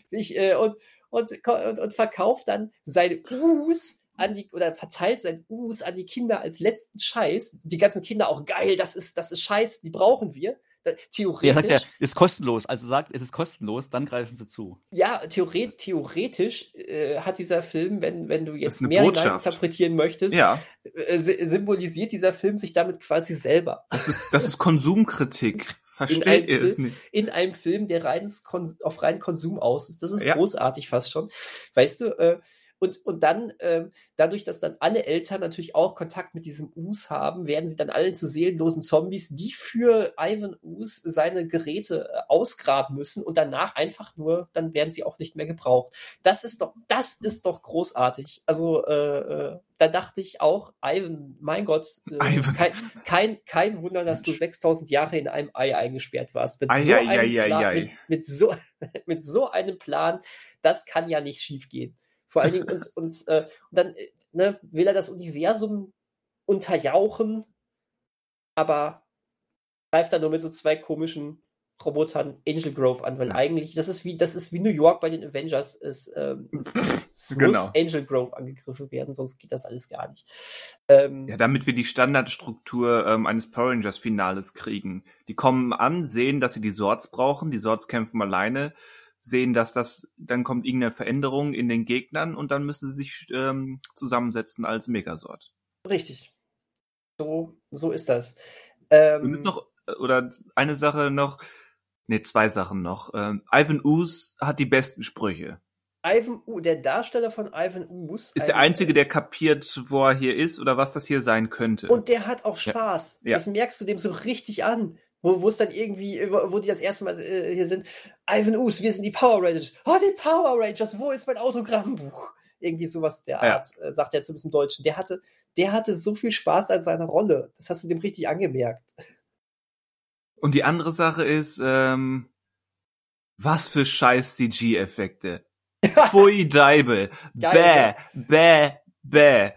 ich, äh, und, und, und, und verkauft dann seine Us an die, oder verteilt sein Us an die Kinder als letzten Scheiß. Die ganzen Kinder auch geil, das ist, das ist Scheiß, die brauchen wir. Da, Ja, theoretisch. sagt er, ist kostenlos. Also sagt, es ist kostenlos, dann greifen sie zu. Ja, theoret theoretisch äh, hat dieser Film, wenn, wenn du jetzt mehr interpretieren möchtest, Ja, äh, sy- symbolisiert dieser Film sich damit quasi selber. das ist, das ist Konsumkritik. Versteht ihr es Film- nicht? In einem Film, der rein auf reinen Konsum aus ist. Das ist Ja. großartig fast schon. Weißt du, äh, und, und dann, ähm, dadurch, dass dann alle Eltern natürlich auch Kontakt mit diesem Us haben, werden sie dann alle zu seelenlosen Zombies, die für Ivan Us seine Geräte äh, ausgraben müssen und danach einfach nur, dann werden sie auch nicht mehr gebraucht. Das ist doch, das ist doch großartig. Also, äh, äh, da dachte ich auch, Ivan, mein Gott, äh, Ivan. kein, kein, kein Wunder, dass du 6000 Jahre in einem Ei eingesperrt warst. Mit, Ei, so, ei, einem ei, Plan. Mit, mit, so, [LAUGHS] mit so einem Plan, das kann ja nicht schiefgehen. Vor allen Dingen, und, und, äh, und dann äh, ne, will er das Universum unterjauchen, aber greift dann nur mit so zwei komischen Robotern Angel Grove an, weil eigentlich, das ist wie, das ist wie New York bei den Avengers, es, ähm, [LAUGHS] es, es muss Genau. Angel Grove angegriffen werden, sonst geht das alles gar nicht. Ähm, Ja, damit wir die Standardstruktur ähm, eines Power Rangers Finales kriegen. Die kommen an, sehen, dass sie die Swords brauchen, die Swords kämpfen alleine, sehen, dass das, dann kommt irgendeine Veränderung in den Gegnern und dann müssen sie sich ähm, zusammensetzen als Megasort. Richtig. So, so ist das. Ähm, Wir müssen noch, äh, oder eine Sache noch, nee, zwei Sachen noch. Ähm, Ivan Ooze hat die besten Sprüche. Ivan U, der Darsteller von Ivan Us Ist der Einzige, der kapiert, wo er hier ist oder was das hier sein könnte. Und der hat auch Ja. Spaß. Ja. Das merkst du dem so richtig an. Wo, wo es dann irgendwie, wo die das erste Mal äh, hier sind, Ivan Us, wir sind die Power Rangers. Oh, die Power Rangers, wo ist mein Autogrammbuch? Irgendwie sowas der Ja. Art, äh, sagt er zumindest im Deutschen. Der hatte, der hatte so viel Spaß an seiner Rolle. Das hast du dem richtig angemerkt. Und die andere Sache ist, ähm, was für scheiß CG-Effekte. [LAUGHS] Pfui Deibel. Bäh, bäh, bäh.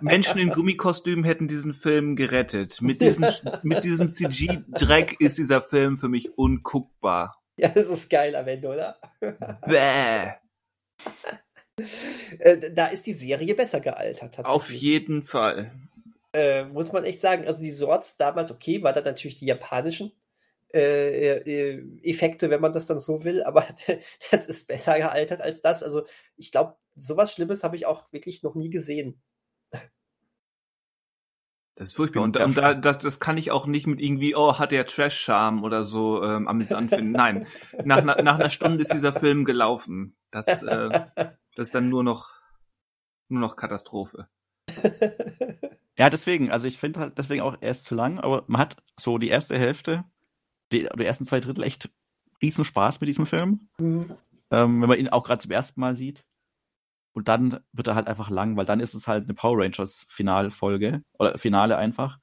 Menschen in Gummikostümen hätten diesen Film gerettet. Mit diesem, mit diesem CG-Dreck ist dieser Film für mich unguckbar. Ja, das ist geil am Ende, oder? Bäh. Äh, da ist die Serie besser gealtert, tatsächlich. Auf jeden Fall. Äh, muss man echt sagen. Also die Sorts damals, okay, war dann natürlich die japanischen äh, äh, Effekte, wenn man das dann so will, aber [LAUGHS] das ist besser gealtert als das. Also ich glaube, sowas Schlimmes habe ich auch wirklich noch nie gesehen. Das ist furchtbar. Und, und da, das, das kann ich auch nicht mit irgendwie, oh, hat der Trash-Charme oder so ähm, amüsant finden. Nein, nach, nach, nach einer Stunde ist dieser Film gelaufen. Das, äh, das ist dann nur noch, nur noch Katastrophe. ja, deswegen, also ich finde halt deswegen auch, er ist zu lang, aber man hat so die erste Hälfte, die, die ersten zwei Drittel echt riesen Spaß mit diesem Film. Mhm. Ähm, wenn man ihn auch gerade zum ersten Mal sieht. Und dann wird er halt einfach lang, weil dann ist es halt eine Power Rangers Finalfolge oder Finale einfach.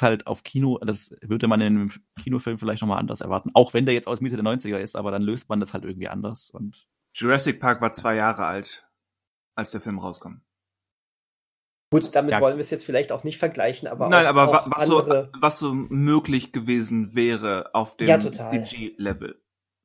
Halt auf Kino, das würde man in einem Kinofilm vielleicht nochmal anders erwarten. Auch wenn der jetzt aus Mitte der 90er ist, aber dann löst man das halt irgendwie anders. Und Jurassic Park war zwei Jahre alt, als der Film rauskam. Gut, damit ja. wollen wir es jetzt vielleicht auch nicht vergleichen, aber. Nein, auch, aber auch was, so, was so möglich gewesen wäre auf dem ja, CG-Level.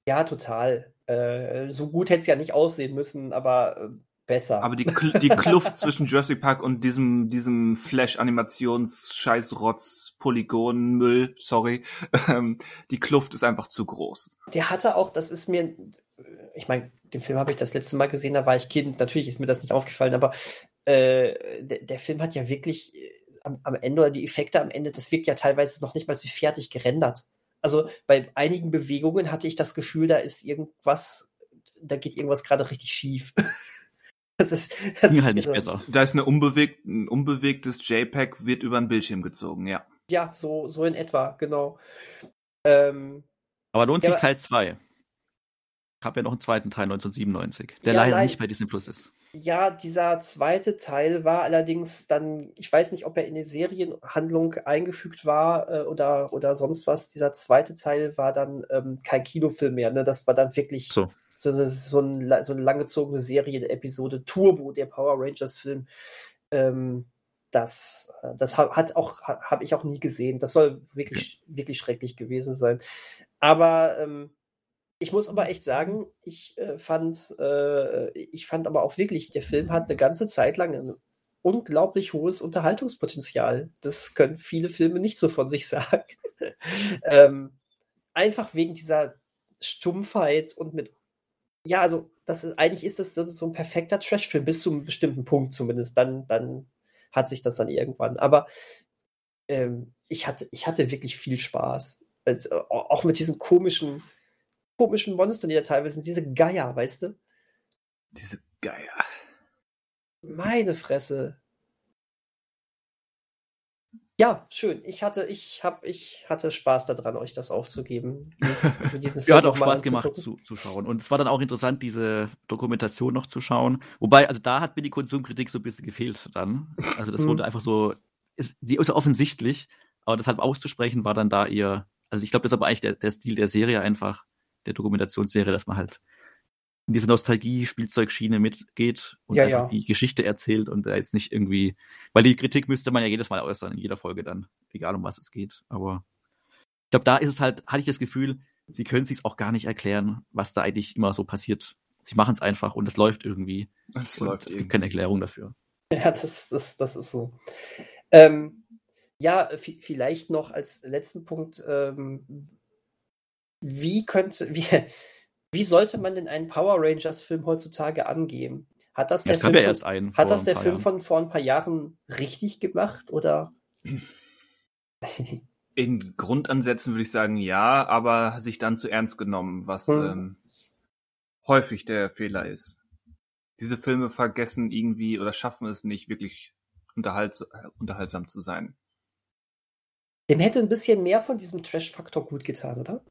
Ja, total. Äh, so gut hätte es ja nicht aussehen müssen, aber äh, besser. Aber die, die Kluft [LAUGHS] zwischen Jurassic Park und diesem, diesem Flash-Animations-Scheißrotz, Polygon-Müll, sorry, [LAUGHS] ähm, die Kluft ist einfach zu groß. Der hatte auch, das ist mir, ich meine, den Film habe ich das letzte Mal gesehen, da war ich Kind, natürlich ist mir das nicht aufgefallen, aber äh, der, der, Film hat ja wirklich äh, am, am Ende oder die Effekte am Ende, das wirkt ja teilweise noch nicht mal so fertig gerendert. Also bei einigen Bewegungen hatte ich das Gefühl, da ist irgendwas, da geht irgendwas gerade richtig schief. [LAUGHS] Das ist, das ist halt nicht besser. Da ist eine unbewegt, ein unbewegtes JPEG wird über den Bildschirm gezogen, ja. Ja, so, so in etwa, genau. Ähm, aber lohnt ja, sich Teil 2. Ich habe ja noch einen zweiten Teil 1997, der ja, leider nein, nicht bei Disney Plus ist. Ja, dieser zweite Teil war allerdings dann, ich weiß nicht, ob er in die Serienhandlung eingefügt war äh, oder, oder sonst was. Dieser zweite Teil war dann ähm, kein Kinofilm mehr. Ne? Das war dann wirklich so so, so, ein, so eine langgezogene Serie, Episode Turbo, der Power Rangers Film. Ähm, das, das hat auch, habe ich auch nie gesehen. Das soll wirklich, wirklich schrecklich gewesen sein. Aber ähm, ich muss aber echt sagen, ich äh, fand, äh, ich fand aber auch wirklich, der Film hat eine ganze Zeit lang ein unglaublich hohes Unterhaltungspotenzial. Das können viele Filme nicht so von sich sagen. [LAUGHS] ähm, einfach wegen dieser Stumpfheit und mit ja, also das ist, eigentlich ist das so ein perfekter Trash-Film, bis zu einem bestimmten Punkt zumindest. Dann, dann hat sich das dann irgendwann. Aber ähm, ich, hatte, ich hatte wirklich viel Spaß. Also, auch mit diesen komischen, komischen Monstern, die da teilweise sind. Diese Geier, weißt du? Diese Geier. Meine Fresse. Ja, schön. Ich hatte, ich hab, ich hatte Spaß daran, euch das aufzugeben. Mit, [LAUGHS] mit diesen ja, hat auch Spaß gemacht zu, zu schauen. Und es war dann auch interessant, diese Dokumentation noch zu schauen. Wobei, also da hat mir die Konsumkritik so ein bisschen gefehlt dann. Also das wurde mhm. einfach so, ist, sie ist offensichtlich, aber deshalb auszusprechen war dann da eher, also ich glaube, das ist aber eigentlich der, der Stil der Serie einfach, der Dokumentationsserie, dass man halt in diese Nostalgie-Spielzeugschiene mitgeht und ja, einfach ja. die Geschichte erzählt und jetzt nicht irgendwie, weil die Kritik müsste man ja jedes Mal äußern, in jeder Folge dann, egal um was es geht. Aber ich glaube, da ist es halt, hatte ich das Gefühl, sie können sich auch gar nicht erklären, was da eigentlich immer so passiert. Sie machen es einfach und es läuft irgendwie. Es läuft es gibt keine Erklärung dafür. Ja, das, das, das ist so. Ähm, ja, vielleicht noch als letzten Punkt, ähm, wie könnte, wie, wie sollte man denn einen Power Rangers-Film heutzutage angehen? Hat das der, Film, ja erst einen hat das der Film von vor ein paar Jahren richtig gemacht oder? [LAUGHS] In Grundansätzen würde ich sagen ja, aber sich dann zu ernst genommen, was hm. ähm, häufig der Fehler ist. Diese Filme vergessen irgendwie oder schaffen es nicht wirklich unterhalt, unterhaltsam zu sein. Dem hätte ein bisschen mehr von diesem Trash-Faktor gut getan, oder?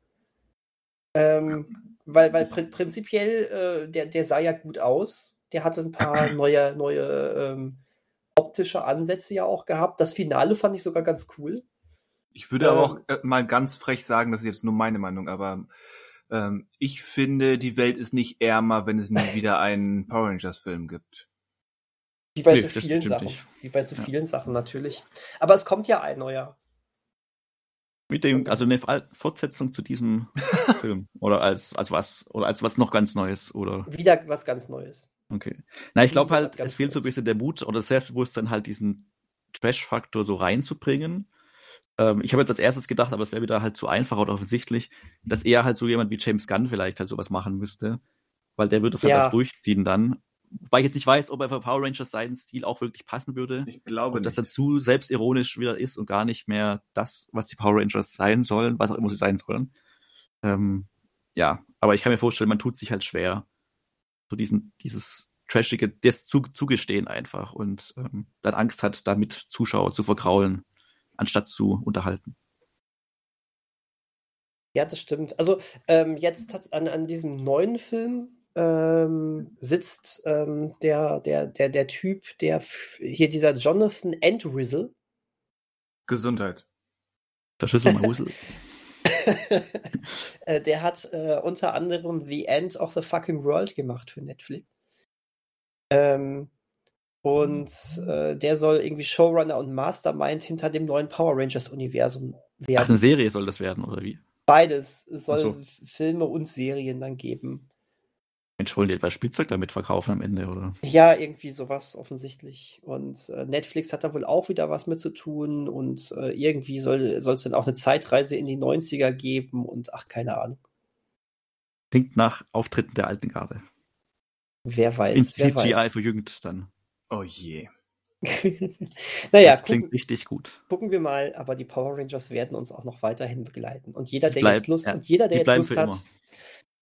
Ähm, weil, weil pr prinzipiell, äh, der, der sah ja gut aus. Der hatte ein paar [CLEARS THROAT] neue, neue ähm, optische Ansätze ja auch gehabt. Das Finale fand ich sogar ganz cool. Ich würde ähm, aber auch äh, mal ganz frech sagen, das ist jetzt nur meine Meinung, aber ähm, ich finde, die Welt ist nicht ärmer, wenn es nie [LAUGHS] wieder einen Power Rangers Film gibt. Wie bei nee, so vielen Sachen. Nicht. Wie bei so ja. vielen Sachen natürlich. Aber es kommt ja ein neuer. Mit dem, also eine Fortsetzung zu diesem [LAUGHS] Film. Oder als, als was, oder als was noch ganz Neues, oder? Wieder was ganz Neues. Okay. Na, ich glaube halt, es fehlt so ein bisschen der Mut oder Selbstbewusstsein, halt diesen Trash-Faktor so reinzubringen. Ähm, ich habe jetzt als erstes gedacht, aber es wäre wieder halt zu einfach oder offensichtlich, dass eher halt so jemand wie James Gunn vielleicht halt sowas machen müsste. Weil der würde es halt ja. auch durchziehen dann. Wobei ich jetzt nicht weiß, ob er für Power Rangers seinen Stil auch wirklich passen würde. Ich glaube und dass er zu selbstironisch wieder ist und gar nicht mehr das, was die Power Rangers sein sollen, was auch immer sie sein sollen. Ähm, ja, aber ich kann mir vorstellen, man tut sich halt schwer, so diesen, dieses Trashige, das zu, zugestehen einfach und ähm, dann Angst hat, damit Zuschauer zu verkraulen, anstatt zu unterhalten. Ja, das stimmt. Also ähm, jetzt an, an diesem neuen Film ähm, sitzt ähm, der, der, der, der Typ, der hier dieser Jonathan Entwistle. Gesundheit. Verschlüssel mal Whistle. [LAUGHS] [LAUGHS] Äh, der hat äh, unter anderem The End of the Fucking World gemacht für Netflix. Ähm, und äh, der soll irgendwie Showrunner und Mastermind hinter dem neuen Power Rangers Universum werden. Ach, eine Serie soll das werden, oder wie? Beides. Es soll so. Filme und Serien dann geben. Die etwas Spielzeug damit verkaufen am Ende, oder? Ja, irgendwie sowas offensichtlich. Und äh, Netflix hat da wohl auch wieder was mit zu tun und äh, irgendwie soll es dann auch eine Zeitreise in die 90er geben und ach, keine Ahnung. Klingt nach Auftritten der alten Garde. Wer weiß. In CGI weiß. verjüngt dann. Oh je. [LAUGHS] naja, das klingt gucken, richtig gut. Gucken wir mal, aber die Power Rangers werden uns auch noch weiterhin begleiten. Und jeder, der bleib, jetzt Lust, ja, und jeder, der jetzt Lust hat, immer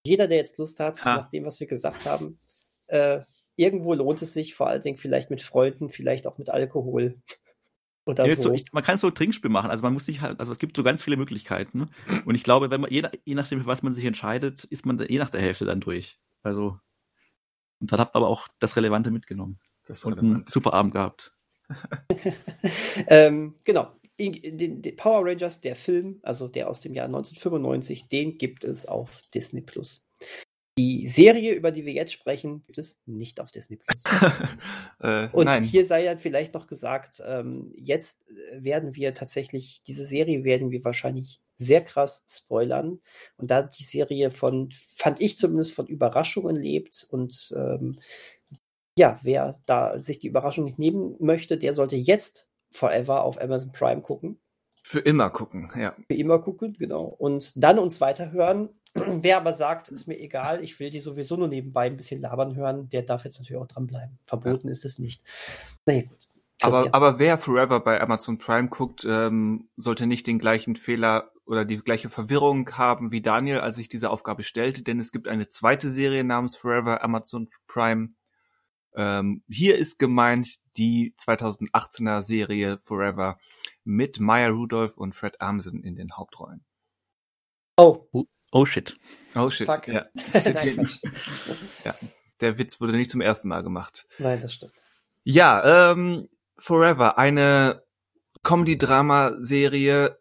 jeder, der jetzt Lust hat, ha. nach dem, was wir gesagt haben, äh, irgendwo lohnt es sich, vor allen Dingen vielleicht mit Freunden, vielleicht auch mit Alkohol. [LAUGHS] Oder ja, so. So, ich, man kann so ein Trinkspiel machen. Also man muss sich halt, also es gibt so ganz viele Möglichkeiten. Und ich glaube, wenn man, je, je nachdem, für was man sich entscheidet, ist man je nach der Hälfte dann durch. Also, und dann habt aber auch das Relevante mitgenommen. Das und einen super Abend gehabt. [LAUGHS] ähm, genau den, den Power Rangers, der Film, also der aus dem Jahr 1995, den gibt es auf Disney Plus. Die Serie, über die wir jetzt sprechen, gibt es nicht auf Disney Plus. [LAUGHS] äh, und nein. hier sei ja vielleicht noch gesagt, ähm, jetzt werden wir tatsächlich, diese Serie werden wir wahrscheinlich sehr krass spoilern. Und da die Serie von, fand ich zumindest von Überraschungen lebt und ähm, ja, wer da sich die Überraschung nicht nehmen möchte, der sollte jetzt Forever auf Amazon Prime gucken. Für immer gucken, ja. Für immer gucken, genau. Und dann uns weiterhören. [CLEARS THROAT] Wer aber sagt, ist mir egal, ich will die sowieso nur nebenbei ein bisschen labern hören, der darf jetzt natürlich auch dranbleiben. Verboten ja. ist es nicht. Naja, gut. Aber, aber wer Forever bei Amazon Prime guckt, ähm, sollte nicht den gleichen Fehler oder die gleiche Verwirrung haben wie Daniel, als ich diese Aufgabe stellte, denn es gibt eine zweite Serie namens Forever Amazon Prime ähm, hier ist gemeint die 2018er Serie Forever mit Maya Rudolph und Fred Armisen in den Hauptrollen. Oh. Oh shit. Oh shit. Fuck. Ja. [LAUGHS] [LAUGHS] ja. Der Witz wurde nicht zum ersten Mal gemacht. Nein, das stimmt. Ja, ähm, Forever, eine Comedy-Drama-Serie,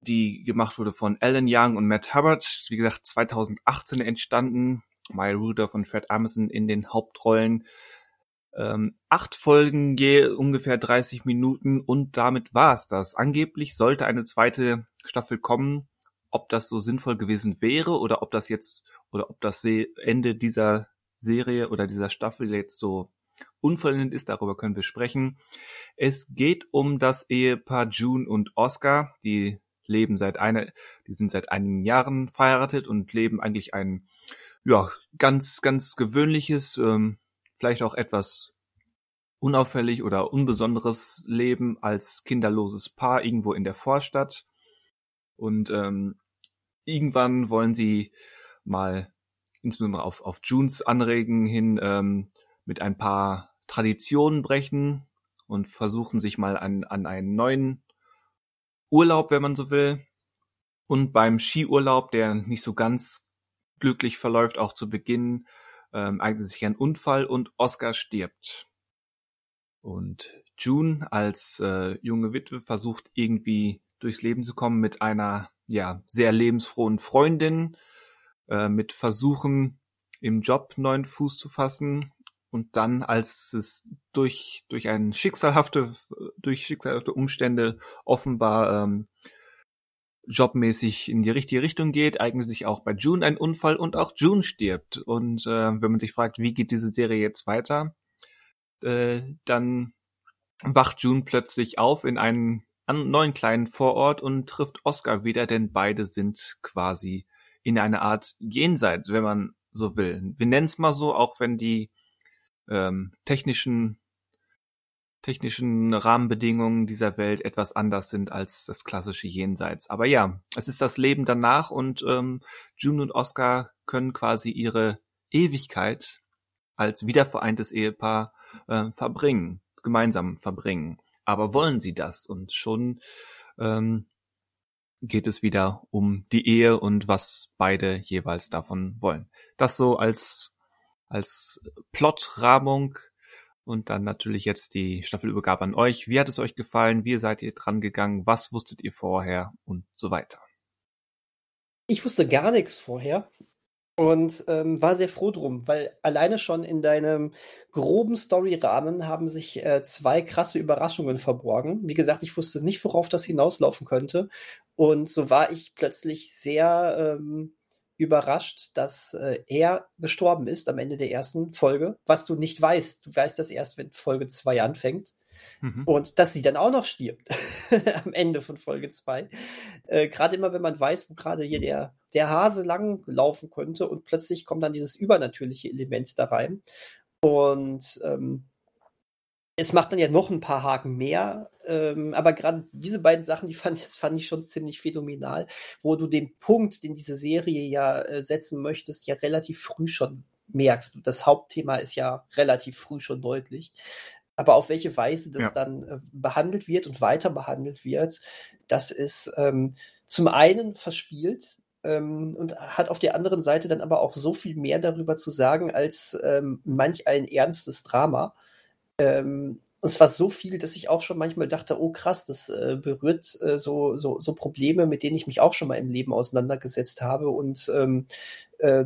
die gemacht wurde von Alan Young und Matt Hubbard. Wie gesagt, 2018 entstanden. Maya Rudolph und Fred Armisen in den Hauptrollen. Ähm, acht Folgen je ungefähr 30 Minuten und damit war es das. Angeblich sollte eine zweite Staffel kommen. Ob das so sinnvoll gewesen wäre oder ob das jetzt oder ob das Ende dieser Serie oder dieser Staffel jetzt so unvollendet ist, darüber können wir sprechen. Es geht um das Ehepaar June und Oscar, die leben seit einer, die sind seit einigen Jahren verheiratet und leben eigentlich ein ja ganz ganz gewöhnliches ähm, vielleicht auch etwas unauffällig oder unbesonderes Leben als kinderloses Paar irgendwo in der Vorstadt. Und ähm, irgendwann wollen sie mal, insbesondere auf, auf Junes Anregen hin, ähm, mit ein paar Traditionen brechen und versuchen sich mal an, an einen neuen Urlaub, wenn man so will. Und beim Skiurlaub, der nicht so ganz glücklich verläuft, auch zu Beginn, ähm, eignet sich ein Unfall und Oscar stirbt. Und June als äh, junge Witwe versucht irgendwie durchs Leben zu kommen mit einer ja sehr lebensfrohen Freundin, äh, mit Versuchen im Job neuen Fuß zu fassen und dann als es durch durch ein schicksalhafte durch schicksalhafte Umstände offenbar ähm, jobmäßig in die richtige Richtung geht, eignet sich auch bei June ein Unfall und auch June stirbt. Und äh, wenn man sich fragt, wie geht diese Serie jetzt weiter, äh, dann wacht June plötzlich auf in einen neuen kleinen Vorort und trifft Oscar wieder, denn beide sind quasi in einer Art Jenseits, wenn man so will. Wir nennen es mal so, auch wenn die ähm, technischen technischen Rahmenbedingungen dieser Welt etwas anders sind als das klassische Jenseits. Aber ja, es ist das Leben danach und ähm, June und Oscar können quasi ihre Ewigkeit als wiedervereintes Ehepaar äh, verbringen, gemeinsam verbringen. Aber wollen sie das? Und schon ähm, geht es wieder um die Ehe und was beide jeweils davon wollen. Das so als als Plotrahmung und dann natürlich jetzt die Staffelübergabe an euch. Wie hat es euch gefallen? Wie seid ihr dran gegangen? Was wusstet ihr vorher? Und so weiter. Ich wusste gar nichts vorher und ähm, war sehr froh drum, weil alleine schon in deinem groben Storyrahmen haben sich äh, zwei krasse Überraschungen verborgen. Wie gesagt, ich wusste nicht, worauf das hinauslaufen könnte. Und so war ich plötzlich sehr ähm, überrascht, dass äh, er gestorben ist am Ende der ersten Folge, was du nicht weißt. Du weißt das erst, wenn Folge 2 anfängt. Mhm. Und dass sie dann auch noch stirbt [LAUGHS] am Ende von Folge 2. Äh, gerade immer, wenn man weiß, wo gerade hier der, der Hase lang laufen könnte und plötzlich kommt dann dieses übernatürliche Element da rein. Und ähm, es macht dann ja noch ein paar Haken mehr, ähm, aber gerade diese beiden Sachen, die fand, das fand ich schon ziemlich phänomenal, wo du den Punkt, den diese Serie ja äh, setzen möchtest, ja relativ früh schon merkst. Das Hauptthema ist ja relativ früh schon deutlich. Aber auf welche Weise das ja. dann äh, behandelt wird und weiter behandelt wird, das ist ähm, zum einen verspielt, ähm, und hat auf der anderen Seite dann aber auch so viel mehr darüber zu sagen als ähm, manch ein ernstes Drama. Ähm, und zwar so viel, dass ich auch schon manchmal dachte, oh krass, das äh, berührt äh, so, so, so Probleme, mit denen ich mich auch schon mal im Leben auseinandergesetzt habe. Und ähm, äh,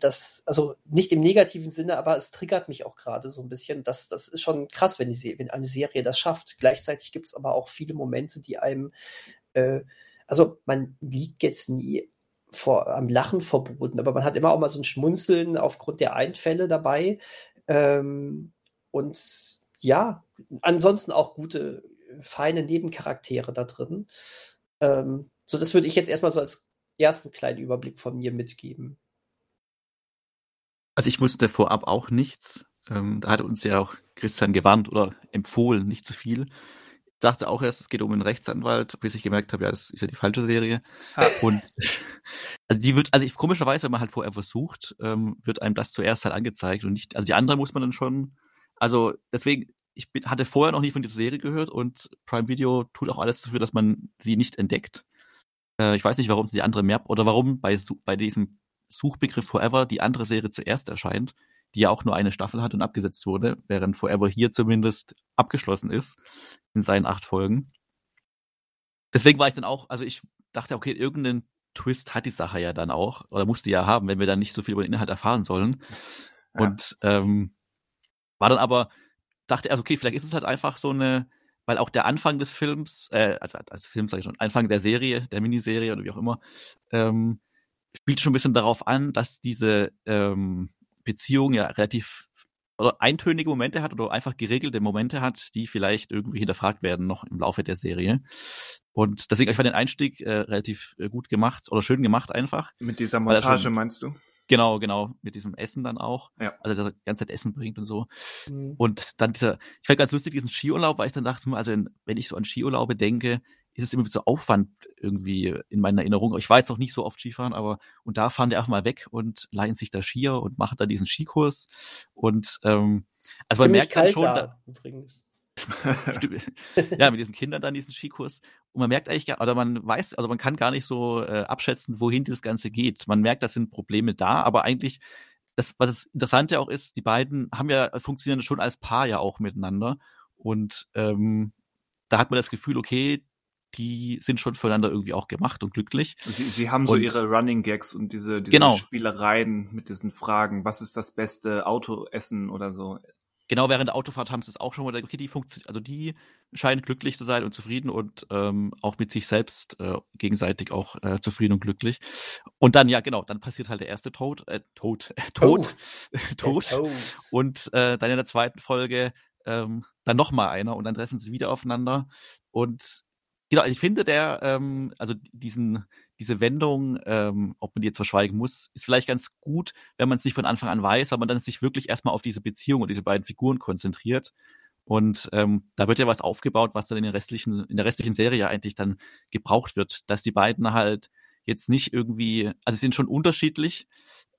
das, also nicht im negativen Sinne, aber es triggert mich auch gerade so ein bisschen. Das, das ist schon krass, wenn, die, wenn eine Serie das schafft. Gleichzeitig gibt es aber auch viele Momente, die einem, äh, also man liegt jetzt nie vor, am Lachen verboten, aber man hat immer auch mal so ein Schmunzeln aufgrund der Einfälle dabei. Ähm, und ja, ansonsten auch gute, feine Nebencharaktere da drin. Ähm, so, das würde ich jetzt erstmal so als ersten kleinen Überblick von mir mitgeben. Also ich wusste vorab auch nichts. Ähm, da hatte uns ja auch Christian gewarnt oder empfohlen, nicht zu viel. Ich dachte auch erst, es geht um einen Rechtsanwalt, bis ich gemerkt habe, ja, das ist ja die falsche Serie. Ah. Und [LAUGHS] also die wird, also ich, komischerweise, wenn man halt vorher versucht, ähm, wird einem das zuerst halt angezeigt und nicht, also die andere muss man dann schon also deswegen, ich bin, hatte vorher noch nie von dieser Serie gehört und Prime Video tut auch alles dafür, dass man sie nicht entdeckt. Äh, ich weiß nicht, warum sie die andere mehr oder warum bei, bei diesem Suchbegriff Forever die andere Serie zuerst erscheint, die ja auch nur eine Staffel hat und abgesetzt wurde, während Forever hier zumindest abgeschlossen ist in seinen acht Folgen. Deswegen war ich dann auch, also ich dachte, okay, irgendeinen Twist hat die Sache ja dann auch, oder musste ja haben, wenn wir dann nicht so viel über den Inhalt erfahren sollen. Ja. Und ähm, war dann aber, dachte er, okay, vielleicht ist es halt einfach so eine, weil auch der Anfang des Films, äh, also, also Film sage ich schon, Anfang der Serie, der Miniserie oder wie auch immer, ähm, spielt schon ein bisschen darauf an, dass diese ähm, Beziehung ja relativ oder eintönige Momente hat oder einfach geregelte Momente hat, die vielleicht irgendwie hinterfragt werden noch im Laufe der Serie. Und deswegen, ich fand den Einstieg äh, relativ äh, gut gemacht oder schön gemacht einfach. Mit dieser Montage schon, meinst du? Genau, genau, mit diesem Essen dann auch. Ja. Also, dass er die ganze Zeit Essen bringt und so. Mhm. Und dann dieser, ich fand ganz lustig, diesen Skiurlaub, weil ich dann dachte, also wenn ich so an Skiurlaube denke, ist es immer so Aufwand irgendwie in meiner Erinnerung. Ich war jetzt noch nicht so oft Skifahren, aber und da fahren die einfach mal weg und leihen sich da Skier und machen da diesen Skikurs. Und ähm, also man merkt dann schon. Da, übrigens. [LAUGHS] ja, mit diesen Kindern dann diesen Skikurs. Und man merkt eigentlich gar, oder man weiß, also man kann gar nicht so äh, abschätzen, wohin das Ganze geht. Man merkt, da sind Probleme da, aber eigentlich, das, was das Interessante auch ist, die beiden haben ja, funktionieren schon als Paar ja auch miteinander. Und ähm, da hat man das Gefühl, okay, die sind schon füreinander irgendwie auch gemacht und glücklich. Sie, sie haben und, so ihre Running Gags und diese, diese genau. Spielereien mit diesen Fragen, was ist das beste Autoessen oder so. Genau, während der Autofahrt haben sie es auch schon mal, okay, die funktioniert, also die scheint glücklich zu sein und zufrieden und ähm, auch mit sich selbst äh, gegenseitig auch äh, zufrieden und glücklich. Und dann, ja, genau, dann passiert halt der erste Tod, äh, Tod, äh, [LAUGHS] Tod, [LAUGHS] Tod. Tod. Und äh, dann in der zweiten Folge ähm, dann nochmal einer und dann treffen sie wieder aufeinander. Und genau, ich finde der, ähm, also diesen, diese Wendung, ähm, ob man die jetzt verschweigen muss, ist vielleicht ganz gut, wenn man es nicht von Anfang an weiß, weil man dann sich wirklich erstmal auf diese Beziehung und diese beiden Figuren konzentriert. Und ähm, da wird ja was aufgebaut, was dann in, den restlichen, in der restlichen Serie ja eigentlich dann gebraucht wird, dass die beiden halt jetzt nicht irgendwie, also sie sind schon unterschiedlich,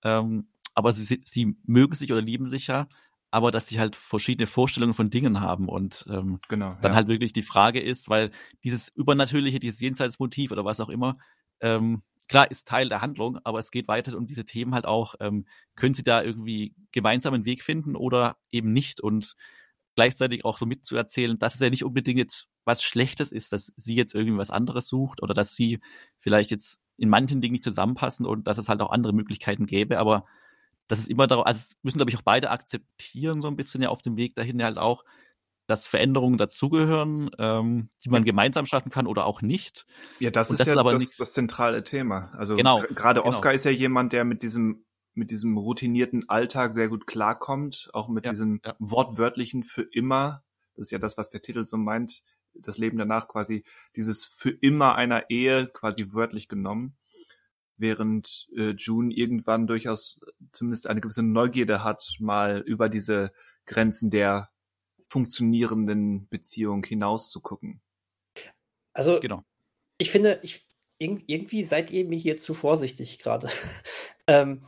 ähm, aber sie, sie mögen sich oder lieben sich ja, aber dass sie halt verschiedene Vorstellungen von Dingen haben und ähm, genau, dann ja. halt wirklich die Frage ist, weil dieses Übernatürliche, dieses Jenseitsmotiv oder was auch immer, ähm, klar ist Teil der Handlung, aber es geht weiter um diese Themen halt auch. Ähm, können Sie da irgendwie gemeinsam einen Weg finden oder eben nicht? Und gleichzeitig auch so mitzuerzählen, dass es ja nicht unbedingt jetzt was Schlechtes ist, dass sie jetzt irgendwie was anderes sucht oder dass sie vielleicht jetzt in manchen Dingen nicht zusammenpassen und dass es halt auch andere Möglichkeiten gäbe, aber das ist immer darauf, also es müssen, glaube ich, auch beide akzeptieren, so ein bisschen ja auf dem Weg dahin halt auch, dass Veränderungen dazugehören, ähm, die man gemeinsam schaffen kann oder auch nicht. Ja, das, ist das ja ist das, das, zentrale Thema. Also genau, gerade genau. Oscar ist ja jemand, der mit diesem mit diesem routinierten Alltag sehr gut klarkommt, auch mit ja, diesem ja. wortwörtlichen für immer. Das ist ja das, was der Titel so meint. Das Leben danach quasi dieses für immer einer Ehe quasi wörtlich genommen während äh, June irgendwann durchaus zumindest eine gewisse Neugierde hat, mal über diese Grenzen der funktionierenden Beziehung hinaus zu gucken. Also, genau. ich finde, ich, irgendwie seid ihr mir hier zu vorsichtig gerade. [LAUGHS] ähm,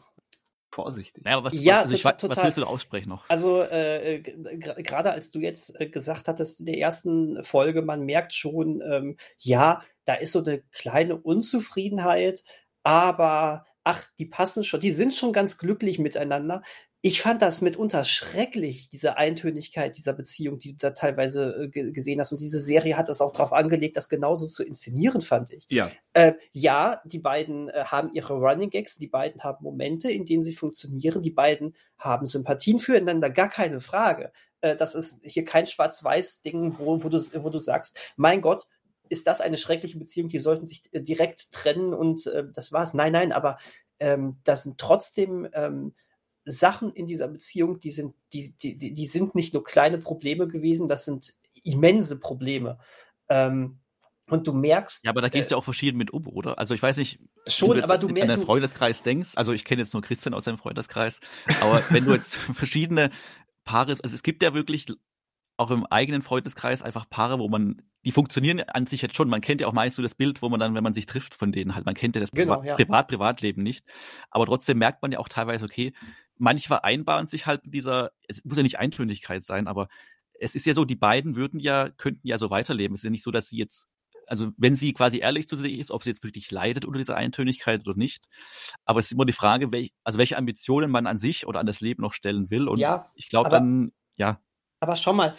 vorsichtig. Ja, was, ja, also total, ich, was willst du da aussprechen noch? Also äh, gerade als du jetzt äh, gesagt hattest in der ersten Folge, man merkt schon, ähm, ja, da ist so eine kleine Unzufriedenheit, aber ach, die passen schon, die sind schon ganz glücklich miteinander. Ich fand das mitunter schrecklich, diese Eintönigkeit dieser Beziehung, die du da teilweise äh, gesehen hast. Und diese Serie hat das auch darauf angelegt, das genauso zu inszenieren, fand ich. Ja. Äh, ja, die beiden äh, haben ihre Running Gags, die beiden haben Momente, in denen sie funktionieren, die beiden haben Sympathien füreinander, gar keine Frage. Äh, das ist hier kein Schwarz-Weiß-Ding, wo, wo, du, wo du sagst, mein Gott, ist das eine schreckliche Beziehung, die sollten sich äh, direkt trennen und äh, das war's. Nein, nein, aber ähm, das sind trotzdem ähm, Sachen in dieser Beziehung, die sind, die, die, die sind nicht nur kleine Probleme gewesen, das sind immense Probleme. Ähm, und du merkst. Ja, aber da gehst du äh, ja auch verschieden mit um, oder? Also ich weiß nicht, schon, du aber du merkst. Wenn du Freundeskreis denkst, also ich kenne jetzt nur Christian aus seinem Freundeskreis, aber [LAUGHS] wenn du jetzt verschiedene Paare, also es gibt ja wirklich auch im eigenen Freundeskreis einfach Paare, wo man, die funktionieren an sich jetzt schon. Man kennt ja auch meist so das Bild, wo man dann, wenn man sich trifft von denen halt, man kennt ja das genau, Privat, ja. Privat, Privatleben nicht. Aber trotzdem merkt man ja auch teilweise, okay, manche vereinbaren sich halt mit dieser, es muss ja nicht Eintönigkeit sein, aber es ist ja so, die beiden würden ja, könnten ja so weiterleben. Es ist ja nicht so, dass sie jetzt, also wenn sie quasi ehrlich zu sich ist, ob sie jetzt wirklich leidet unter dieser Eintönigkeit oder nicht. Aber es ist immer die Frage, welch, also welche Ambitionen man an sich oder an das Leben noch stellen will. Und ja, ich glaube dann, ja. Aber schau mal,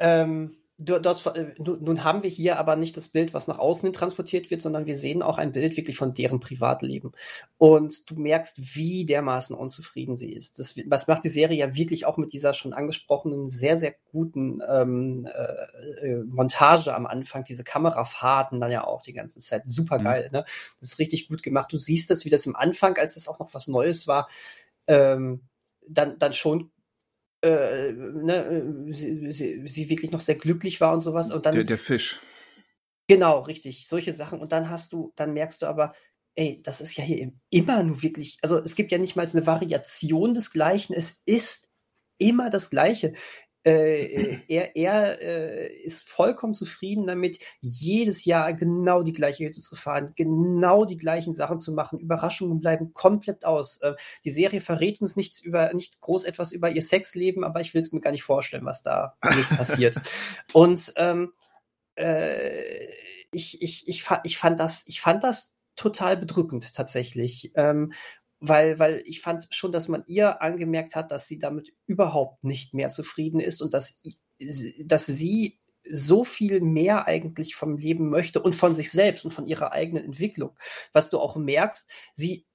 ähm, du, du hast, äh, nun haben wir hier aber nicht das Bild, was nach außen hin transportiert wird, sondern wir sehen auch ein Bild wirklich von deren Privatleben. Und du merkst, wie dermaßen unzufrieden sie ist. Das, was macht die Serie ja wirklich auch mit dieser schon angesprochenen, sehr, sehr guten ähm, äh, äh Montage am Anfang, diese Kamerafahrten dann ja auch die ganze Zeit. Super geil, mhm. ne? Das ist richtig gut gemacht. Du siehst das, wie das im Anfang, als es auch noch was Neues war, ähm, dann, dann schon äh, ne, sie, sie, sie, wirklich noch sehr glücklich war und sowas. Und dann, der, der Fisch. Genau, richtig. Solche Sachen. Und dann hast du, dann merkst du aber, ey, das ist ja hier immer nur wirklich, also es gibt ja nicht mal eine Variation des Gleichen. Es ist immer das Gleiche. Äh, äh, er er äh, ist vollkommen zufrieden damit, jedes Jahr genau die gleiche Hütte zu fahren, genau die gleichen Sachen zu machen. Überraschungen bleiben komplett aus. Äh, die Serie verrät uns nichts über, nicht groß etwas über ihr Sexleben, aber ich will es mir gar nicht vorstellen, was da nicht passiert. [LAUGHS] Und ähm, äh, ich, ich, ich, ich, fand das, ich fand das total bedrückend tatsächlich. Ähm, weil, weil ich fand schon, dass man ihr angemerkt hat, dass sie damit überhaupt nicht mehr zufrieden ist und dass, dass sie so viel mehr eigentlich vom Leben möchte und von sich selbst und von ihrer eigenen Entwicklung. Was du auch merkst, sie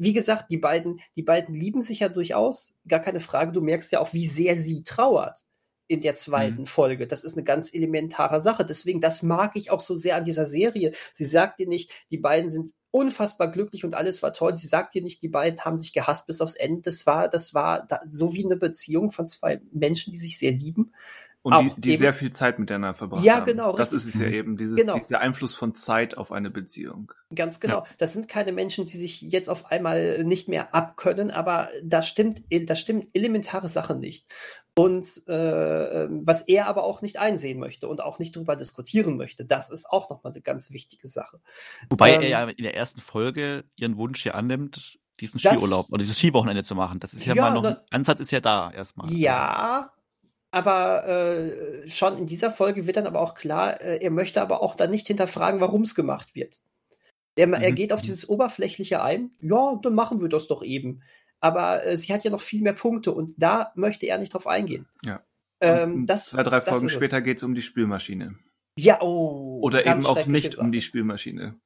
wie gesagt, die beiden, die beiden lieben sich ja durchaus, gar keine Frage. Du merkst ja auch, wie sehr sie trauert in der zweiten mhm. Folge. Das ist eine ganz elementare Sache. Deswegen, das mag ich auch so sehr an dieser Serie. Sie sagt dir nicht, die beiden sind unfassbar glücklich und alles war toll. Sie sagt dir nicht, die beiden haben sich gehasst bis aufs Ende. Das war, das war da, so wie eine Beziehung von zwei Menschen, die sich sehr lieben. Und auch die, die eben, sehr viel Zeit miteinander verbracht ja, haben. Ja, genau. Das richtig. ist es ja eben, dieses, genau. dieser Einfluss von Zeit auf eine Beziehung. Ganz genau. Ja. Das sind keine Menschen, die sich jetzt auf einmal nicht mehr abkönnen, aber da stimmt, da stimmt elementare Sache nicht. Und äh, was er aber auch nicht einsehen möchte und auch nicht darüber diskutieren möchte, das ist auch nochmal eine ganz wichtige Sache. Wobei ähm, er ja in der ersten Folge ihren Wunsch hier annimmt, diesen Skiurlaub oder dieses Skiwochenende zu machen. Das ist ja, ja mal noch, ein Ansatz ist ja da erstmal. Ja, aber äh, schon in dieser Folge wird dann aber auch klar, äh, er möchte aber auch dann nicht hinterfragen, warum es gemacht wird. Er, mhm. er, geht auf dieses Oberflächliche ein. Ja, dann machen wir das doch eben. Aber äh, sie hat ja noch viel mehr Punkte und da möchte er nicht drauf eingehen. Ja. Ähm, das, zwei, drei Folgen später geht es um die Spülmaschine. Ja, oh. Oder eben auch nicht um die Spülmaschine.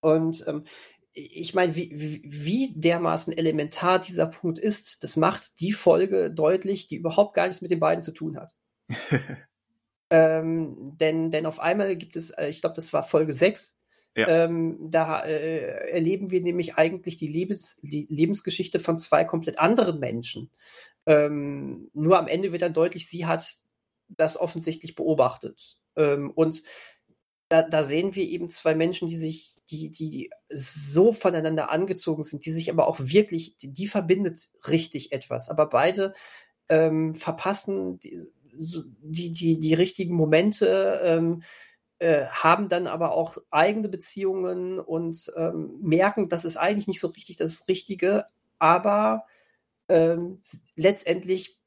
Und ähm, ich meine, wie, wie dermaßen elementar dieser Punkt ist, das macht die Folge deutlich, die überhaupt gar nichts mit den beiden zu tun hat. [LAUGHS] ähm, denn, denn auf einmal gibt es, äh, ich glaube, das war Folge 6, ja. ähm, da äh, erleben wir nämlich eigentlich die, Lebens, Lebensgeschichte von zwei komplett anderen Menschen. Ähm, nur am Ende wird dann deutlich, sie hat das offensichtlich beobachtet. Ähm, und da, da sehen wir eben zwei Menschen, die sich, die, die so voneinander angezogen sind, die sich aber auch wirklich, die, die verbindet richtig etwas. Aber beide ähm, verpassen die, die, die, die richtigen Momente, ähm, äh, haben dann aber auch eigene Beziehungen und ähm, merken, das ist eigentlich nicht so richtig das Richtige, aber ähm, letztendlich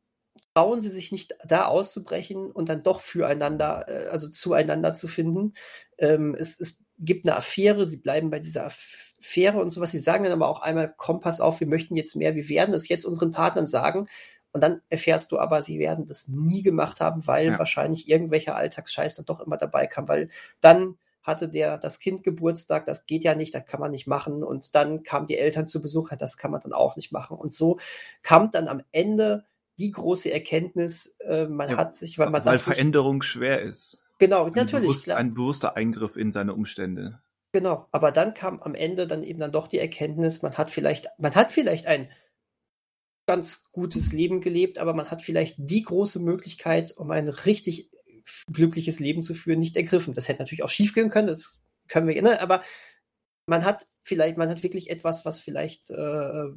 trauen sie sich nicht da auszubrechen und dann doch füreinander, äh, also zueinander zu finden. Ähm, es, es gibt eine Affäre, sie bleiben bei dieser Affäre und sowas. Sie sagen dann aber auch einmal, komm, pass auf, wir möchten jetzt mehr, wir werden es jetzt unseren Partnern sagen. Und dann erfährst du aber, sie werden das nie gemacht haben, weil ja. wahrscheinlich irgendwelcher Alltagsscheiß dann doch immer dabei kam, weil dann hatte der das Kind Geburtstag, das geht ja nicht, das kann man nicht machen. Und dann kamen die Eltern zu Besuch, das kann man dann auch nicht machen. Und so kam dann am Ende die große Erkenntnis, äh, man ja, hat sich, weil man weil das Veränderung nicht, schwer ist. Genau, ein natürlich. Bewusst, ein bewusster Eingriff in seine Umstände. Genau, aber dann kam am Ende dann eben dann doch die Erkenntnis, man hat vielleicht, man hat vielleicht ein ganz gutes Leben gelebt, aber man hat vielleicht die große Möglichkeit, um ein richtig glückliches Leben zu führen, nicht ergriffen. Das hätte natürlich auch schiefgehen können, das können wir, ne? aber man hat vielleicht, man hat wirklich etwas, was vielleicht äh,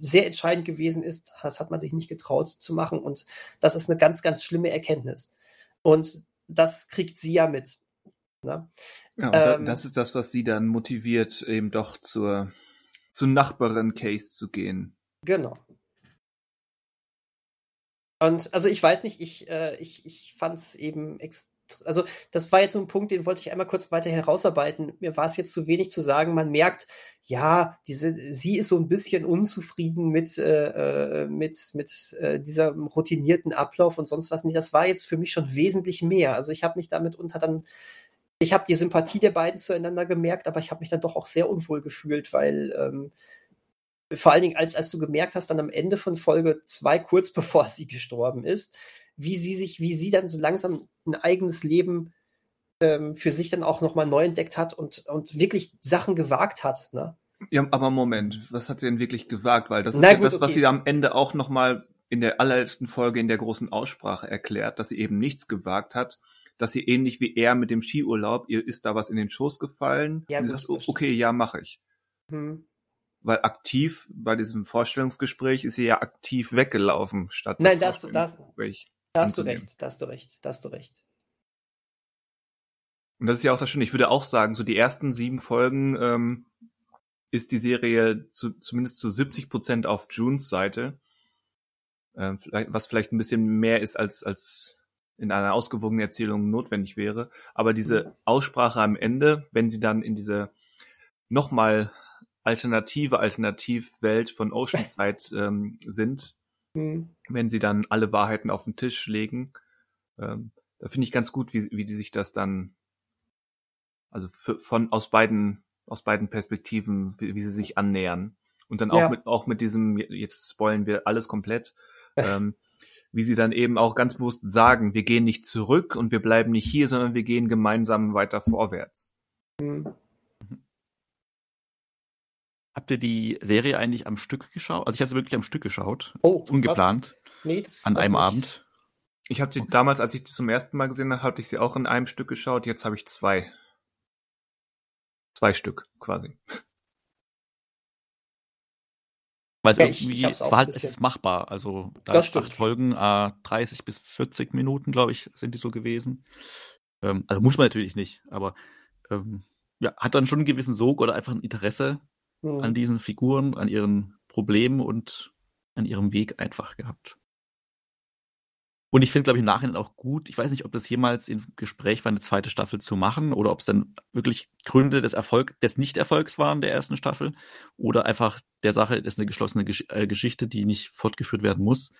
sehr entscheidend gewesen ist. Das hat man sich nicht getraut zu machen. Und das ist eine ganz, ganz schlimme Erkenntnis. Und das kriegt sie ja mit. Ne? Ja, und ähm, das ist das, was sie dann motiviert, eben doch zur, zur Nachbarin Case zu gehen. Genau. Und also ich weiß nicht, ich, äh, ich, ich fand es eben also das war jetzt so ein Punkt, den wollte ich einmal kurz weiter herausarbeiten. Mir war es jetzt zu wenig zu sagen. Man merkt, ja, diese, sie ist so ein bisschen unzufrieden mit, äh, äh, mit, mit äh, dieser routinierten Ablauf und sonst was nicht. Das war jetzt für mich schon wesentlich mehr. Also ich habe mich damit unter dann, ich habe die Sympathie der beiden zueinander gemerkt, aber ich habe mich dann doch auch sehr unwohl gefühlt, weil ähm, vor allen Dingen, als, als du gemerkt hast, dann am Ende von Folge zwei, kurz [LAUGHS] bevor sie gestorben ist, wie sie sich, wie sie dann so langsam ein eigenes Leben ähm, für sich dann auch nochmal neu entdeckt hat und, und wirklich Sachen gewagt hat. Ne? Ja, aber Moment, was hat sie denn wirklich gewagt? Weil das ist Na, ja gut, das, okay. was sie am Ende auch nochmal in der allerletzten Folge in der großen Aussprache erklärt, dass sie eben nichts gewagt hat, dass sie ähnlich wie er mit dem Skiurlaub, ihr ist da was in den Schoß gefallen ja, und gut, sie sagt, okay, ja, mache ich. Hm. Weil aktiv bei diesem Vorstellungsgespräch ist sie ja aktiv weggelaufen, statt Nein, das, das, da hast du recht, da hast du recht, da hast du recht. Und das ist ja auch das Schöne. Ich würde auch sagen, so die ersten sieben Folgen ähm, ist die Serie zu, zumindest zu 70 Prozent auf Junes Seite. Äh, vielleicht, was vielleicht ein bisschen mehr ist, als, als in einer ausgewogenen Erzählung notwendig wäre. Aber diese mhm. Aussprache am Ende, wenn sie dann in diese nochmal alternative Alternativwelt von Oceanside [LAUGHS] ähm, sind, mhm. wenn sie dann alle Wahrheiten auf den Tisch legen. Ähm, da finde ich ganz gut, wie, wie die sich das dann, also für, von aus beiden aus beiden Perspektiven, wie, wie sie sich annähern. Und dann auch Ja. mit auch mit diesem, jetzt spoilen wir alles komplett, ähm, wie sie dann eben auch ganz bewusst sagen, wir gehen nicht zurück und wir bleiben nicht hier, sondern wir gehen gemeinsam weiter vorwärts. Hm. Habt ihr die Serie eigentlich am Stück geschaut? Also ich habe sie wirklich am Stück geschaut. Oh. Ungeplant. Nee, das, An das einem nicht. Abend. Ich habe sie damals, als ich die zum ersten Mal gesehen habe, hatte ich sie auch in einem Stück geschaut. Jetzt habe ich zwei. Zwei Stück quasi. Weil es Ja, irgendwie, es auch war halt, es ist machbar. Also da Das acht Folgen, äh, 30 bis 40 Minuten, glaube ich, sind die so gewesen. Ähm, also muss man natürlich nicht, aber ähm, ja, hat dann schon einen gewissen Sog oder einfach ein Interesse Hm. an diesen Figuren, an ihren Problemen und an ihrem Weg einfach gehabt. Und ich finde, glaube ich, im Nachhinein auch gut. Ich weiß nicht, ob das jemals im Gespräch war, eine zweite Staffel zu machen oder ob es dann wirklich Gründe des Erfolg, des Nicht-Erfolgs waren der ersten Staffel oder einfach der Sache, das ist eine geschlossene Gesch äh, Geschichte, die nicht fortgeführt werden muss.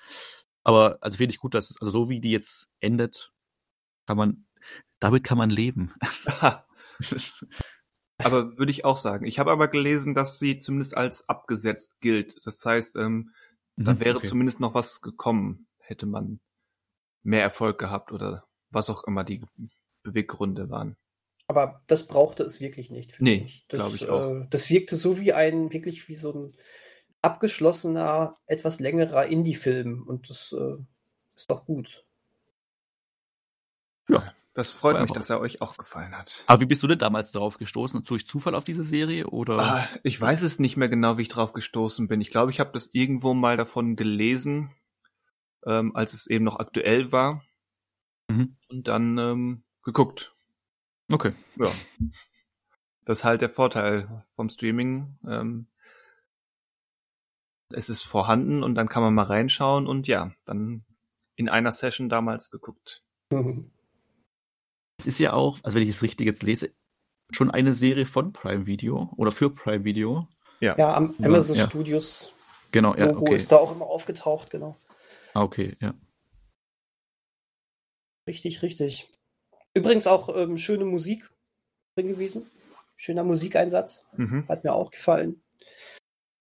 Aber also finde ich gut, dass es, also so wie die jetzt endet, kann man, damit kann man leben. [LAUGHS] [LAUGHS] aber würde ich auch sagen. Ich habe aber gelesen, dass sie zumindest als abgesetzt gilt. Das heißt, ähm, da Mhm, wäre okay. zumindest noch was gekommen, hätte man mehr Erfolg gehabt oder was auch immer die Beweggründe waren. Aber das brauchte es wirklich nicht. finde Nee, ich. Das, glaub ich auch. Äh, das wirkte so wie ein, wirklich wie so ein abgeschlossener, etwas längerer Indie-Film. Und das äh, ist doch gut. Das freut Aber- mich, dass er euch auch gefallen hat. Aber wie bist du denn damals darauf gestoßen? Durch Zufall auf diese Serie oder? Ah, Ich weiß es nicht mehr genau, wie ich drauf gestoßen bin. Ich glaube, ich habe das irgendwo mal davon gelesen, ähm, als es eben noch aktuell war. Mhm. Und dann ähm, geguckt. Okay. Ja. Das ist halt der Vorteil vom Streaming. Ähm, es ist vorhanden und dann kann man mal reinschauen und ja, dann in einer Session damals geguckt. [LAUGHS] Es ist ja auch, also wenn ich es richtig jetzt lese, schon eine Serie von Prime Video oder für Prime Video. Ja, am Ja, Amazon ja. Studios Genau, ja, Logo okay. ist da auch immer aufgetaucht, genau. Ah, okay, ja. Richtig, richtig. Übrigens auch ähm, schöne Musik drin gewesen. Schöner Musikeinsatz. Mhm. Hat mir auch gefallen.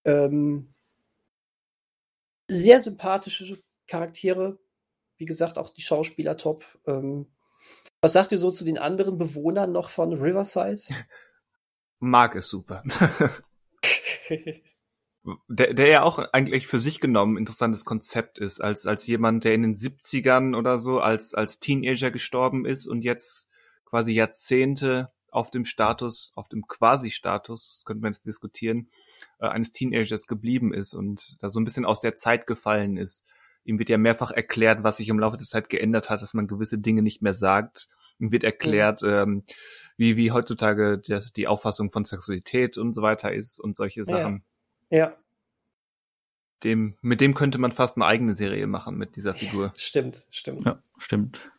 Ähm, sehr sympathische Charaktere. Wie gesagt, auch die Schauspieler top. Ähm, was sagt ihr so zu den anderen Bewohnern noch von Riverside? [LAUGHS] Mark ist super. [LAUGHS] der, der ja auch eigentlich für sich genommen ein interessantes Konzept ist, als, als jemand, der in den 70ern oder so als, als Teenager gestorben ist und jetzt quasi Jahrzehnte auf dem Status, auf dem Quasi-Status, das könnte man jetzt diskutieren, äh, eines Teenagers geblieben ist und da so ein bisschen aus der Zeit gefallen ist. Ihm wird ja mehrfach erklärt, was sich im Laufe der Zeit geändert hat, dass man gewisse Dinge nicht mehr sagt. Ihm wird erklärt, ähm, wie, wie heutzutage das, die Auffassung von Sexualität und so weiter ist und solche Sachen. ja, Dem, mit dem könnte man fast eine eigene Serie machen, mit dieser Figur. stimmt, stimmt. Ja, stimmt.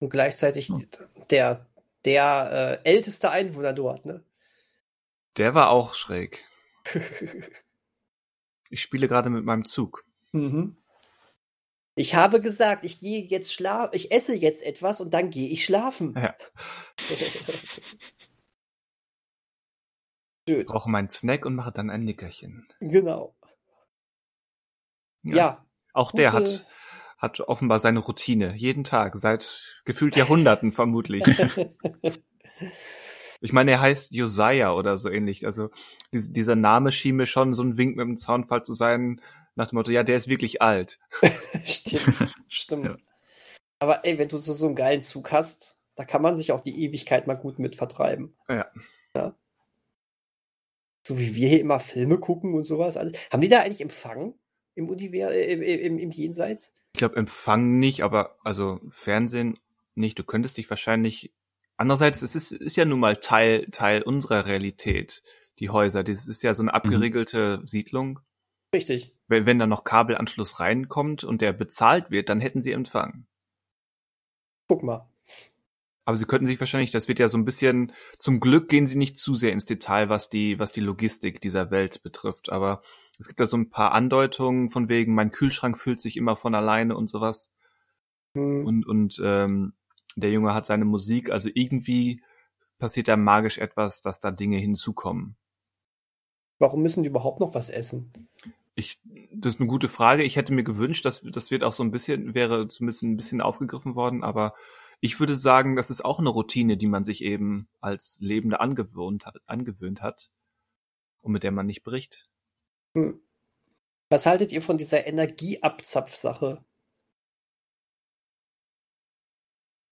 Und gleichzeitig Hm. der, der äh, älteste Einwohner dort, ne? Der war auch schräg. [LAUGHS] Ich spiele gerade mit meinem Zug. Mhm. Ich habe gesagt, ich gehe jetzt schlafen, ich esse jetzt etwas und dann gehe ich schlafen. Ja. [LAUGHS] Schön, Brauche meinen Snack und mache dann ein Nickerchen. genau. Ja, Auch der hat, hat offenbar seine Routine. Jeden Tag, seit gefühlt Jahrhunderten vermutlich. [LAUGHS] Ich meine, er heißt Josiah oder so ähnlich. Also dies- dieser Name schien mir schon so ein Wink mit dem Zaunfall zu sein, nach dem Motto, ja, der ist wirklich alt. [LAUGHS] stimmt, stimmt. Ja. Aber ey, wenn du so, so einen geilen Zug hast, da kann man sich auch die Ewigkeit mal gut mit vertreiben. Ja. ja. So wie wir hier immer Filme gucken und sowas alles. Haben die da eigentlich Empfang im Univers äh, im, im, im Jenseits? Ich glaube, Empfang nicht, aber also Fernsehen nicht. Du könntest dich wahrscheinlich. Andererseits, es ist, ist ja nun mal Teil, Teil unserer Realität, die Häuser. Das ist ja so eine abgeriegelte Siedlung. Richtig. Wenn, wenn da noch Kabelanschluss reinkommt und der bezahlt wird, dann hätten sie Empfang. Guck mal. Aber sie könnten sich wahrscheinlich, das wird ja so ein bisschen, zum Glück gehen sie nicht zu sehr ins Detail, was die, was die Logistik dieser Welt betrifft. Aber es gibt da so ein paar Andeutungen von wegen, mein Kühlschrank füllt sich immer von alleine und sowas. Hm. Und, und ähm, der Junge hat seine Musik, also irgendwie passiert da magisch etwas, dass da Dinge hinzukommen. Warum müssen die überhaupt noch was essen? Ich, das ist eine gute Frage. Ich hätte mir gewünscht, dass das wird auch so ein bisschen, wäre zumindest ein bisschen aufgegriffen worden, aber ich würde sagen, das ist auch eine Routine, die man sich eben als Lebende angewöhnt hat, angewöhnt hat und mit der man nicht bricht. Hm. Was haltet ihr von dieser Energieabzapfsache?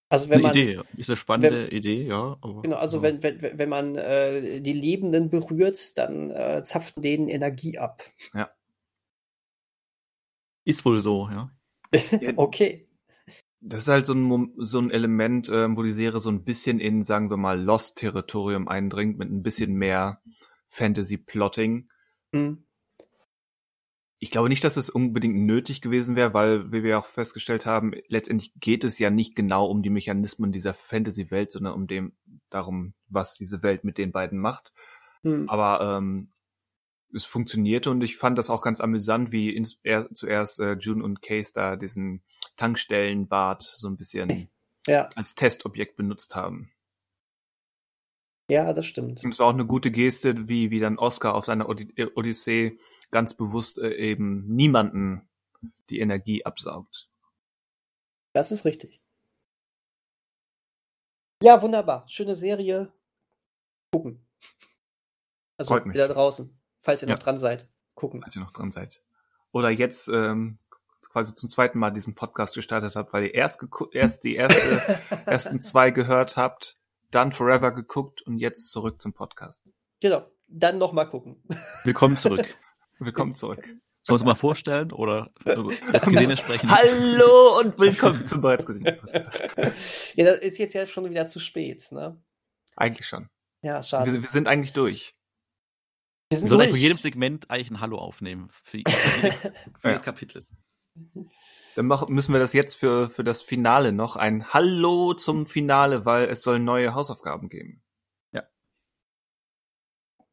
Also wenn eine man, Idee, ist eine spannende wenn, Idee, ja. Aber, genau, also ja. wenn, wenn, wenn man äh, die Lebenden berührt, dann äh, zapft denen Energie ab. Ja. Ist wohl so, ja. [LAUGHS] okay. Das ist halt so ein, so ein Element, äh, wo die Serie so ein bisschen in, sagen wir mal, Lost-Territorium eindringt, mit ein bisschen mehr Fantasy-Plotting. Mhm ich glaube nicht, dass es unbedingt nötig gewesen wäre, weil, wie wir auch festgestellt haben, letztendlich geht es ja nicht genau um die Mechanismen dieser Fantasy-Welt, sondern um dem darum, was diese Welt mit den beiden macht. Hm. Aber ähm, es funktionierte und ich fand das auch ganz amüsant, wie ins, er, zuerst äh, June und Case da diesen Tankstellenbart so ein bisschen ja. als Testobjekt benutzt haben. Ja, das stimmt. Und es war auch eine gute Geste, wie, wie dann Oscar auf seiner Odyssee ganz bewusst äh, eben niemanden die Energie absaugt. Das ist richtig. Ja, wunderbar. Schöne Serie. Gucken. Also Freut mich. wieder draußen, falls ihr ja. noch dran seid. Gucken. Falls ihr noch dran seid. Oder jetzt ähm, quasi zum zweiten Mal diesen Podcast gestartet habt, weil ihr erst, erst die erste, [LAUGHS] ersten zwei gehört habt, dann Forever geguckt und jetzt zurück zum Podcast. Genau, dann nochmal gucken. Willkommen zurück. [LAUGHS] Willkommen zurück. Sollen wir uns mal vorstellen oder jetzt gesehen sprechen? Hallo und willkommen zum bereits gesehenen Podcast. ja, das ist jetzt ja schon wieder zu spät, ne? Eigentlich schon. Ja, schade. Wir, wir sind eigentlich durch. Wir sind durch. von jedem Segment eigentlich ein Hallo aufnehmen. Für, [LAUGHS] für, für ja. das Kapitel. Dann machen, müssen wir das jetzt für, für das Finale noch ein Hallo zum Finale, weil es soll neue Hausaufgaben geben.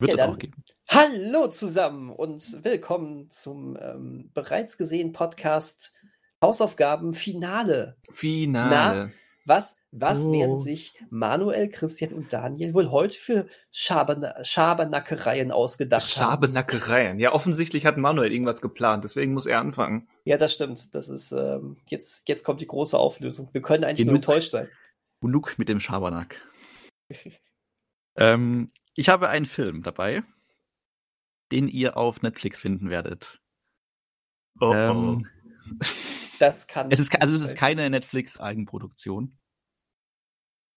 Wird ja, es auch geben. Hallo zusammen und willkommen zum ähm, bereits gesehenen Podcast Hausaufgaben Finale. Finale. Na, was, was oh. werden sich Manuel, Christian und Daniel wohl heute für Schaberna Schabernackereien ausgedacht Schabernackereien. haben? Ja, offensichtlich hat Manuel irgendwas geplant, deswegen muss er anfangen. Ja, das stimmt. Das ist, ähm, jetzt, jetzt kommt die große Auflösung. Wir können eigentlich Genug, nur enttäuscht sein. Genug mit dem Schabernack. [LAUGHS] ähm, ich habe einen Film dabei, den ihr auf Netflix finden werdet. Oh, oh. ähm, Das kann. Es ist, also es ist keine Netflix-Eigenproduktion.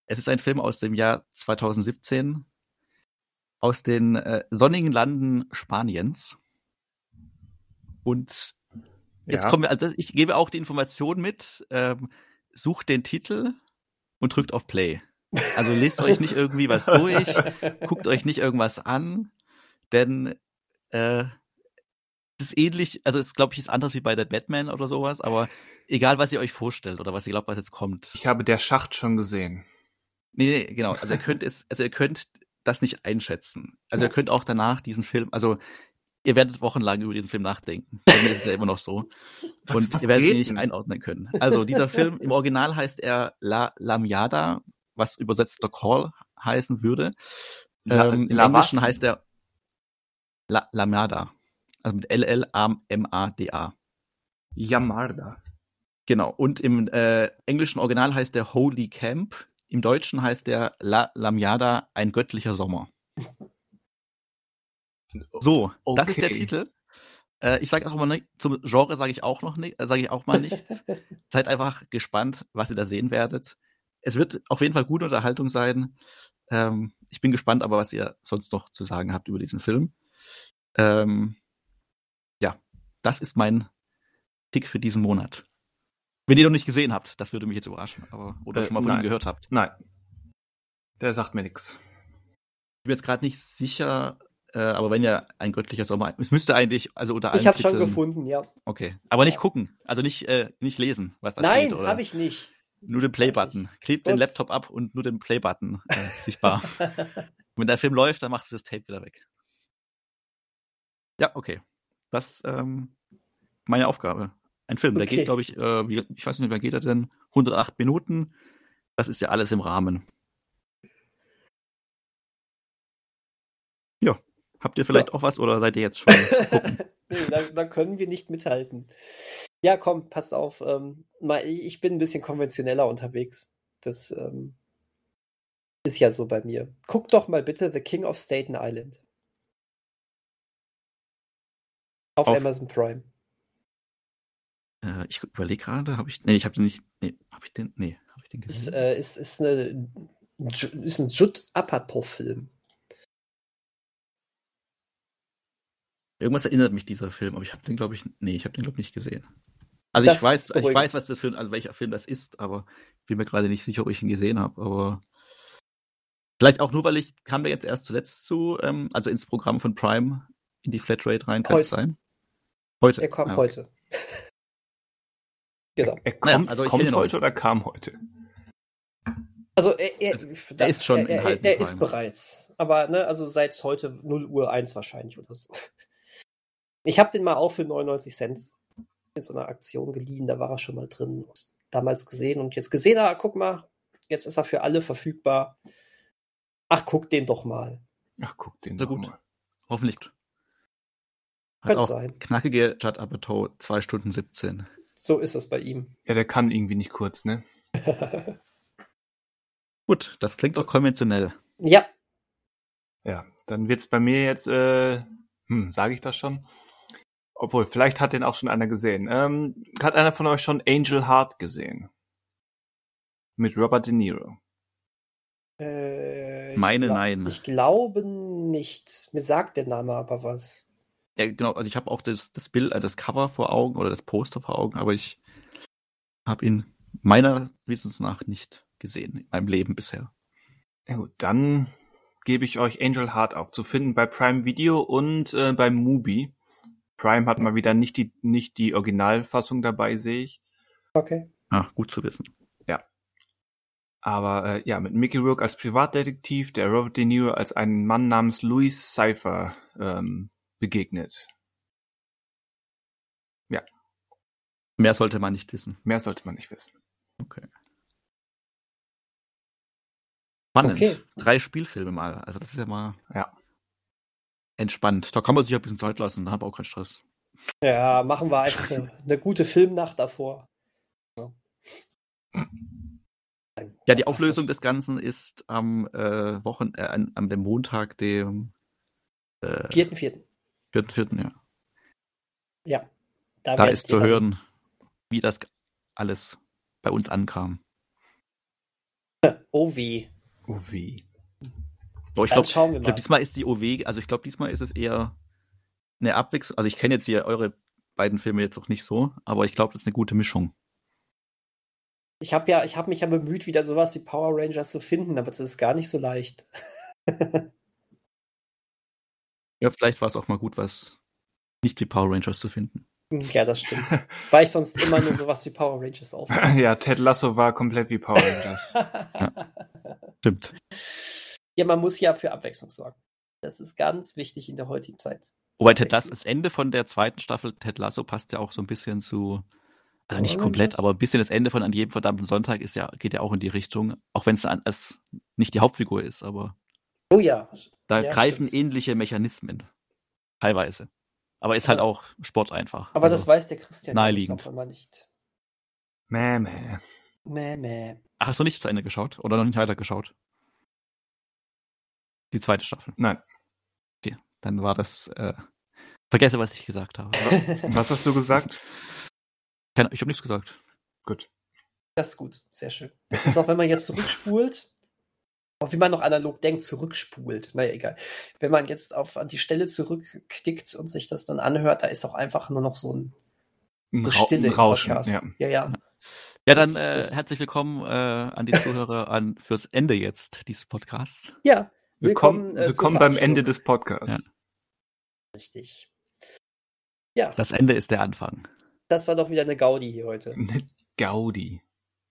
Es ist ein Film aus dem Jahr 2017 aus den äh, sonnigen Landen Spaniens. Und jetzt ja. kommen wir, also ich gebe auch die Information mit, ähm, sucht den Titel und drückt auf Play. Also lest euch nicht irgendwie was [LAUGHS] durch, guckt euch nicht irgendwas an, denn äh, es ist ähnlich, also es glaube ich ist anders wie bei der Batman oder sowas, aber egal was ihr euch vorstellt oder was ihr glaubt, was jetzt kommt. Ich habe der Schacht schon gesehen. Nee, nee, genau. Also ihr könnt es, also ihr könnt das nicht einschätzen. Also ihr könnt auch danach diesen Film, also ihr werdet wochenlang über diesen Film nachdenken. Bei mir ist es ja immer noch so. Was, Und was ihr werdet ihn nicht einordnen können. Also dieser Film, im Original heißt er La Lamiada, was übersetzt The Call heißen würde. La, ähm, Im Englischen heißt er La, Lamada. Also mit L-L-A-M-A-D-A. Yamarda. Genau. Und im äh, englischen Original heißt der Holy Camp. Im Deutschen heißt der La Lamiada, ein göttlicher Sommer. So, okay. das ist der Titel. Äh, ich sage auch mal nicht, zum Genre sage ich auch noch nicht, äh, sage ich auch mal nichts. [LAUGHS] Seid einfach gespannt, was ihr da sehen werdet es wird auf jeden Fall gute Unterhaltung sein. Ähm, ich bin gespannt, aber was ihr sonst noch zu sagen habt über diesen Film. Ähm, ja, das ist mein Tick für diesen Monat. Wenn ihr noch nicht gesehen habt, das würde mich jetzt überraschen, aber oder äh, schon mal von nein. ihm gehört habt. Nein. Der sagt mir nichts. Ich bin jetzt gerade nicht sicher, äh, aber wenn ja ein göttlicher Sommer, es müsste eigentlich, also unter allen Ich habe schon gefunden, ja. Okay, aber nicht gucken, also nicht äh, nicht lesen, was da Nein, steht. Nein, habe ich nicht. Nur den Play-Button. Klebt den Laptop ab und nur den Play-Button äh, sichtbar. [LAUGHS] Wenn der Film läuft, dann machst du das Tape wieder weg. Ja, okay. Das ähm, meine Aufgabe. Ein Film, okay. der geht, glaube ich, äh, wie, ich weiß nicht, wer geht er denn? 108 Minuten. Das ist ja alles im Rahmen. Ja. Habt ihr vielleicht ja. auch was oder seid ihr jetzt schon? [LAUGHS] nee, da, da, können wir nicht mithalten. Ja, komm, passt auf. Ähm, mal, ich bin ein bisschen konventioneller unterwegs. Das ähm, ist ja so bei mir. Guck doch mal bitte The King of Staten Island. Auf, auf Amazon Prime. Äh, ich überlege gerade, habe ich. Nee, ich habe den nicht. Nee, habe ich den. Nee, habe ich den gesehen? Ist, äh, ist, ist, eine, ist ein Judd Apatow-Film. Irgendwas erinnert mich dieser Film, aber ich habe den, glaube ich, nee, ich habe den, glaube ich, nicht gesehen. Also das ich weiß, ich weiß, was das für also welcher Film das ist, aber bin mir gerade nicht sicher, ob ich ihn gesehen habe, aber vielleicht auch nur, weil ich kam da jetzt erst zuletzt zu, ähm, also ins Programm von Prime in die Flatrate rein, kann es sein? Heute. Er kommt ah, okay. heute. genau. Er, kommt, naja, also kommt heute, heute oder kam heute? Also er, er, also, er ist schon er, er, er ist bereits. Aber ne, also seit heute 0 Uhr 1 wahrscheinlich oder so. Ich habe den mal auch für 99 Cent in so einer Aktion geliehen, da war er schon mal drin. Damals gesehen und jetzt gesehen, ah, guck mal, jetzt ist er für alle verfügbar. Ach, guck den doch mal. Ach, guck den so doch gut. mal. Hoffentlich könnte sein. Knackige Judd Apatow, 2 Stunden 17. So ist es bei ihm. Ja, der kann irgendwie nicht kurz, ne? [LAUGHS] Gut, das klingt auch konventionell. Ja. Ja, dann wird's bei mir jetzt, äh, hm, sage ich das schon? Obwohl, vielleicht hat den auch schon einer gesehen. Ähm, hat einer von euch schon Angel Heart gesehen? Mit Robert De Niro. Äh, Meine, nein. Ich glaube nicht. Mir sagt der Name aber was. Ja, genau, also ich habe auch das, das Bild, äh, das Cover vor Augen oder das Poster vor Augen, aber ich habe ihn meiner Wissens nach nicht gesehen in meinem Leben bisher. Ja gut, dann gebe ich euch Angel Heart auf, zu finden bei Prime Video und äh, beim Mubi. Prime hat mal wieder nicht die, nicht die Originalfassung dabei, sehe ich. Okay. Ah, gut zu wissen. Ja. Aber äh, ja, mit Mickey Rourke als Privatdetektiv, der Robert De Niro als einen Mann namens Louis Cypher ähm, begegnet. Ja. Mehr sollte man nicht wissen. Mehr sollte man nicht wissen. Okay. Spannend. Okay. Drei Spielfilme mal. Also das ist ja mal ja. Entspannt. Da kann man sich ein bisschen Zeit lassen, da hat man auch keinen Stress. Ja, machen wir einfach eine, eine gute Filmnacht davor. Ja, ja die Auflösung des Ganzen ist am äh, Wochen, äh, an, am dem Montag, dem äh, vierten, vierten. Vierten, vierten, ja. Ja. Da, da ist zu hören, wie das alles bei uns ankam. Oh wie. Oh wie. So, ich glaube, glaub, diesmal ist die OW, also ich glaube, diesmal ist es eher eine Abwechslung. Also ich kenne jetzt hier eure beiden Filme jetzt noch nicht so, aber ich glaube, das ist eine gute Mischung. Ich habe ja, ich habe mich ja bemüht, wieder sowas wie Power Rangers zu finden, aber das ist gar nicht so leicht. [LAUGHS] Ja, vielleicht war es auch mal gut, was nicht wie Power Rangers zu finden. Ja, das stimmt. Weil ich sonst immer nur sowas wie Power Rangers [LAUGHS] auf. ja, Ted Lasso war komplett wie Power Rangers. ja. Stimmt. Ja, man muss ja für Abwechslung sorgen. Das ist ganz wichtig in der heutigen Zeit. Wobei Ted Lasso, das Ende von der zweiten Staffel Ted Lasso passt ja auch so ein bisschen zu, also nicht komplett, aber ein bisschen das Ende von An jedem verdammten Sonntag ist ja, geht ja auch in die Richtung, auch wenn es nicht die Hauptfigur ist, aber. Oh ja. Da ja, greifen stimmt. ähnliche Mechanismen. Teilweise. Aber ist halt auch Sport einfach. Aber also das weiß der Christian naheliegend. Nicht, immer nicht. Mäh, mäh. Mäh, mäh. Ach, hast du nicht zu Ende geschaut? Oder noch nicht weiter geschaut? Die zweite Staffel? Nein. Okay, dann war das. Äh, vergesse, was ich gesagt habe. [LAUGHS] was hast du gesagt? Keine, ich habe nichts gesagt. Gut. Das ist gut, sehr schön. Das ist auch, wenn man jetzt zurückspult, auch wie man noch analog denkt, zurückspult. Naja, egal. Wenn man jetzt auf an die Stelle zurückklickt und sich das dann anhört, da ist auch einfach nur noch so ein, ein Stille ein Rauschen. Ja. ja, ja. Ja, dann das, äh, das herzlich willkommen äh, an die Zuhörer an fürs Ende jetzt dieses Podcasts. Ja, willkommen, willkommen, äh, willkommen beim Ende des Podcasts. Ja. Richtig. Ja. Das Ende ist der Anfang. Das war doch wieder eine Gaudi hier heute. [LAUGHS] Eine Gaudi.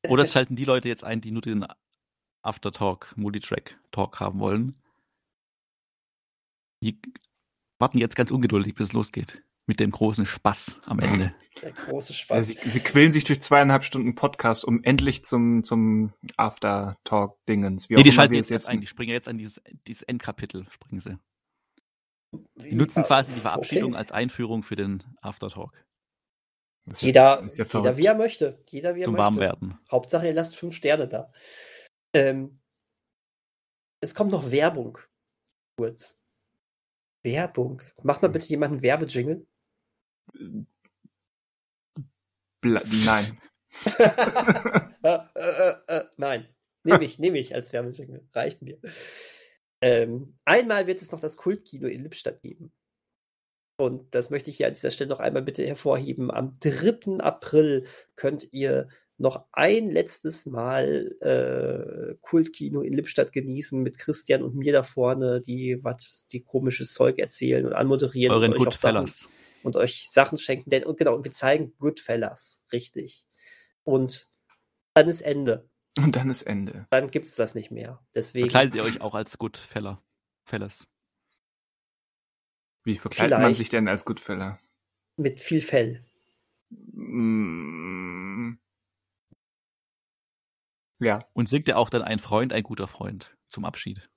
Oder schalten die Leute jetzt ein, die nur den Aftertalk, Multitrack-Talk haben wollen. Die warten jetzt ganz ungeduldig, bis es losgeht. Mit dem großen Spaß am Ende. [LAUGHS] Der große Spaß. Ja, sie, sie quälen sich durch zweieinhalb Stunden Podcast, um endlich zum, zum Aftertalk-Dingens. Nee, die schalten jetzt, jetzt ein. Die springen jetzt an dieses, dieses Endkapitel, springen sie. Die nutzen quasi die Verabschiedung okay. als Einführung für den Aftertalk. Jeder, ja jeder wie er möchte. Jeder wie er Zum möchte. Warmwerden. Hauptsache, ihr lasst fünf Sterne da. Ähm, es kommt noch Werbung. Kurz. Werbung. Mach mal bitte jemanden Werbejingle. Nein. [LAUGHS] äh, äh, äh, nein. Nehme ich, nehme ich als Werbejingle. Reicht mir. Ähm, einmal wird es noch das Kultkino in Lippstadt geben. Und das möchte ich hier an dieser Stelle noch einmal bitte hervorheben. Am 3. April könnt ihr noch ein letztes Mal äh, Kultkino in Lippstadt genießen mit Christian und mir da vorne, die was die komisches Zeug erzählen und anmoderieren Euren und, euch Sachen, und euch Sachen schenken. Denn und genau, wir zeigen Goodfellas, richtig. Und dann ist Ende. Und dann ist Ende. Dann gibt es das nicht mehr. Deswegen. Verkleidet ihr euch auch als Goodfeller? Fellas. Wie verkleidet Vielleicht man sich denn als Goodfeller? Mit viel Fell. Mm. Ja. Und singt ihr auch dann ein Freund, ein guter Freund zum Abschied?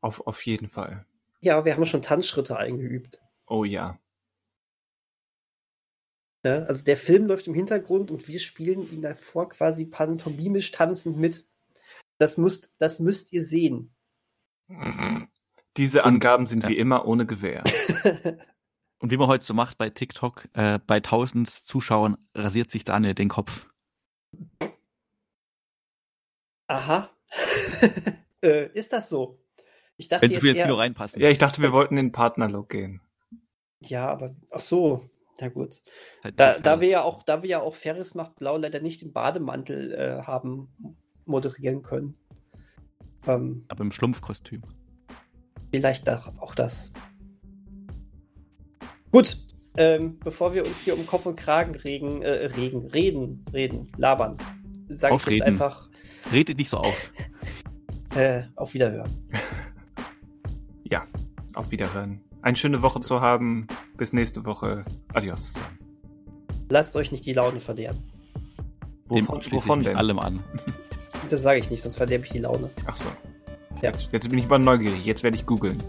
Auf, auf jeden Fall. Ja, wir haben schon Tanzschritte eingeübt. Oh ja. Ja. Also der Film läuft im Hintergrund und wir spielen ihn davor quasi pantomimisch tanzend mit. Das müsst, das müsst ihr sehen. Diese Angaben sind ja. wie immer ohne Gewähr. [LAUGHS] Und wie man heute so macht bei TikTok, äh, bei 1000 Zuschauern rasiert sich Daniel den Kopf. Aha. [LAUGHS] äh, ist das so? Ich dachte, Wenn zu viel eher... Kilo reinpassen. Ja, ich dachte, wir wollten in den Partnerlook gehen. Ja, aber ach so. Na gut. Halt da, da, wir ja auch, da wir ja auch Ferris macht Blau leider nicht im Bademantel äh, haben moderieren können. Ähm, aber im Schlumpfkostüm. Vielleicht auch das. Gut, ähm, bevor wir uns hier um Kopf und Kragen regen, äh, regen, reden, reden, labern, sage ich jetzt einfach. Redet nicht so auf. [LAUGHS] äh, auf Wiederhören. [LAUGHS] Ja, auf Wiederhören. Eine schöne Woche zu haben. Bis nächste Woche. Adios. Lasst euch nicht die Laune verderben. Wovon, wovon denn? allem an. [LAUGHS] Das sage ich nicht, sonst verderbe ich die Laune. Ach so. Ja. Jetzt, jetzt bin ich mal neugierig. Jetzt werde ich googeln.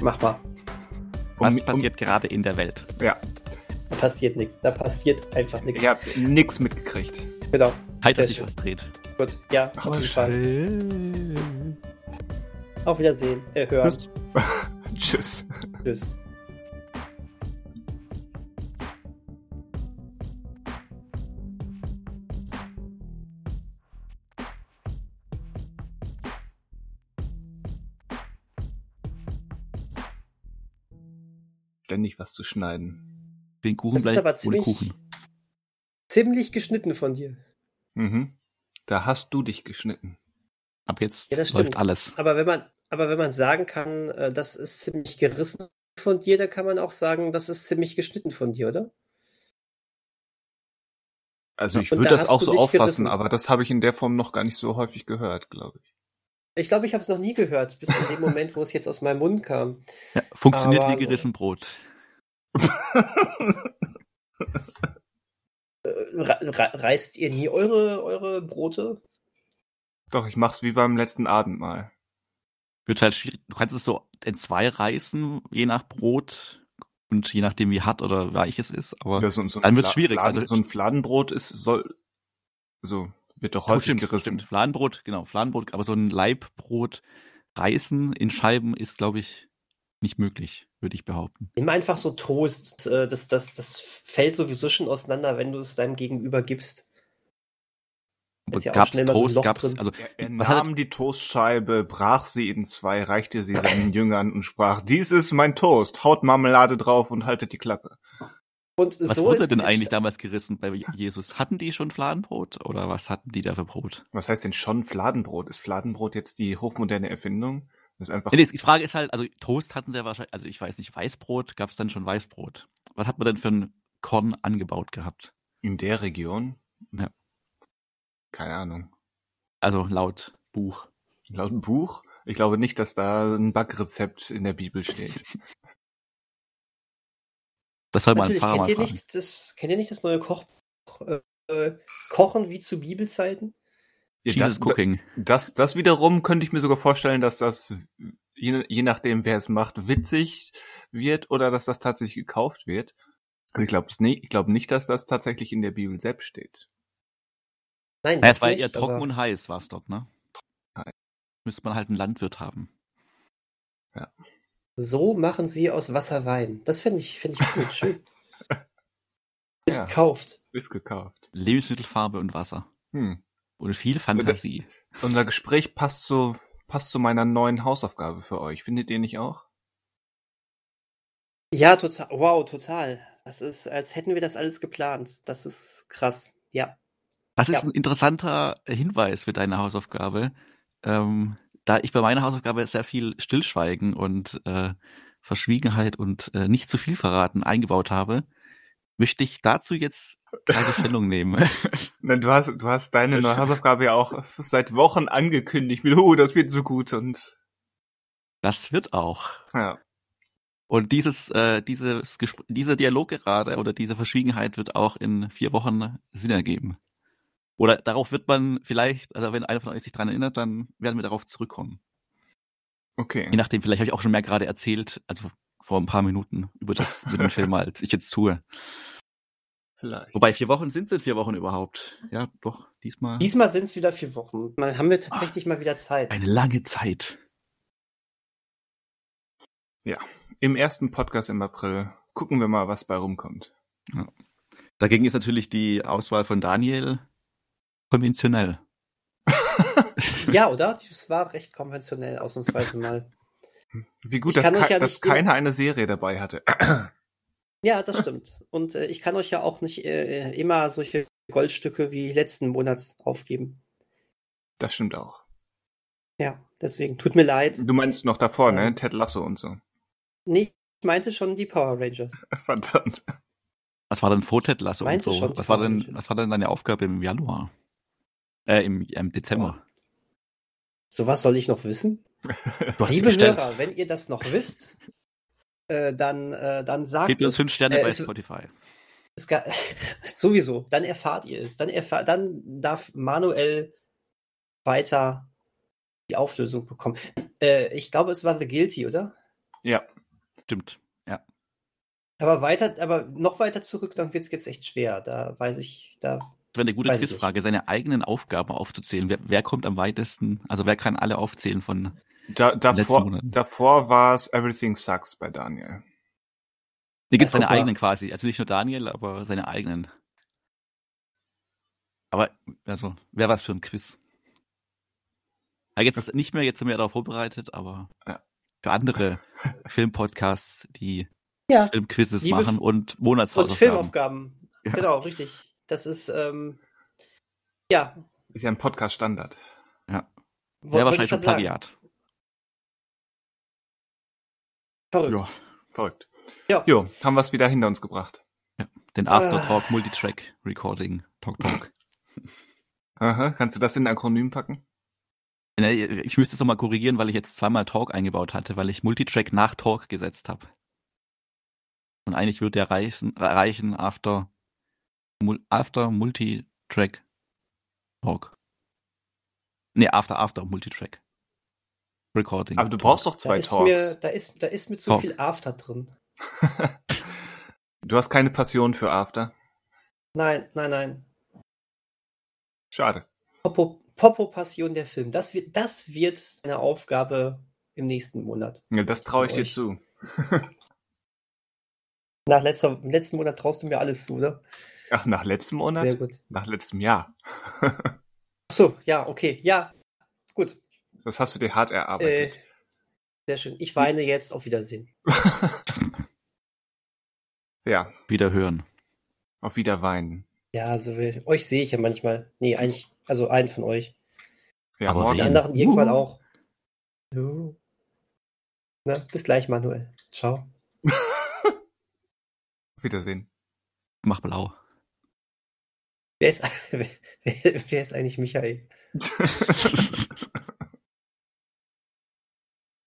Mach mal. Was um, passiert um, gerade in der Welt? Ja. Da passiert nichts. Da passiert einfach nichts. Ich habe nichts mitgekriegt. Genau. Heißt, dass sich was dreht. Gut, ja, Ach, auf jeden Fall. Auf Wiedersehen. Äh, hören. [LAUGHS] [LAUGHS] Tschüss. Tschüss. Ständig was zu schneiden. Den Kuchen bleibt ohne ziemlich, Kuchen. Ziemlich geschnitten von dir. Mhm. Da hast du dich geschnitten. Ab jetzt ja, läuft alles. Aber wenn man, aber wenn man sagen kann, äh, das ist ziemlich gerissen von dir, dann kann man auch sagen, das ist ziemlich geschnitten von dir, oder? Also ich würde das auch so auffassen, gerissen. aber das habe ich in der Form noch gar nicht so häufig gehört, glaube ich. Ich glaube, ich habe es noch nie gehört, bis in dem Moment, wo es jetzt aus meinem Mund kam. Ja, funktioniert Aber wie gerissen Brot. [LAUGHS] Äh, reißt ihr nie eure, eure Brote? Doch, ich mach's wie beim letzten Abendmahl. Wird halt schwierig. Du kannst es so in zwei reißen, je nach Brot und je nachdem, wie hart oder weich es ist. Aber ja, so, so dann wird es schwierig. Fladen, also, so ein Fladenbrot ist, soll, so, wird doch häufig oh, stimmt, gerissen. Stimmt. Fladenbrot, genau, Fladenbrot, aber so ein Leibbrot reißen in Scheiben ist, glaube ich, nicht möglich, würde ich behaupten. Nimm einfach so Toast. Äh, das, das, das fällt sowieso schon auseinander, wenn du es deinem Gegenüber gibst. Ist ja gab's Toast, so gab's, drin. also, er, nahm die Toastscheibe, brach sie in zwei, reichte sie seinen [LAUGHS] Jüngern und sprach, dies ist mein Toast, haut Marmelade drauf und haltet die Klappe. Und was so wurde denn eigentlich damals gerissen bei Jesus? Hatten die schon Fladenbrot oder was hatten die da für Brot? Was heißt denn schon Fladenbrot? Ist Fladenbrot jetzt die hochmoderne Erfindung? Das ist einfach. Nee, die Frage ist halt, also Toast hatten sie ja wahrscheinlich, also ich weiß nicht, Weißbrot, gab es dann schon Weißbrot? Was hat man denn für ein Korn angebaut gehabt? In der Region? Ja. Keine Ahnung. Also laut Buch. Laut Buch? Ich glaube nicht, dass da ein Backrezept in der Bibel steht. [LAUGHS] Das soll man Fahrer kennt mal ihr nicht das, Kennt ihr nicht das neue Koch, äh, Kochen wie zu Bibelzeiten? Ja, das, Cooking. Das, das wiederum könnte ich mir sogar vorstellen, dass das je, je nachdem, wer es macht, witzig wird oder dass das tatsächlich gekauft wird. Ich glaube nicht, ich glaube nicht, dass das tatsächlich in der Bibel selbst steht. Nein, naja, es war nicht, eher trocken und heiß, war es dort, ne? Müsste man halt einen Landwirt haben. Ja. So machen sie aus Wasser Wein. Das finde ich, finde ich gut, schön. [LAUGHS] Ist ja, gekauft. Ist gekauft. Lebensmittelfarbe und Wasser. Hm. Und viel Fantasie. Unser Gespräch passt zu, passt zu meiner neuen Hausaufgabe für euch. Findet ihr nicht auch? Ja, total. Wow, total. Das ist, als hätten wir das alles geplant. Das ist krass. Ja. Das ist ja. ein interessanter Hinweis für deine Hausaufgabe. Ähm, da ich bei meiner Hausaufgabe sehr viel Stillschweigen und äh, Verschwiegenheit und äh, nicht zu viel verraten eingebaut habe, möchte ich dazu jetzt keine [LAUGHS] Stellung nehmen. Nein, du hast, du hast deine neue Hausaufgabe ja auch seit Wochen angekündigt mit, oh, das wird so gut und. Das wird auch. Ja. Und dieses, äh, dieses Gespr dieser Dialog gerade oder diese Verschwiegenheit wird auch in vier Wochen Sinn ergeben. Oder darauf wird man vielleicht, also wenn einer von euch sich dran erinnert, dann werden wir darauf zurückkommen. Okay. Je nachdem, vielleicht habe ich auch schon mehr gerade erzählt, also vor ein paar Minuten über das mit dem Film, [LAUGHS] als ich jetzt tue. Vielleicht. Wobei vier Wochen sind es vier Wochen überhaupt. Ja, doch, diesmal. Diesmal sind es wieder vier Wochen. Mal haben wir tatsächlich Ach, mal wieder Zeit. Eine lange Zeit. Ja, im ersten Podcast im April gucken wir mal, was bei rumkommt. Ja. Dagegen ist natürlich die Auswahl von Daniel konventionell. [LAUGHS] ja, oder? Das war recht konventionell, ausnahmsweise mal. Wie gut, dass, ke ja dass keiner eine Serie dabei hatte. [CLEARS THROAT] Ja, das stimmt. Und äh, ich kann euch ja auch nicht äh, immer solche Goldstücke wie letzten Monat aufgeben. Das stimmt auch. Ja, deswegen tut mir leid. Du meinst noch davor, ne? ähm, ne? Ted Lasso und so. Nee, ich meinte schon die Power Rangers. [LAUGHS] Verdammt. Was war denn vor Ted Lasso und so? Was war denn, was war denn deine Aufgabe im Januar? Äh, im, im Dezember. Oh. Sowas soll ich noch wissen? Liebe Hörer, wenn ihr das noch wisst, äh, dann, äh, dann sagt Gebt uns fünf Sterne äh, bei Spotify. Es, [LAUGHS] sowieso, dann erfahrt ihr es. Dann, erfahr, dann darf Manuel weiter die Auflösung bekommen. Äh, ich glaube, es war The Guilty, oder? Ja. Stimmt, ja. Aber weiter, aber noch weiter zurück, dann wird es jetzt echt schwer. Da weiß ich, da. Das wäre eine gute Quizfrage, seine eigenen Aufgaben aufzuzählen. Wer, wer kommt am weitesten, also wer kann alle aufzählen von da, davor, davor war es Everything Sucks bei Daniel. Hier gibt es seine eigenen quasi. Also nicht nur Daniel, aber seine eigenen. Aber, also, wer was für ein Quiz? Ja, jetzt nicht mehr, jetzt sind wir darauf vorbereitet, aber ja. für andere [LAUGHS] Filmpodcasts, die ja. Filmquizzes Liebe machen und Monatshausaufgaben. Und Filmaufgaben. Ja. Genau, richtig. Das ist, ähm, ja. Ist ja ein Podcast-Standard. Ja. Wäre wahrscheinlich schon Plagiat. Sagen. Verrückt. Ja, verrückt. Ja. Jo, haben wir es wieder hinter uns gebracht. Ja, den Aftertalk ah. Multitrack Recording Talk Talk. Aha, kannst du das in ein Akronym packen? Ich müsste es nochmal korrigieren, weil ich jetzt zweimal Talk eingebaut hatte, weil ich Multitrack nach Talk gesetzt habe. Und eigentlich würde der reichen, reichen after, after Multitrack Talk. Nee, after after Multitrack. Recording. Aber du brauchst doch zwei da Talks. Mir, da, ist, da ist mit so Talk. viel After drin. [LAUGHS] du hast keine Passion für After? Nein, nein, nein. Schade. Popo, Popo Passion der Film. Das wird, das wird eine Aufgabe im nächsten Monat. Ja, das traue ich dir zu. nach letzter, letzten Monat traust du mir alles zu, oder? Ach, [LAUGHS] nach letztem Monat? Sehr gut. Nach letztem Jahr. [LAUGHS] Ach so, ja, okay. Ja, gut. Das hast du dir hart erarbeitet. Äh, sehr schön. Ich weine jetzt. Auf Wiedersehen. [LAUGHS] ja. Wieder hören. Auf Wiederweinen. Ja, also euch sehe ich ja manchmal. Nee, eigentlich, also einen von euch. Ja, aber die anderen irgendwann uh. auch. Uh. Na, bis gleich, Manuel. Ciao. Auf Wiedersehen. Mach blau. Wer ist, [LAUGHS] wer, wer ist eigentlich Michael? [LAUGHS]